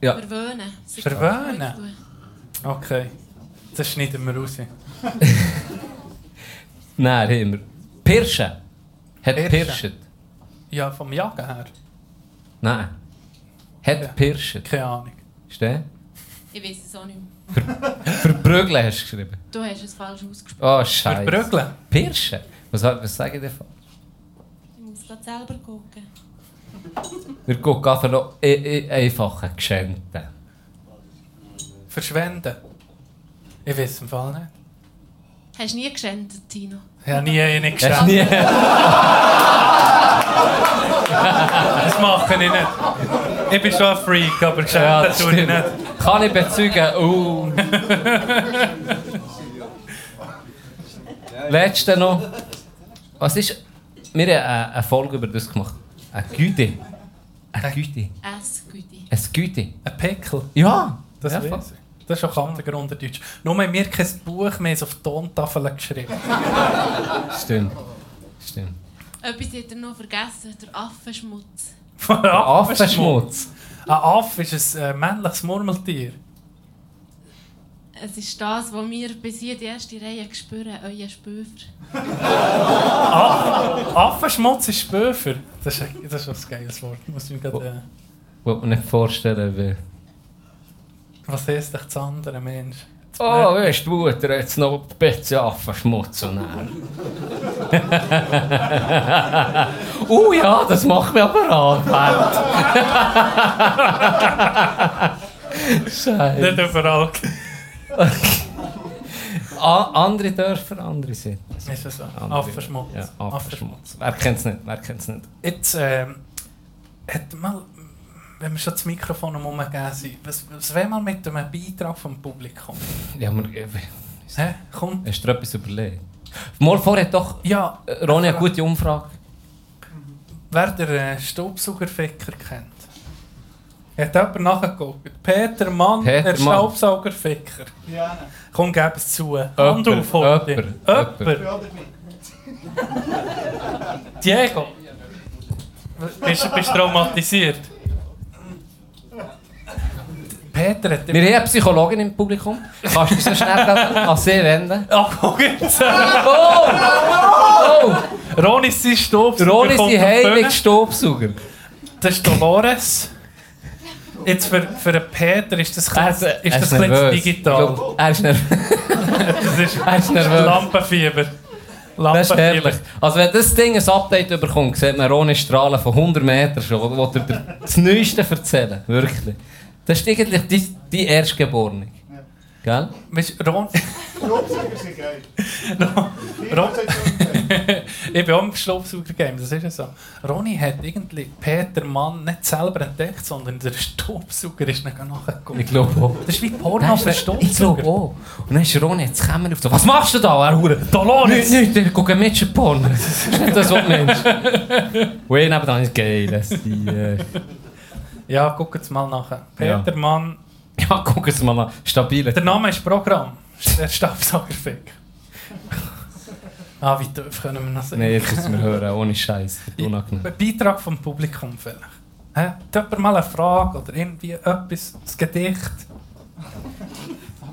Ja. Verwöhnen. Verwöhnen? Okay. Das schneiden wir raus. Nein, haben wir. Pirschen. Hat Pirschen. Pirschen. Ja, vom Jagen her. Nein. Hat Ja. Pirschen. Keine Ahnung. Steh? Ich weiß es auch nicht mehr. Verprügeln hast du geschrieben. Du hast es falsch ausgesprochen. Oh, Scheiße. Verprügeln? Pirschen? Was, was sage ich dir? Ich muss gerade selber gucken. Wir gucken einfach noch e- e- einfache Geschenke. Verschwenden. Ich weiß im Fall nicht. Hast du nie geschändet, Tino? Ich habe nie geschenkt. du nie... Das mache ich nicht. Ich bin schon ein Freak, aber geschenkt Ja, das das tue ich nicht. Kann ich bezeugen. Uh. Letzte noch. Was ist... Wir haben eine, eine Folge über das gemacht. Eine Güte. Eine Güte. Es, Güte. Ein Güte. Ein Pickel. Ja. Das Ja, weiß ich. Das ist auch Kantengrunderdeutsch. Nur haben wir kein Buch mehr auf Tontafeln geschrieben. Stimmt. Stimmt. Etwas hat er noch vergessen, der Affenschmutz. Affenschmutz. Ein Affe ist ein äh, männliches Murmeltier. Es ist das, was wir bis hier die erste Reihe spüren, euer Spöfer. Affenschmutz ist Spöfer. Das ist, ein- das ist ein geiles Wort. Muss ich mir grad, äh, Ich wollte mir nicht vorstellen, wie... was heisst dich das andere Mensch? Oh, weißt du, Mutter, jetzt noch ein bisschen Affenschmutz und dann. uh ja, das macht mich aber an. Scheiße. Nicht überall. Andere Dörfer, andere Sitten. Ist das so? Affenschmutz. Ja, Affenschmutz. Wer kennt es nicht? Wer kennt's nicht? Jetzt, ähm, hat mal, wenn wir schon das Mikrofon am Umgehen sind, was, was wäre mal mit einem Beitrag vom Publikum? Ja, aber, Hä? Komm. hast du dir etwas überlegt? Mal vorher hat doch Ja, äh, Ronny eine gute Umfrage. wer der äh, Staubsaugerficker kennt. Hat jemand nachgeguckt? Peter Mann, Peter der Mann. Staubsaugerficker. Ja, Komm, gib es zu. Hand auf, Horti. jemand, nicht? Diego. Bist du bist traumatisiert? Peter hat... Wir haben eine Psychologin im Publikum. Kannst du dich so schnell an sie wenden? Ach, guck jetzt. Oh! Oh! Ronny ist sein Staubsauger. Ronny ist kommt die auf die heilige Bühne. Staubsauger. Das ist Dolores. Jetzt für, für den Peter ist das, Er ein ist, er das ein digital. Glaub, er ist nervös. Das ist, Er ist nervös. Lampenfieber. Das ist Lampenfieber. herrlich. Also wenn das Ding ein Update bekommt, sieht man Ronny strahlen von 100 Metern schon, wo, dir das Neueste erzählen. Wirklich. Das ist eigentlich die, die Erstgeborene. Gell? Weißt du, Ron, Staubsauger sind geil. Ron, geil. ich bin auch im Staubsauger-Game, das ist ja so. Ronny hat irgendwie Peter Mann nicht selber entdeckt, sondern der Staubsauger ist nicht nachgekommen. Ich glaube auch. Das ist wie Porno für Ich glaube Staubsauger. auch. Und dann ist Ronny jetzt Kämmer auf so. Was machst du da, er Hure? Dolores! Nicht, nicht, der guckt mit Porn. Das ist nicht das, was du meinst. Und ich nebenan ist geil. Das ist die, äh, Ja, guck jetzt mal nachher. Ja. Peter Mann, ja, guck es mal an. Stabile. der Name ist Programm. Der Staubsaugerfick. ah, wie tief können wir noch sehen? Nein, jetzt müssen wir hören, ohne Scheiß. Unangenehm. Ein Beitrag vom Publikum vielleicht. Hat jemand mal eine Frage oder irgendwie etwas, das Gedicht?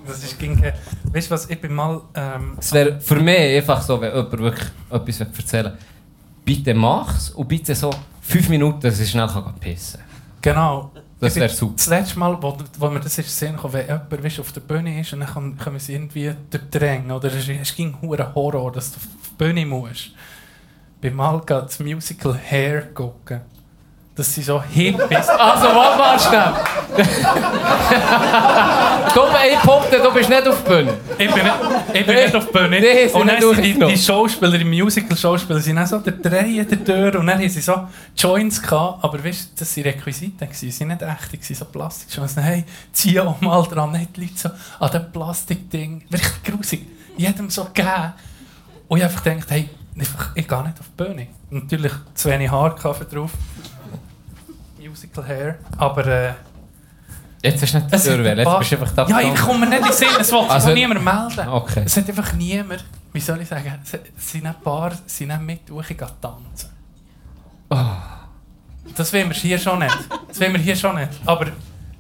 Das ist ging, weißt du was, ich bin mal... Ähm, Es wäre für mich einfach so, wenn jemand wirklich etwas erzählen will. Bitte mach's und bitte so fünf Minuten, dass ich schnell kann pissen genau. Das wäre super. Das letzte Mal, wo, wo mir das ist kam, wenn jemand weißt, auf der Bühne ist und dann kann, können wir sie irgendwie durchdrängen. Oder es, ist- hure Horror, dass du auf die Bühne musst. Bin mal das Musical Hair gucken. Das sind so Hippies. Also, mal schnell. du, ey, Punkte, du bist nicht auf der Bühne. Ich bin nicht, ich bin nicht auf die Bühne. Nee, sie und dann sind die, die Schauspieler, die Musical-Schauspieler, sind auch so der Drehen der Tür und dann haben sie so Joints gehabt, aber weißt du, das waren Requisiten, sie waren nicht echte, gewesen, so Plastikjoints. Hey, zieh auch mal dran, nicht die Leute so an dem Plastikding, wirklich grusig, jedem so gegeben. Und ich einfach gedacht, hey, ich gehe nicht auf die Bühne. Natürlich zu wenig Haarkaffee drauf. Musical Hair, aber äh, Jetzt du nicht die Tür ein jetzt bist du einfach da. Ja, ich komme nicht in den Sinn, es wollte Also- niemand melden. Okay. Es hat einfach niemand, wie soll ich sagen, es sind ein paar sind nicht mit durchgegangen tanzen. Oh. Das wollen wir hier schon nicht. Das wollen wir hier schon nicht. Aber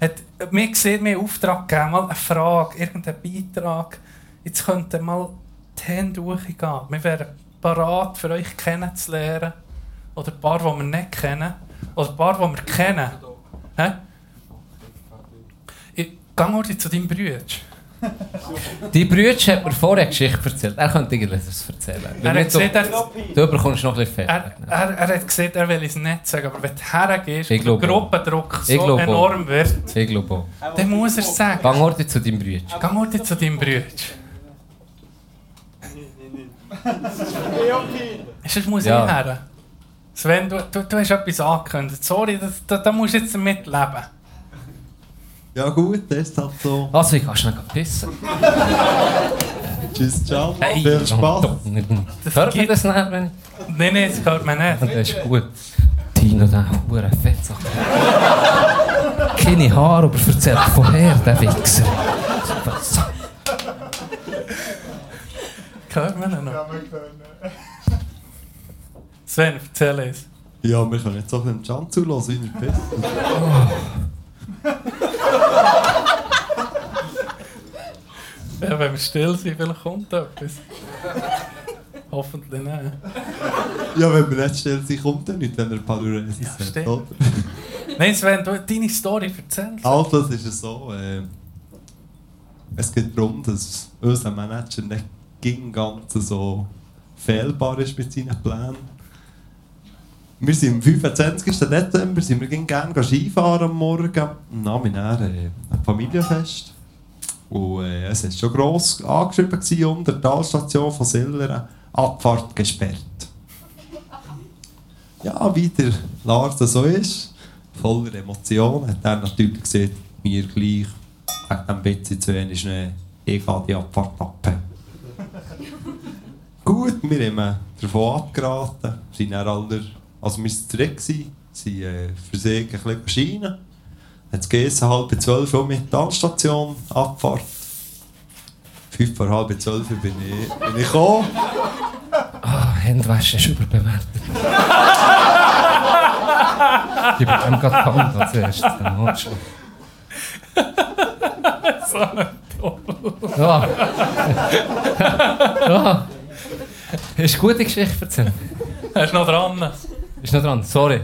hat, mir gesehen, mir Auftrag gegeben, mal eine Frage, irgendeinen Beitrag. Jetzt könnt ihr mal die Hände durchgehen. Wir wären bereit, für euch kennenzulernen. Oder ein paar, die wir nicht kennen. Oder ein paar, die wir kennen. Hä? Ich gehe heute zu deinem Bruder. Die Brüder hat mir vorher eine Geschichte erzählt. Er könnte irgendetwas erzählen. Er hat Nicht so- er, Du bekommst noch ein bisschen er, Fett. er, er hat gesagt, er will es nicht sagen, aber wenn du hergehst und der. Gruppendruck so enorm wird, Ich glaube auch. dann muss er es sagen. Gang heute zu deinem Bruder. Geh mal zu deinem Bruder. Sonst muss Ja. ich her. Sven, du, du, du hast etwas angekündigt. Sorry, das, da, da musst du jetzt damit leben. Ja gut, das ist halt so. Also, ich kann schnell pissen. Tschüss, ciao. Hey, Viel Spaß. Hört man das nicht, wenn Nein, nein, das hört man nicht. Das ist gut. Tino, der hure Fettsack. Keine Haare, aber erzählt vorher, der Wichser. Hört man ihn noch? Sven, erzähl es. Ja, wir können jetzt auch dem Can zulassen, wie er pisst. Ja, wenn wir still sind, vielleicht kommt etwas. Hoffentlich nicht. Ja, wenn wir nicht still sind, kommt er nicht, wenn er Paluresis Ja, hat, stimmt. oder? Nein, Sven, du deine Story erzählst. Also, es ist so, äh, es geht darum, dass unser Manager nicht ging ganz so fehlbar ist mit seinen Plänen. Wir sind am 25. Dezember sind wir gerne Skifahren am Morgen. Und wir dann, äh, ein Familienfest. Und äh, es war schon gross angeschrieben gewesen, unter der Talstation von Silleren. Abfahrt gesperrt. Ja, wie der Lars so ist, voller Emotionen, hat er natürlich gesagt, mir gleich, wegen dem bisschen zu wenig Schnee, ich gehe die Abfahrt ab. Gut, wir haben davon abgeraten, sind dann alle, also wir waren zurück, sind äh, für sich ein bisschen scheinen. Hat es gegessen, halb zwölf Uhr mit der Talstation, Abfahrt. Fünf vor halb zwölf bin ich, bin ich gekommen. Ah, Händewaschen ist überbewertet. Ich bin ihm gerade gekannt als erstes, den Handschlag. so ein Doppel. Ja. ja. Hast du gute Geschichte erzählt? Er ist noch dran. Ist noch dran, sorry.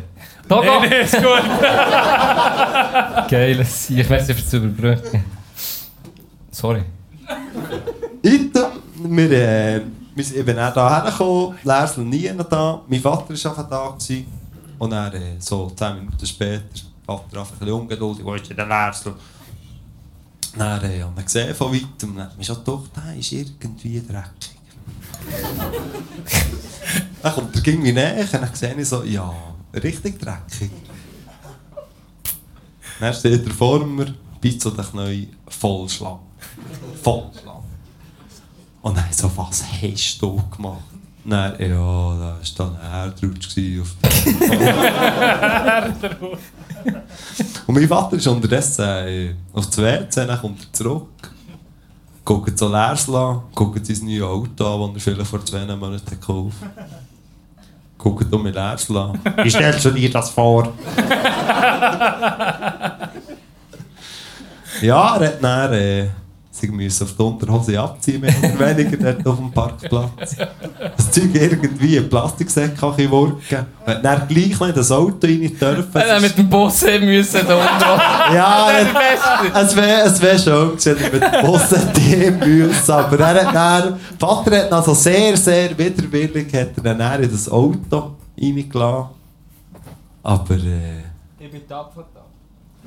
Togo! Nein, nein, ist gut. Geiles Ich weiß nicht, zu überbrücken. Sorry. Item, wir, äh, wir sind eben auch hierher gekommen, Lärsel nie noch da, mein Vater war einfach da. Gewesen. Und dann, äh, so 10 Minuten später, Vater einfach ein bisschen ungeduldig, wo ist denn der Lärsel? Dann äh, haben wir gesehen von weitem, dann mich schon gedacht, der ist irgendwie dreckig. Dann kommt er irgendwie näher und dann sehe ich so, ja, richtig dreckig. Dann steht er vor mir, bis zu den Knien, voll Schlamm. Voll Schlamm. Und dann so, was hast du gemacht? Dann, ja, da war dann auf der Und mein Vater ist unterdessen äh, aufs WC, dann kommt er zurück, guckt so an, guckt sein neues Auto an, das er vielleicht vor zwei Monaten gekauft hat. Guckt um mit Lärsel an. Wie stellst du dir das vor? Ja, er hat dann, äh, sie müssen auf die Unterhose abziehen, mehr oder weniger, dort auf dem Parkplatz. Das Zeug irgendwie in Plastiksäcke kann ich worken. Er dann gleich noch in das Auto rein dürfen. Er mit dem Bus hin müssen da unten. Ja, es wäre es wär schön gewesen, wenn er mit dem Bus hätte müssen. Aber er hat dann, Vater hat dann so sehr, sehr widerwillig hat er dann in das Auto reingelassen. Aber äh, Ich bin tapfer da.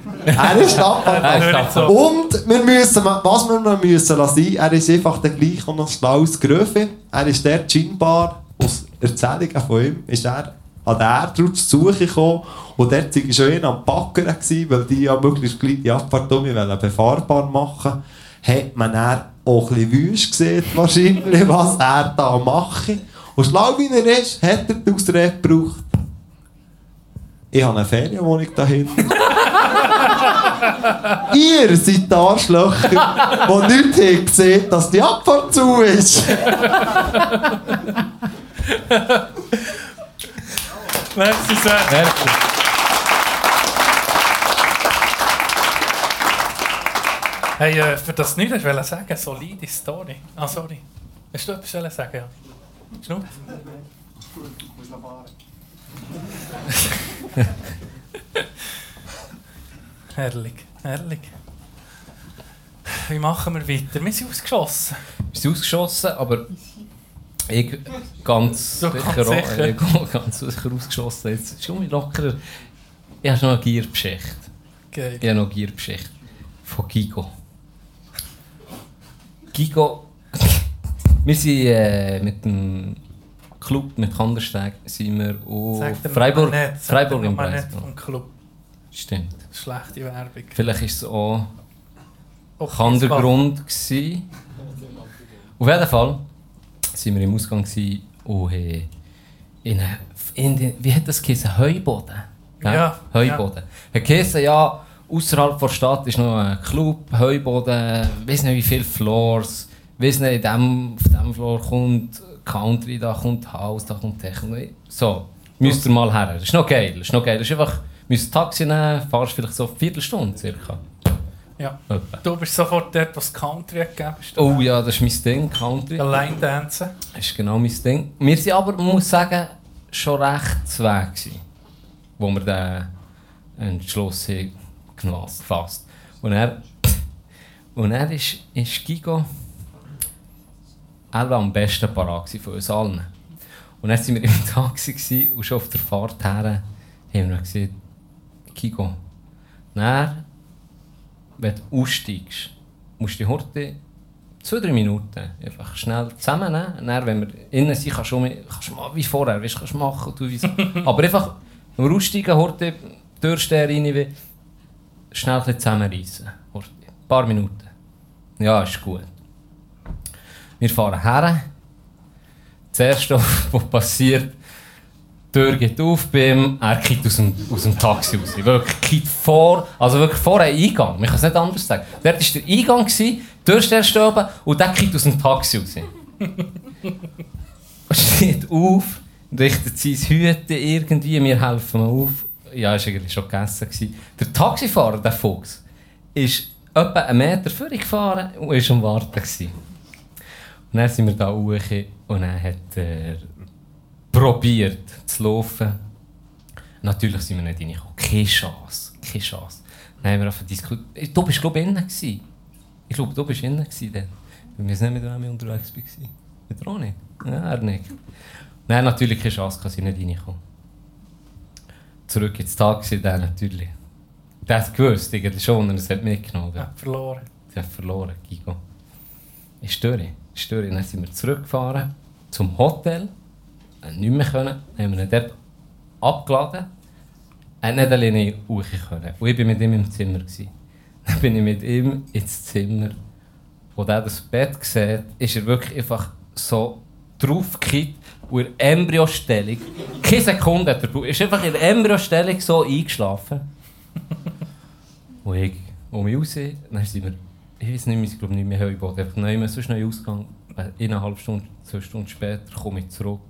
er ist tapfer. Er. Und wir müssen, was wir noch müssen lassen, er ist einfach der gleich auch noch schlaues Gröfe. Er ist der scheinbar, aus Erzählungen von ihm, ist er an der Erdrutsch zu Suche gekommen und dort war schon einer am Backern, weil die ja möglichst gleich die Abfahrt um befahrbar machen hat man dann auch ein bisschen wüst gesehen, wahrscheinlich, was er da mache. Und schlau wie er ist, hat er die Ausrede gebraucht. Ich habe eine Ferienwohnung dahinter. Ihr seid die Arschlöcher, die nicht haben gesehen dass die Abfahrt zu ist. Merci, Sven. Merci. Hey, äh, für das nicht hast du sagen, solide Story. Ah, sorry. Hast du etwas sagen? Ja. Schnurr? Ich muss noch fahren. Herrlich, herrlich. wie machen wir weiter? Wir sind ausgeschossen. Wir sind ausgeschossen, aber ich ganz So, sicher, ganz sicher. ich bin ganz sicher ausgeschossen. Jetzt ist schon lockerer. Ich habe noch eine Giergeschichte. Geil. Ich habe noch eine Giergeschichte von Gigo. Gigo, wir sind äh, mit dem Club, mit Kandersteg, sind wir auf Freiburg, nicht, Freiburg im Preis. Club. Stimmt. Schlechte Werbung. Vielleicht war es auch Okay, kann der es war- Grund gewesen. Auf jeden Fall waren wir im Ausgang und haben in, eine- in den, wie hat das geheißen? Heuboden. Gell? Ja, Heuboden. Hat geheißen, ja, außerhalb der Stadt ist noch ein Club, Heuboden, weiß nicht wie viele Floors, weiß nicht, in dem, auf diesem Floor kommt Country, da kommt House, da kommt Techno. So, müsst ihr mal her. Das ist noch geil, das ist noch geil. Das ist einfach, müsst ein Taxi nehmen, fahrst vielleicht so eine Viertelstunde circa. Ja. Etwa. Du bist sofort dort, was Country gegeben ist. Oh ja, das ist mein Ding, Country. Allein dancen. Das ist genau mein Ding. Wir sind aber, man muss sagen, schon recht zu Weg gewesen, wo wir den Entschluss haben gefasst-. Und er, und er ist, ist Gigo er war am besten parat von uns allen. Und dann waren wir im Taxi und schon auf der Fahrt her haben wir gesagt, Gigo, dann, wenn du aussteigst, musst du die Horte zwei, drei Minuten einfach schnell zusammennehmen. Dann, wenn wir innen sind, kannst du, mal- kannst du mal wie vorher, weißt, kannst du machen. Du. Aber einfach, wenn wir aussteigen, Horte, Türsteher rein, wie, schnell ein zusammenreißen. Horte. Ein paar Minuten. Ja, ist gut. Wir fahren her. Das Erste, was passiert, Tür geht auf bei ihm, er kippt aus dem, aus dem Taxi raus. Wirklich, kippt vor, also wirklich vor einem Eingang. Man kann es nicht anders sagen. Dort war der Eingang, die Tür steht oben und der kippt aus dem Taxi raus. Und steht auf, richtet sein Hüte irgendwie, wir helfen ihm auf. Ja, ist eigentlich schon gegessen. Gewesen. Der Taxifahrer, der Fuchs, ist etwa einen Meter vor gefahren und war am Warten. Gewesen. Und dann sind wir da hoch und dann hat er probiert zu laufen. Natürlich sind wir nicht reingekommen. Keine Chance. Keine Chance. Dann haben wir einfach diskutiert. Du bist, glaube ich, innen. Gewesen. Ich glaube, du bist innen gewesen dann. Weil wir sind nicht mit Remy unterwegs waren. Mit? Ja, er nicht. Nein, natürlich keine Chance, dass ich nicht reinkomme. Zurück ins Taxi, dann natürlich. Der hat gewusst, irgendwie schon, und er hat mitgenommen. Ja, verloren. Sie hat verloren, Gigo. Ist durch. Ist durch. Dann sind wir zurückgefahren zum Hotel. Nicht mehr können. Dann haben wir ihn dort abgeladen. Er hat nicht alleine hoch können. Und ich war mit ihm im Zimmer. Gewesen. Dann bin ich mit ihm ins Zimmer. Wo er das Bett sieht, ist er wirklich einfach so draufgekippt und in Embryostellung. Keine Sekunde hat er gebraucht. Ist einfach in Embryostellung so eingeschlafen. Und ich um mich raus, dann sind wir, ich weiß nicht mehr, ich glaube nicht mehr Heuboden, einfach nicht mehr, sonst Ausgang. Äh, Eineinhalb Stunden, zwei Stunden später komme ich zurück.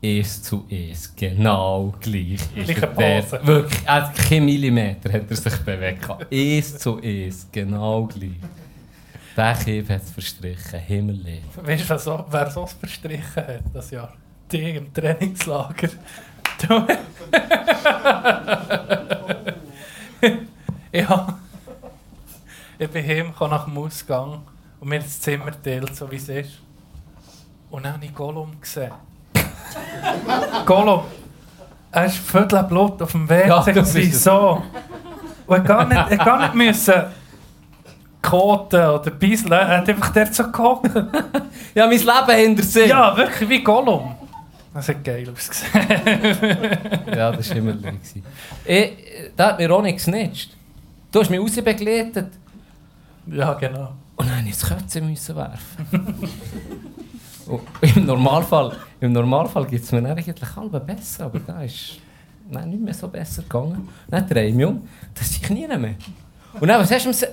Es zu es, genau gleich. ist er dort. Wirklich, hat keinen Millimeter hat er sich bewegt. Es zu es, genau gleich. Der Kieb hat es verstrichen, Himmel Weißt du, wer so, wer so verstrichen hat das Jahr? Die im Trainingslager. Ja. Ich bin heim, nach dem Ausgang und mir das Zimmer teilt, so wie es ist. Und dann habe ich Gollum gesehen. Gollum. Er ist viertel Blut auf dem WC. Ja, das ist so. Und er gar nicht, er gar nicht müssen koten oder bisseln. Er hat einfach dort so gehockt. Ja, mein Leben hinter sich. Ja, wirklich wie Gollum. Das hat geil ausgesehen. Ja, das war immer gewesen. Ich, da hat mir auch nicht gesnitcht. Du hast mich rausbegleitet. ja, genau. Und dann musste ich das Kötze müssen werfen. Und Im Normalfall, im Normalfall gibt es mir dann eigentlich halb besser, aber da ist nein, nicht mehr so besser gegangen. Dann drehe ich mich um, das sind Knie nicht mehr. Und dann, was hast du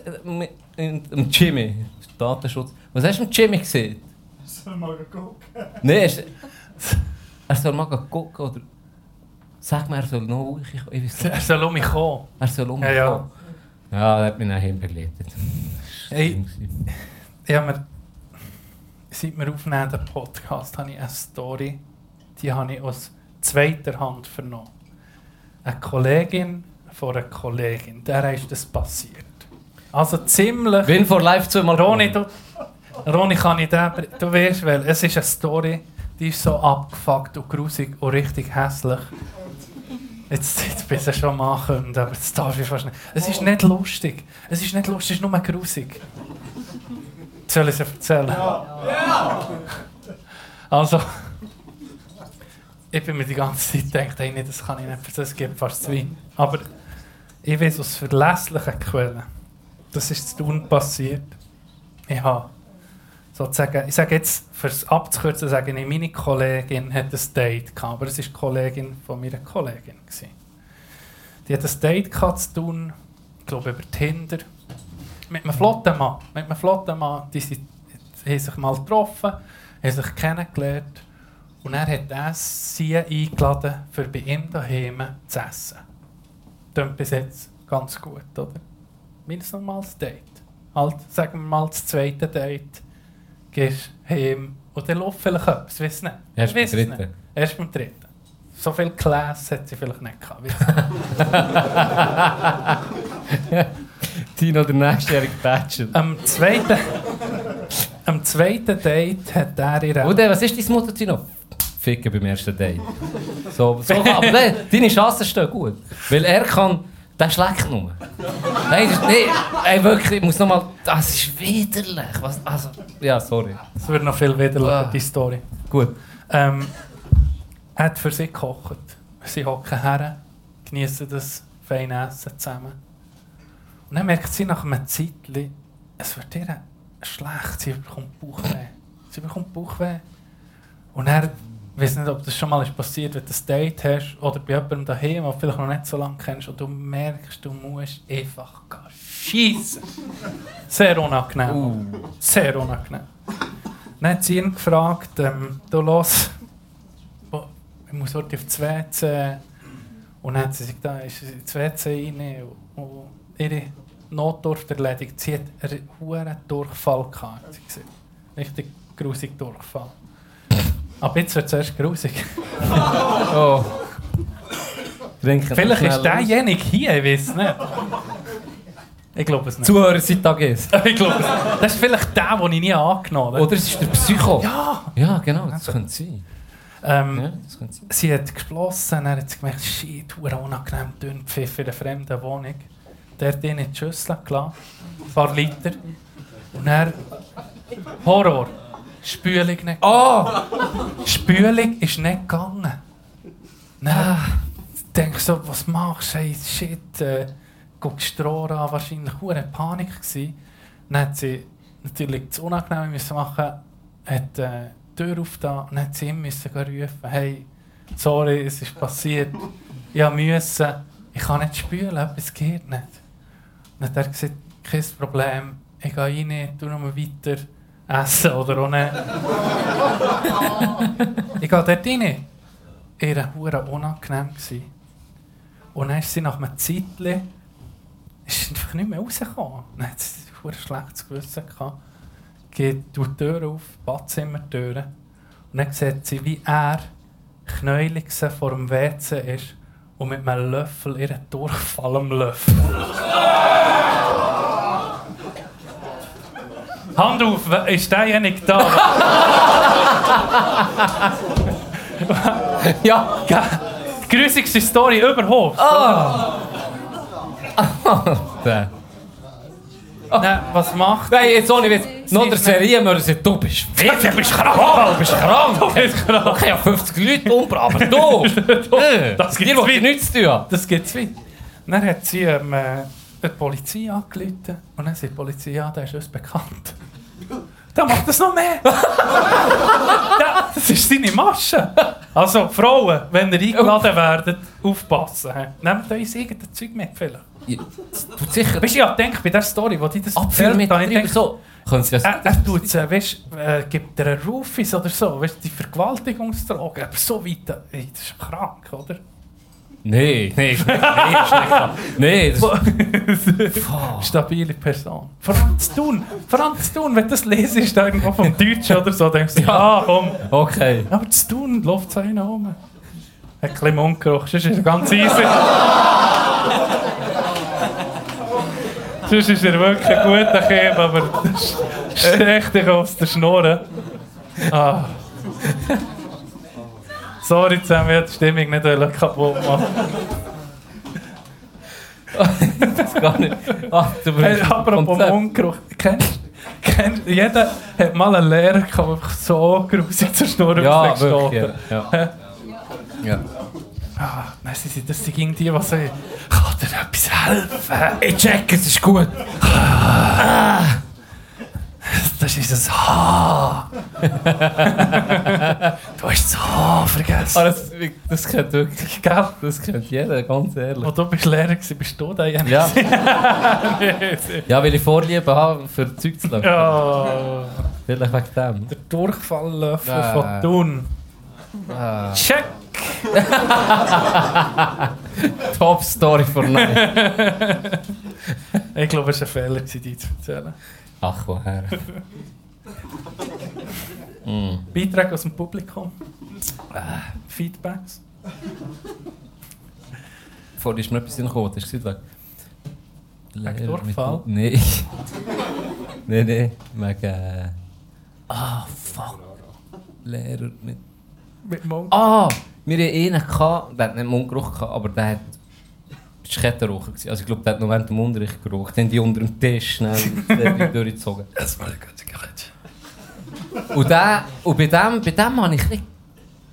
im, im Jimmy, Datenschutz, was hast du im Jimmy gesehen? Soll mal gucken. Nein, er, er soll mal gucken oder sag mir, er soll noch ruhig Ich weiß Er nicht. soll um mich kommen. Er soll um Ja, mich ja. kommen. Ja, er hat mich nachher begleitet. Hey, ich habe mir, seit wir aufnehmen, den Podcast, habe ich eine Story, die habe ich aus zweiter Hand vernommen. Eine Kollegin von einer Kollegin, der ist das passiert. Also ziemlich. Wenn vor live zweimal Roni, du, Roni kann ich da, du weißt, weil es ist eine Story, die ist so abgefuckt und grusig und richtig hässlich. Jetzt, jetzt bist du schon machen, aber jetzt darf ich fast nicht. Es ist nicht lustig. Es ist nicht lustig, es ist nur grusig. Soll ich es erzählen? Also, ich bin mir die ganze Zeit gedacht, hey, das kann ich nicht, das gibt fast zu Wein. Aber ich weiß aus verlässlichen Quellen, das ist zu tun passiert. Ich habe sozusagen, ich sage jetzt, fürs abzukürzen, sage ich, meine Kollegin hat ein Date gehabt, aber es war die Kollegin von meiner Kollegin. Gewesen. Die hat ein Date gehabt zu tun, ich glaube über Tinder, mit einem flotten Mann. Mit einem flotten Mann, die sind, haben sich mal getroffen, haben sich kennengelernt und er hat er sie eingeladen, für bei ihm daheim zu essen. Klingt bis jetzt ganz gut, oder? Ein normales Date. Halt, sagen wir mal, das zweite Date gehst heim und dann läuft vielleicht etwas, weiss nicht. Erst beim dritten. nicht. Erst beim dritten. So viel Class hat sie vielleicht nicht gehabt. Tino, der nächstjährige Bachelor. Am zweiten, am zweiten Date hat er ihre... Und was ist dein Motto, Tino? Ficken beim ersten Date. So, so, aber nein, deine Chancen stehen gut. Weil er kann, der schlägt nur. Nein, ist- nein, ey, wirklich, ich muss nochmal, das ist widerlich. Was, also, ja, sorry. Es wird noch viel widerlicher, Ah. die Story. Gut. Ähm, er hat für sie gekocht. Sie hocken her, genießen das feine Essen zusammen. Und dann merkt sie nach einem Zeitchen, es wird ihr schlecht, sie bekommt Bauchweh. Sie bekommt Bauchweh. Und er, weiß nicht, ob das schon mal ist passiert, wenn du ein Date hast oder bei jemandem daheim, den du vielleicht noch nicht so lange kennst, und du merkst, du musst einfach schießen. Sehr unangenehm. Sehr unangenehm. Dann hat sie ihn gefragt, ähm, du los, ich muss heute auf das WC. Und dann hat sie sich da ist sie ins WC rein und, und ihre Notdurft erledigt. Sie hat einen hohen Durchfall gehabt. Richtig grusig Durchfall. Aber jetzt wird es erst grusig. Oh. Trinken Vielleicht ist derjenige hier, ich weiß nicht. Ich glaube es nicht. Zuhörer seit AGs. ich glaube es nicht. Das ist vielleicht der, den ich nie angenommen habe. Oder es ist der Psycho. Ja! Ja, genau, das könnte sein. Ähm, Ja, das könnte sein. Sie hat geschlossen, dann hat sie gemerkt, shit, unangenehm dünn Pfiff in einer fremden Wohnung. Der hat ihn in die Schüssel gelassen, ein paar Liter. Und dann Horror. Spülung nicht. Oh! Spülung ist nicht gegangen. Dann denk so, was machst du? Hey, shit, äh, guck Stroh an, wahrscheinlich hure Panik. Dann hat sie natürlich das Unangenehme müssen machen, hat äh, die Tür aufgetan und hat sie ihm müssen rufen, hey, sorry, es ist passiert, ich musste, ich kann nicht spülen, etwas geht nicht. Dann hat er gesagt, kein Problem, ich gehe rein, tu noch mal weiter essen oder nicht. ich gehe dort rein. Ihr war unangenehm. Und dann ist sie nach einem Zeitchen ist einfach nicht mehr rausgekommen. Dann hat sie ein schlechtes Gewissen gehabt. Geht die Tür auf, Badzimmertüre. Und dann sieht sie, wie er knäulig vor dem WC ist und mit einem Löffel ihren Durchfall am Löffel. Hand auf, ist derjenige da? ja, die grusigste Story überhaupt. Der. Nein, was macht Nein, jetzt ohne Witz. Noch der Serienmörder sagt, du bist fit, du bist krank, du bist krank. Du bist krank. Okay, ja 50 Leute umgebracht, aber du! Das gibt's dir nichts zu tun. Das gibt's wie. Dann hat sie ähm, äh, die Polizei angerufen und dann sagt die Polizei, ja, der ist uns bekannt. Der macht das noch mehr. ja, das ist seine Masche. Also, Frauen, wenn ihr eingeladen werdet, aufpassen. Nehmt euch irgendein Zeug mit vielleicht. Du sicher. Weißt du, ich denke bei der Story, wo die das Abführen mit ich gedacht, so. Können Sie das... er, er tut es, weißt, äh, gibt dir einen Rufus oder so, weißt, die Vergewaltigungsdroge, aber so weit, ey, das ist krank, oder? Nein, nein, ist nicht, ist krank. Nein, das... Stabile Person. Vor allem zu tun, vor allem zu tun, wenn du das lesest, irgendwo vom Deutschen oder so, denkst du, ja, ah, komm. Okay. Aber zu tun, läuft es einen um. Ein bisschen Mundgeruch, sonst ist er ganz easy. Sonst ist er wirklich ein guter Käse, aber steckt dich aus der Schnur. Ah. Sorry zusammen, ich die Stimmung nicht kaputt machen. das gar nicht. Ah, du Hey, apropos. Mundgeruch. Kennst, kennst, jeder hat mal einen Lehrer gehabt, der so grusig zur Schnur Ja, wirklich, ja. Hä? Ja. Ah, nein, sie sind, das sind die, die sagen, kann dir etwas helfen? Ich check, es ist gut. Ah, das ist ein H. du hast das H vergessen. Ah, das, das kennt wirklich, gell? Das kennt jeder, ganz ehrlich. Wo du bist Lehrer gewesen, bist du da? Ja. Nee, Ja, weil ich Vorliebe habe für Zeug zu löffeln. ja. Vielleicht wegen dem. Der Durchfalllöffel Ah. von Thun. Ah. Check! Top Story von Night. Ich glaube, es war ein Fehler, die zu erzählen. Ach, woher? mm. Beitrag aus dem Publikum. Feedbacks. Vorhin ist mir etwas Kopf, hast du gesagt, Wegen Durchfall? Nein. Nein, nein, wegen... Ah, fuck. Lehrer mit... Mit Mund. Ah! Wir hatten einen, gehabt, der hat nicht Mundgeruch, gehabt, aber der hat... Das war Kettenraucher. gewesen. Also ich glaube, der hat noch während dem Unterricht geraucht. Dann haben die unter dem Tisch schnell durchgezogen. Das war eine gute Gerät. Und, der, und bei dem, bei dem habe ich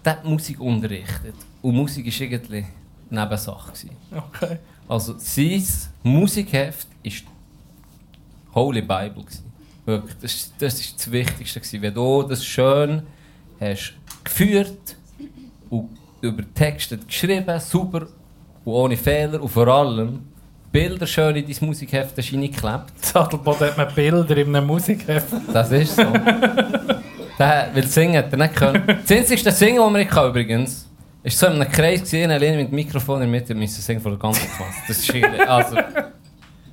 der hat Musik unterrichtet. Und Musik war irgendwie Nebensache. gewesen. Okay. Also sein Musikheft war Holy Bible. gewesen. Wirklich, das, das ist das Wichtigste. gewesen. Wenn du das schön hast geführt und über Texte geschrieben, super und ohne Fehler und vor allem Bilder schön in dein Musikheft hast reingeklebt. Sattelboden hat man Bilder in einem Musikheft. Das ist so. der, weil singen hat er nicht können. Das einzige Singen, das wir kann, übrigens, ist so in einem Kreis gesehen, alleine mit dem Mikrofon in der Mitte, müssen singen von der ganzen Klasse. Das ist also,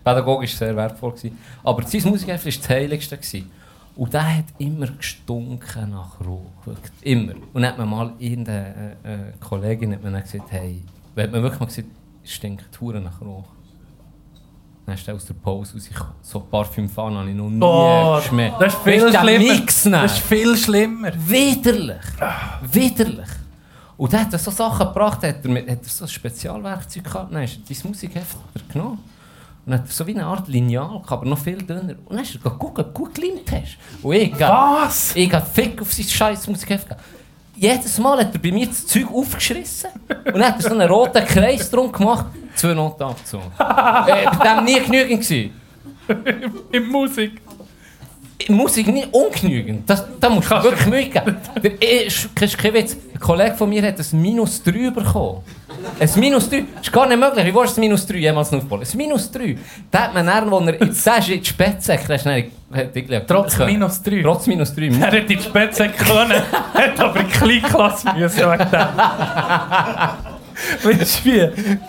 pädagogisch sehr wertvoll gewesen. Aber sein Musikheft war das Heiligste. Gewesen. Und der hat immer gestunken nach Rauch. Immer. Und dann hat man mal irgendeine äh, äh, Kollegin hat dann gesagt, hey, hat man wirklich mal gesagt, es stinkt Hure nach Rauch. Dann ist er aus der Pause rausgekommen. So Parfümfahnen habe ich noch nie Oh, geschmeckt. das ist viel Weißt der schlimmer. Mix? Das ist viel schlimmer. Widerlich. Widerlich. Und dann hat er so Sachen gebracht, hat er, mit, hat er so ein Spezialwerkzeug gehabt, dann ist er dein Musikheft genommen. Und so wie eine Art Lineal aber noch viel dünner. Und dann ist er geguckt, ob du gut gelimmt hast. Und ich Was? Ich habe Fick auf sein scheiß Musikheft. Jedes Mal hat er bei mir das Zeug aufgeschissen und dann hat er so einen roten Kreis drum gemacht, zwei Noten abgezogen. äh, bei dem nie genügend gewesen. In Musik. Musik nicht ungenügend. Das, da musst du wirklich Mühe geben. Der, ist, ist kein Witz. Ein Kollege von mir hat ein Minus 3 bekommen. Ein Minus 3. Das ist gar nicht möglich. Wie war das Minus 3 jemals aufbauen? Ein Minus 3. Da hat man dann, er in die Spätsäcke hat, hat irgendwie- Trotz. Minus 3. Trotz Minus 3. Er hätte in die Spätsäcke können, hat aber in die Kleinklasse müssen. Weißt du wie?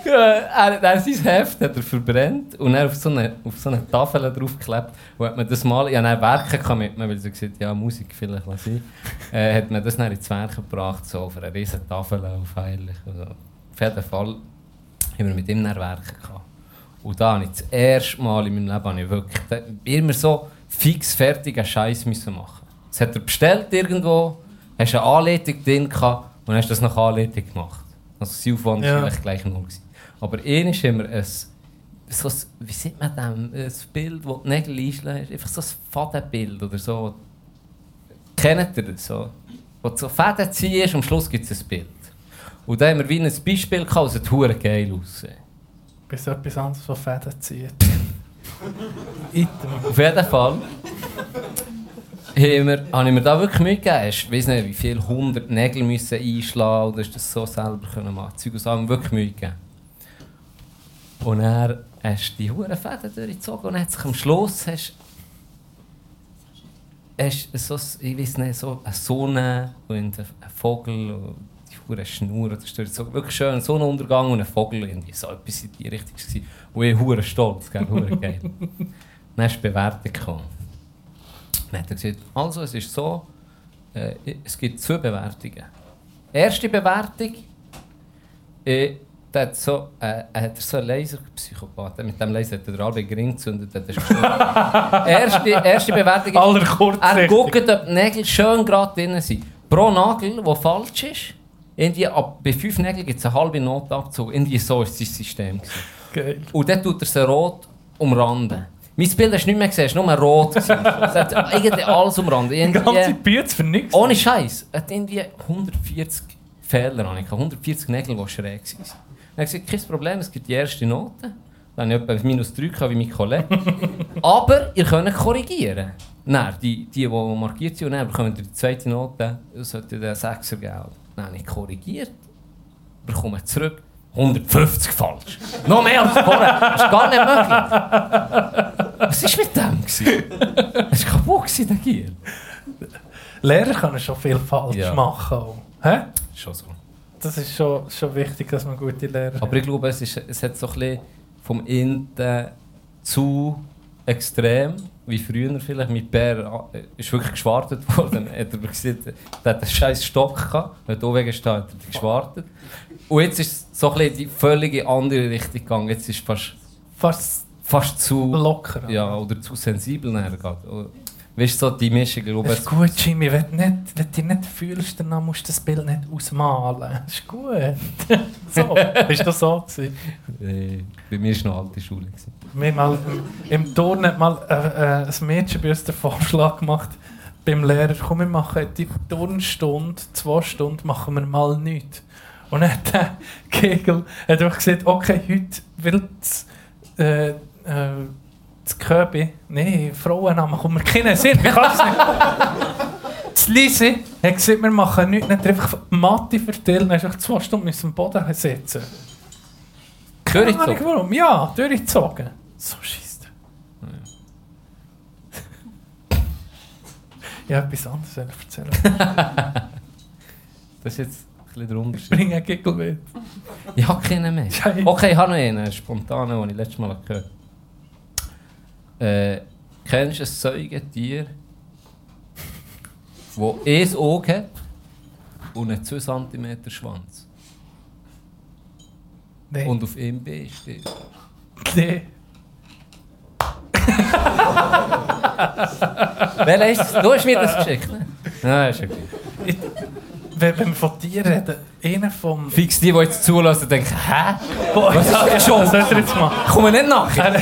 Er, er, sein Heft hat er verbrennt und er auf so eine, auf so eine Tafel draufgeklebt. Und hat man das mal, ich hatte Werke mit mir, weil sie gesagt ja, Musik vielleicht lasse ich. Äh, hat man das dann ins Werk gebracht, so auf eine riesen Tafel auf heilig. Also, auf jeden Fall haben wir mit ihm dann Werke gehabt. Und da habe ich das erste Mal in meinem Leben habe ich wirklich immer so fix fertigen Scheiß müssen machen. Das hat er bestellt irgendwo, hast eine Anleitung drin gehabt und hast das nach Anleitung gemacht. Also sein Aufwand Ja. war vielleicht gleich null. Gewesen. Aber einmal haben wir ein, so ein, wie sieht man dem, ein Bild, das die Nägel einschlägt, einfach so ein Fadenbild oder so. Kennt ihr das so? Wo du so Fäden ziehst und am Schluss gibt es ein Bild. Und da haben wir wie ein Beispiel gehabt, es hat hure geil aussehen. Bis etwas anderes von Fäden zieht. Auf jeden Fall habe ich mir da wirklich Mühe gegeben. Ich weiß nicht, wie viele hundert Nägel müssen einschlagen oder du das so selber können machen. Zeug und Sachen wirklich Mühe gegeben. Und er hast die hure Fäden durchgezogen und hat sich am Schluss hast, hast so, ich weiß nicht, so eine Sonne und ein Vogel und die hure Schnur. Das ist. Wirklich schön, ein Sonnenuntergang und ein Vogel. Irgendwie so etwas in die Richtung. gewesen. Und ich hure stolz, gell, geil. Dann ist die Bewertung gekommen. Dann hat er gesagt, also es ist so, äh, es gibt zwei Bewertungen. Erste Bewertung, äh, der hat so, äh, er hat so einen Laserpsychopath. Mit dem Laser hat er den Albert Gring gezündet. Ist gestorben. erste, erste Bewertung Aller Er guckt, ob die Nägel schön gerade drin sind. Pro Nagel, der falsch ist, irgendwie ab, bei fünf Nägeln gibt es eine halbe Notabzug. Irgendwie so ist sein System. Geil. Und dann tut er sie rot umranden. Mein Bild hast du nicht mehr gesehen, es war nur rot. Es hat irgendwie alles umranden. Die ganze Bütze für nichts. ohne Scheiß. Er hat irgendwie 140 Fehler, gehabt, 140 Nägel, die schräg waren. Dann habe ich gesagt, kein Problem, es gibt die erste Note. Dann habe ich etwa minus 3 gehabt, wie mein Kollege. Aber ihr könnt korrigieren. Nein, die, die, die markiert sind, und dann bekommen die zweite Note, das sollte den 6er geben. Dann habe ich korrigiert, bekomme zurück 150 falsch. Noch mehr als vorher. Das ist gar nicht möglich. Was war mit dem? Das war kaputt, der Gier. Lehrer können schon viel falsch Ja. machen. Auch. Hä? Schon so. Das ist schon, schon wichtig, dass man gute Lehrer Aber ich glaube, es, ist, es hat so ein bisschen vom Inten zu extrem, wie früher vielleicht. Mit Bär äh, ist wirklich geschwartet worden. hat er gesagt, der hat einen scheiß Stock gehabt, hat auch wegen stehen, hat er geschwartet. Und jetzt ist es so ein bisschen die völlige andere Richtung gegangen. Jetzt ist es fast, Fast fast zu locker. ja, oder zu sensibel nachher geht. Weißt du, so die Mischung, glaube Das ist gut, Jimmy. Wenn du, nicht, wenn du dich nicht fühlst, dann musst du das Bild nicht ausmalen. Das ist gut. so, ist das so gewesen? äh, bei mir war noch alte Schule. Gewesen. Wir mal im, Turnen hat mal äh, äh, ein Mädchen bei uns den Vorschlag gemacht, beim Lehrer, komm, wir machen die Turnstunde, zwei Stunden, machen wir mal nichts. Und dann hat der Kegel hat einfach gesagt, okay, heute will das, äh, äh, das Köbi, nee, Frauennamen, kommt mir keinen Sinn, ich kann es nicht. Das Lisi hat gesagt, wir machen nichts, er einfach Mathe verteilt, dann hast du zwei Stunden müssen am Boden sitzen. Durchgezogen? warum, ja, durchgezogen. So scheiße. Ja, etwas anderes soll ich erzählen. Das ist jetzt ein bisschen der Unterschied. Bring einen Giggle mit. Ich habe keinen mehr. Okay, ich habe noch einen, spontan, den ich letztes Mal gehört habe. Äh, kennst du ein Säugetier, das ein Auge hat und einen 2 cm Schwanz? Nee. Und auf ihm B steht. Nee. Es? Du hast mir das geschickt, ne? Nein, ist okay. Wenn, wenn wir von Tieren reden, einer vom... Fix die, die jetzt zulassen, denken, hä? Was ja, das schon? Was soll jetzt machen? Kommen wir nicht nachher?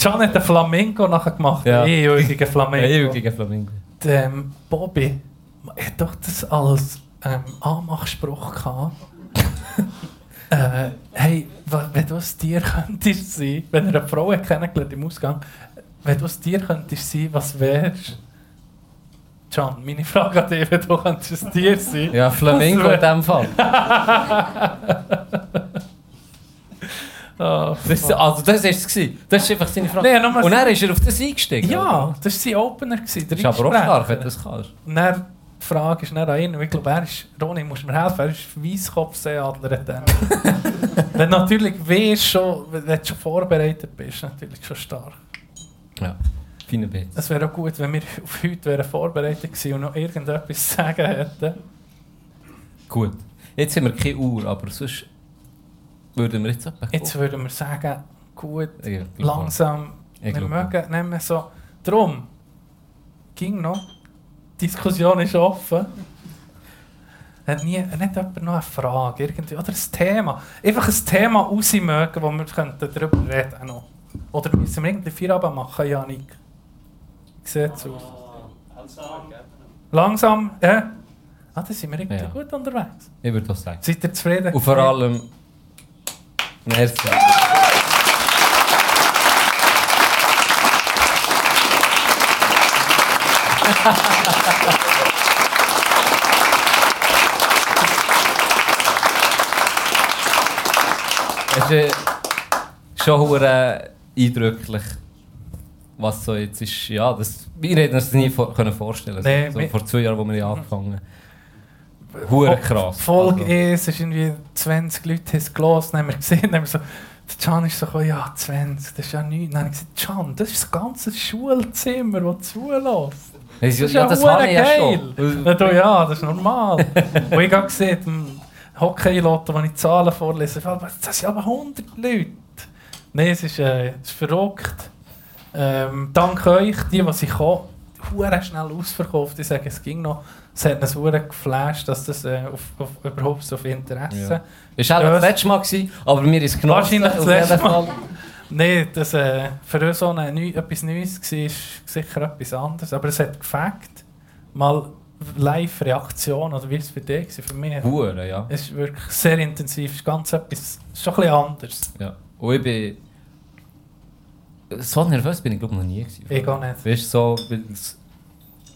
John hat einen Flamingo nachher gemacht. Ja. Ewigen Flamingo. Ewiger Flamingo. Der, ähm, Bobby hat doch das als ähm, Anmachspruch gehabt. äh, hey, wenn du ein Tier könntest sein, wenn er eine Frau kennengelernt im Ausgang, wenn du ein Tier könntest sein, was wärst John, meine Frage an dich, wenn du könntest ein Tier sein Ja, Flamingo in dem Fall. Oh, Das, also das war es. Das ist einfach seine Frage. Nee, Und dann ist er auf das eingestiegen. Ja, oder? das war sein Opener. gewesen, Das ist aber auch scharf, wenn du das kannst. Und dann, die Frage ist dann an ihn, ich glaube, er ist, Ronny, musst mir helfen, er ist Weisskopfseeadler. wenn du natürlich weißt, schon, wenn du schon vorbereitet bist, natürlich schon stark. Ja, feine Bild. Es wäre auch gut, wenn wir auf heute wären vorbereitet gewesen und noch irgendetwas zu sagen hätten. Gut. Jetzt haben wir keine Uhr, aber sonst würden wir jetzt etwa Jetzt würden wir sagen, gut, Ja, langsam, wir mögen nicht mehr so. Drum, ging noch, die Diskussion ist offen. Hat nie, nicht jemand noch eine Frage irgendwie, oder ein Thema? Einfach ein Thema rausmögen, wo wir darüber reden könnten. Noch. Oder müssen wir irgendwie Feierabend machen, Janik? Sieht aus? Langsam, ja? Ah, da sind wir irgendwie Ja. gut unterwegs. Ich würde das sagen. Seid ihr zufrieden? Und vor allem... Merci. Es ist schon hure eindrücklich, was so jetzt ist. Ja, das, wir hätten uns das nie vor, können vorstellen Nee, so, vor zwei Jahren, wo wir angefangen haben. Hure krass. Folge Also- 1 ist irgendwie 20 Leute haben es gelesen, haben wir gesehen, haben wir so, der Can ist so, gekommen, ja 20, das ist ja nichts. Dann habe ich gesagt, Can, das ist das ganze Schulzimmer, das zulässt. Das ist- ja, ja, das ich ja geil. schon. Du, ja, das ist normal. Und ich habe gesehen, Hockey-Lotto, wo ich Zahlen vorlese, das sind aber 100 Leute. Nein, es ist, äh, es ist verrückt. Ähm, dank euch, die, die sich kommen, hure schnell ausverkauft. Ich sage, es ging noch. Es hat uns hure geflasht, dass das äh, auf, auf, überhaupt so viel Interesse Ja. Ist auch das letzte Mal gewesen, aber mir ist genossen. Wahrscheinlich das letzte Mal. Nein, das äh, für uns auch ein, etwas Neues war, ist sicher etwas anderes. Aber es hat gefällt. Mal Live-Reaktion, oder wie es für dich war, für mich. Hure, ja. Es ist wirklich sehr intensiv, es ist ganz etwas, schon ein bisschen anders. Ja. Und ich bin. So nervös bin ich glaube noch nie. Gewesen. Ich auch nicht. Weißt so. Es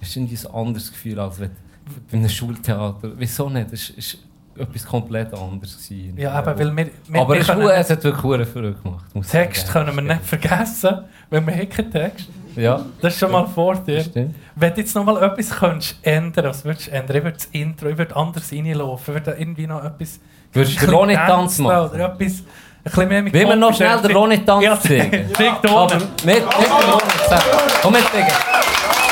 ist irgendwie ein anderes Gefühl als wenn, bei einem Schultheater. Wieso nicht? Es ist, ist etwas komplett anderes. Gewesen. Ja, aber weil wir- wir- aber wir es, können- es hat wirklich hure verrückt gemacht. Text können wir nicht vergessen, weil wir keinen Text. Ja. Das ist schon mal vor dir. Stimmt. Wenn du jetzt noch mal etwas könntest ändern, was würdest du ändern? Ich würde das Intro, ich würde anders reinlaufen, ich würde irgendwie noch etwas... Würdest du den Ronny-Tanz machen? Oder etwas... Bisschen mehr mit Will wir noch schnell den Confidence. Ronny-Tanz Ja, Aber nicht, nicht den Ronny-Tanz. Komm, wir zeigen.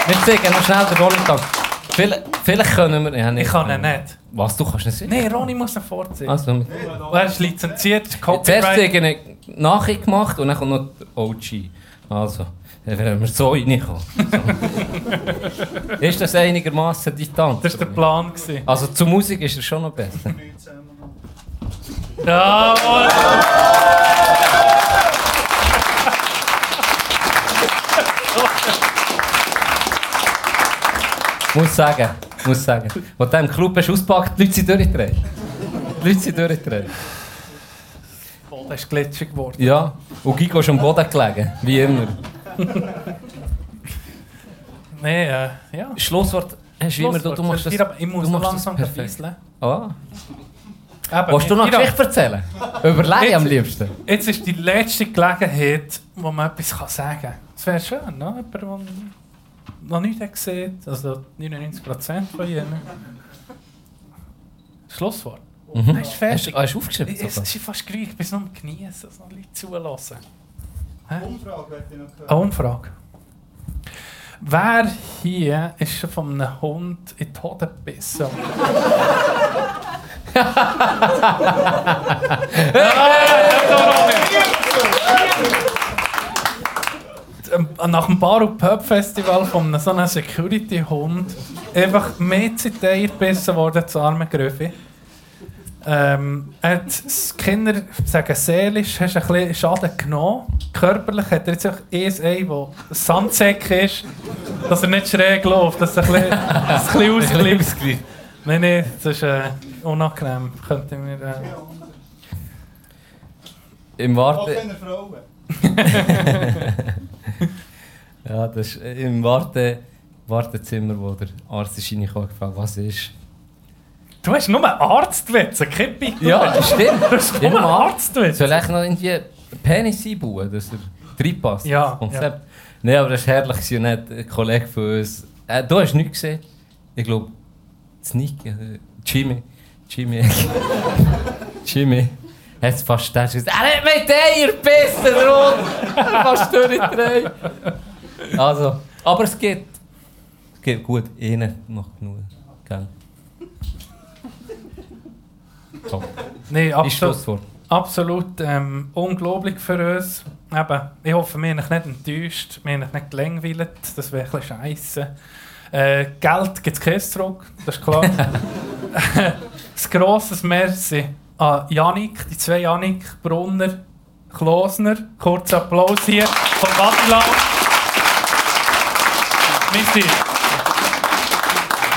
Wir zeigen noch schnell den Ronny-Tanz. Vielleicht, vielleicht können wir... Ja, Ich kann ihn nicht. Was, du kannst nicht sehen? Nein, Ronny muss ihn vorziehen. Also, er ist lizenziert, Zuerst Copyright. zeige ich Nachricht gemacht und dann kommt noch OG. Also, dann werden wir so reinkommen. Ist das einigermaßen die Tanz? Das war der Plan. gewesen. Also zur Musik ist er schon noch besser. Jawohl! Muss sagen, muss sagen. Als du im Club hast ausgepackt, die Leute sind durchgedreht. Die Leute sind durchgedreht. Das ist glitschig geworden. Ja, und Gigo ist am Boden gelegen, wie immer. Nein, äh, ja. Schlusswort hast du immer, du, du machst das, Schlusswort. Ich muss du machst das langsam perfekt. verweisen. Ah. Eben, Willst du noch eine Geschichte erzählen? Überlege am liebsten. Jetzt ist die letzte Gelegenheit, wo man etwas kann sagen kann. Es wäre schön, ne? Jemand, der noch nichts hat gesehen also 99% von ihnen. Schlusswort. Mhm. Nein, ist fertig. Hast du- hast du aufgeschrieben Es, es ist fast grün, ich bin noch am Genießen, dass noch Leute zulassen. Hä? Umfrage möchte ich noch hören. Eine Umfrage. Wer hier ist schon von einem Hund in die Hoden gebissen? Ähm, Nach dem Bar- und Pub Festival von so einem Security-Hund einfach mehr Ziteier gebissen worden, zu armen Gröfi. Ähm, er hat das Kinder sagen, seelisch hast du ein bisschen Schaden genommen. Körperlich hat er jetzt auch ein Ei, das Sandsäck ist, dass er nicht schräg läuft, dass er ein bisschen, ein bisschen ausgleicht. Nein, nein, das ist äh, unangenehm. Könnte mir, äh, Im Warten. ja, das ist äh, im Warten, Wartezimmer, wo der Arzt ist reingekommen gefragt, was ist. Du hast nur einen Arztwitz, kein Pickel. Ja, das stimmt. Du hast nur einen Arztwitz. Soll ich noch irgendwie Penis einbauen, dass er reinpasst? Ja, das Konzept? Nein, aber das war herrlich. und Ein Kollege von uns. Äh, du hast nichts gesehen. Ich glaube, Sneak, äh, Jimmy. Jimmy. Jimmy. Hat fast das gesagt. Er hat mit Eier gebissen, Rot! fast durchgedreht. Also, aber es geht. Es geht gut. Ihnen noch genug. Gell? So. Nein, Ist absolut, absolut ähm, unglaublich für uns. Eben, ich hoffe, wir haben euch nicht enttäuscht, wir haben euch nicht gelangweilt, das wäre ein bisschen scheisse. Äh, Geld gibt es keins zurück, das ist klar. ein grosses Merci an Janik, die zwei Janik, Brunner, Klosner. Kurzer Applaus hier von Badilau. Wir sind,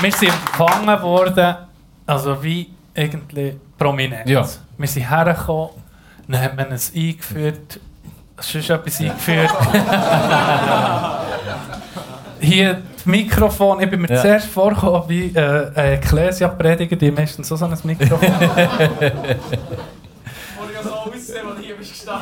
wir sind empfangen worden, also wie irgendwie prominent. Ja. Wir sind hergekommen, dann haben wir uns eingeführt, sonst etwas eingeführt. Hier das Mikrofon, ich bin mir Ja. zuerst vorgekommen wie äh, ein Ecclesia-Prediger, die meistens so, so ein Mikrofon gestanden.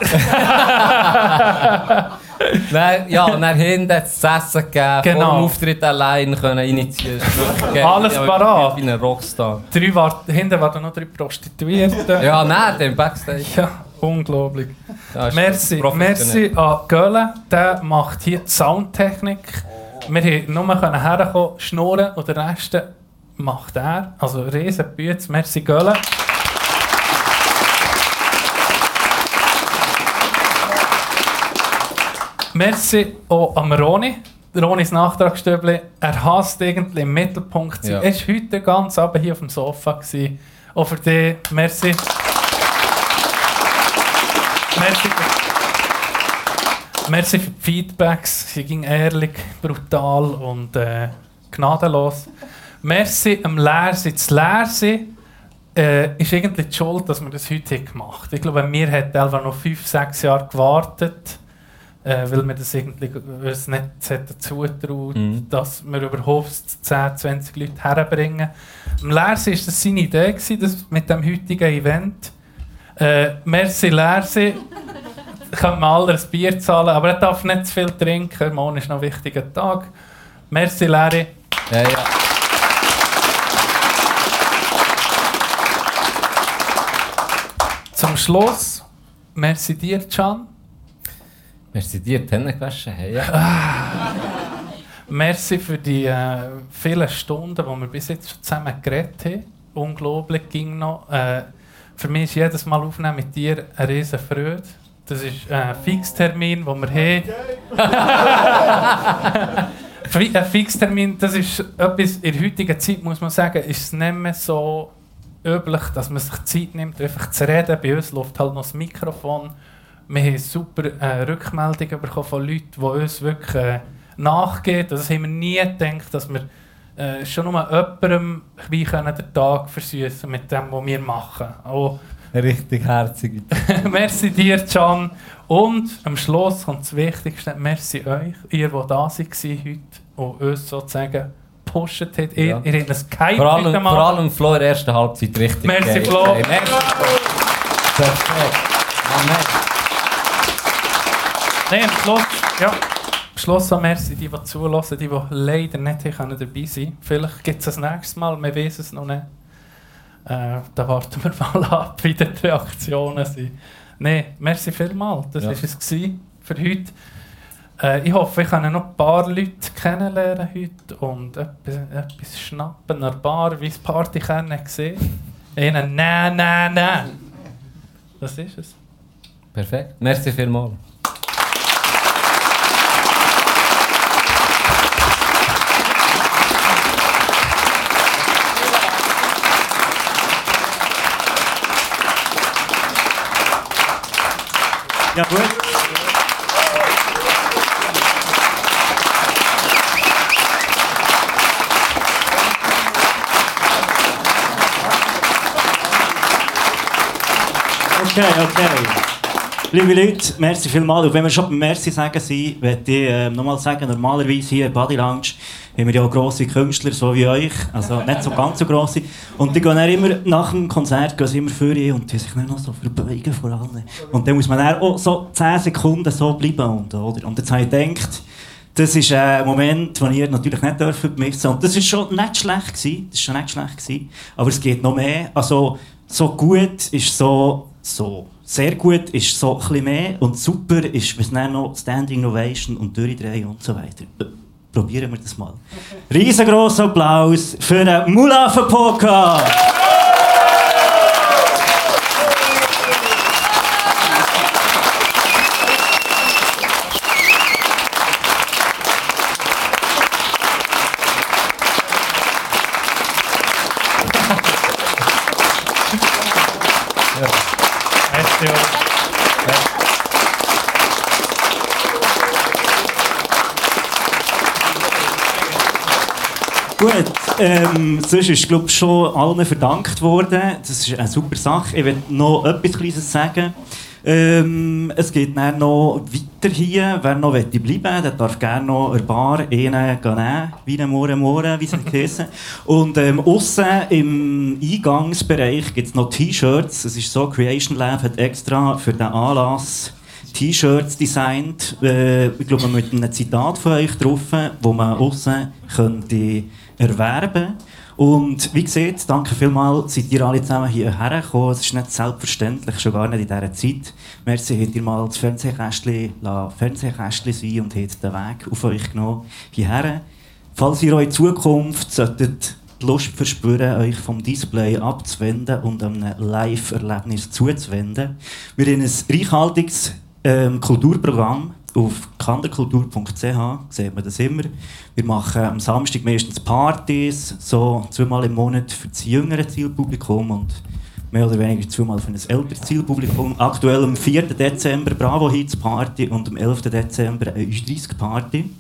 Nein, ja, dann hinten hat es das Essen gegeben, Genau. vor dem Auftritt allein können initiieren. Geil. Alles Ja, parat. Wie ein Rockstar. Drei war, hinten waren noch drei Prostituierte. Ja, nein, den Backstage. Ja, unglaublich. Ja, Merci, merci an Gölle, der macht hier die Soundtechnik wir haben nur herkommen, schnurren und den Rest macht er. Also riesen Bütz, merci Gölle. Merci auch an Roni. Ronis Nachtragstöbli, er hasst irgendwie im Mittelpunkt zu ja. Er war heute ganz Abend hier auf dem Sofa. Gewesen. Auch für dich, merci. merci. Merci für die Feedbacks. Sie ging ehrlich, brutal und äh, gnadenlos. Merci am Leersein. Das Leersein äh, ist irgendwie die Schuld, dass wir das heute gemacht haben. Ich glaube, wir hätten einfach noch fünf, sechs Jahre gewartet, äh, weil wir das irgendwie uns nicht hätten zutraut, Mhm. dass wir überhaupt 10, 20 Leute herbringen. Am Leersein war das seine Idee, gewesen, das mit dem heutigen Event. Äh, merci Leersein. Können wir alle ein Bier zahlen, aber er darf nicht zu viel trinken. Morgen ist noch ein wichtiger Tag. Merci Larry. Ja, ja. Zum Schluss, merci dir, Can. Merci dir, die Hände gewaschen. Hey, ja. Merci für die äh, vielen Stunden, die wir bis jetzt zusammen geredet haben. Unglaublich ging noch. Äh, für mich ist jedes Mal Aufnehmen mit dir eine riesen Freude. Das ist ein Fixtermin, den wir haben. Ein Fixtermin, das ist etwas, in der heutigen Zeit, muss man sagen, ist es nicht mehr so üblich, dass man sich Zeit nimmt, einfach zu reden. Bei uns läuft halt noch das Mikrofon. Wir haben super äh, Rückmeldungen bekommen von Leuten, die uns wirklich äh, nachgehen. Das haben wir nie gedacht, dass wir äh, schon nur jemandem wie können den Tag versüßen mit dem, was wir machen. Auch Richtig herzig. merci dir, Can. Und am Schluss kommt das Wichtigste. Merci euch, ihr, die da seid heute und uns sozusagen gepusht habt. Ihr, Ja. ihr habt ein Skype Vor allem, vor allem Flo in der ersten Halbzeit richtig Merci, geil. Flo. Hey, merci. Perfekt. Amen. Nein, am Schluss, ja. Am Schluss auch merci die, die zulassen, die, die leider nicht hier dabei sein können. Vielleicht gibt es das nächste Mal, wir wissen es noch nicht. Äh, da warten wir mal ab, wie die Reaktionen sind. Nein, merci vielmals. Das Ja. war es gewesen für heute. Äh, ich hoffe, ich kann noch ein paar Leute kennenlernen heute und etwas, etwas schnappen der Bar, wie das Partykern gesehen. Ihnen, nein, nein, nein. Das ist es. Perfekt. Merci vielmals. Gut. Okay, okay. Liebe Leute, merci vielmals. Wenn wir schon Merci sagen sind, möchte ich äh, nochmal sagen, normalerweise hier Body Lounge haben wir ja auch grosse Künstler, so wie euch. Also nicht so ganz so grosse. Und die gehen dann immer, nach dem Konzert gehen sie immer vor ihr und die sich dann noch so verbeugen vor allen. Und dann muss man dann auch so 10 Sekunden so bleiben. Und, oder? und jetzt habe ich gedacht, das ist ein Moment, den ihr natürlich nicht dürfen missen Und das war schon nicht schlecht. Gewesen. Das ist schon nicht schlecht. Gewesen. Aber es geht noch mehr. Also, so gut ist so, so. Sehr gut ist so ein bisschen mehr. Und super ist, wenn es noch Standing Ovation und Durchdrehen und so weiter. Probieren wir das mal. Riesengroßer Applaus für den Mulaffen Podcast! Merci euch. Gut, ähm, sonst ist glaub, schon allen verdankt worden. Das ist eine super Sache. Ich will noch etwas Kleines sagen. Ähm, es geht dann noch weiter hier. Wer noch bleiben will, der darf gerne noch eine Bar einen nehmen, wie ein Mohren Mohren, wie sie heissen. Und ähm, aussen im Eingangsbereich gibt es noch T-Shirts. Es ist so, Creation Lab hat extra für den Anlass T-Shirts designt, äh, ich glaube mit einem Zitat von euch drauf, wo man außen könnte erwerben Und wie gesagt, danke vielmals, seid ihr alle zusammen hierher gekommen. Es ist nicht selbstverständlich, schon gar nicht in dieser Zeit. Merci, habt ihr mal das Fernsehkästchen, Fernsehkästchen sein und habt den Weg auf euch genommen hierher. Falls ihr euch in Zukunft solltet die Lust verspüren, euch vom Display abzuwenden und einem Live-Erlebnis zuzuwenden. Wir haben ein reichhaltiges ähm, Kulturprogramm auf kanderkultur.ch sieht man das immer. Wir machen am Samstag meistens Partys, so zweimal im Monat für das jüngere Zielpublikum und mehr oder weniger zweimal für ein älteres Zielpublikum. Aktuell am 4. Dezember Bravo Hits Party und am 11. Dezember eine 30 Party.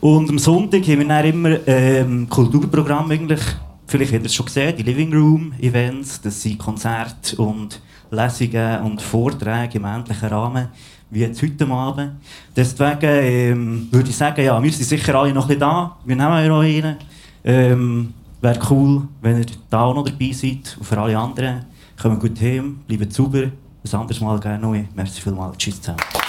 Und am Sonntag haben wir dann immer ähm, Kulturprogramm eigentlich. Vielleicht habt ihr es schon gesehen, die Living Room Events, das sind Konzerte und Lesungen und Vorträge im ähnlichen Rahmen wie jetzt heute Abend. Deswegen ähm, würde ich sagen, ja, wir sind sicher alle noch da. Wir nehmen ja auch einen. Ähm, Wäre cool, wenn ihr da auch noch dabei seid. Und für alle anderen, kommt gut heim, bleibt sauber. Ein anderes Mal gerne neu. Merci vielmals. Tschüss zusammen.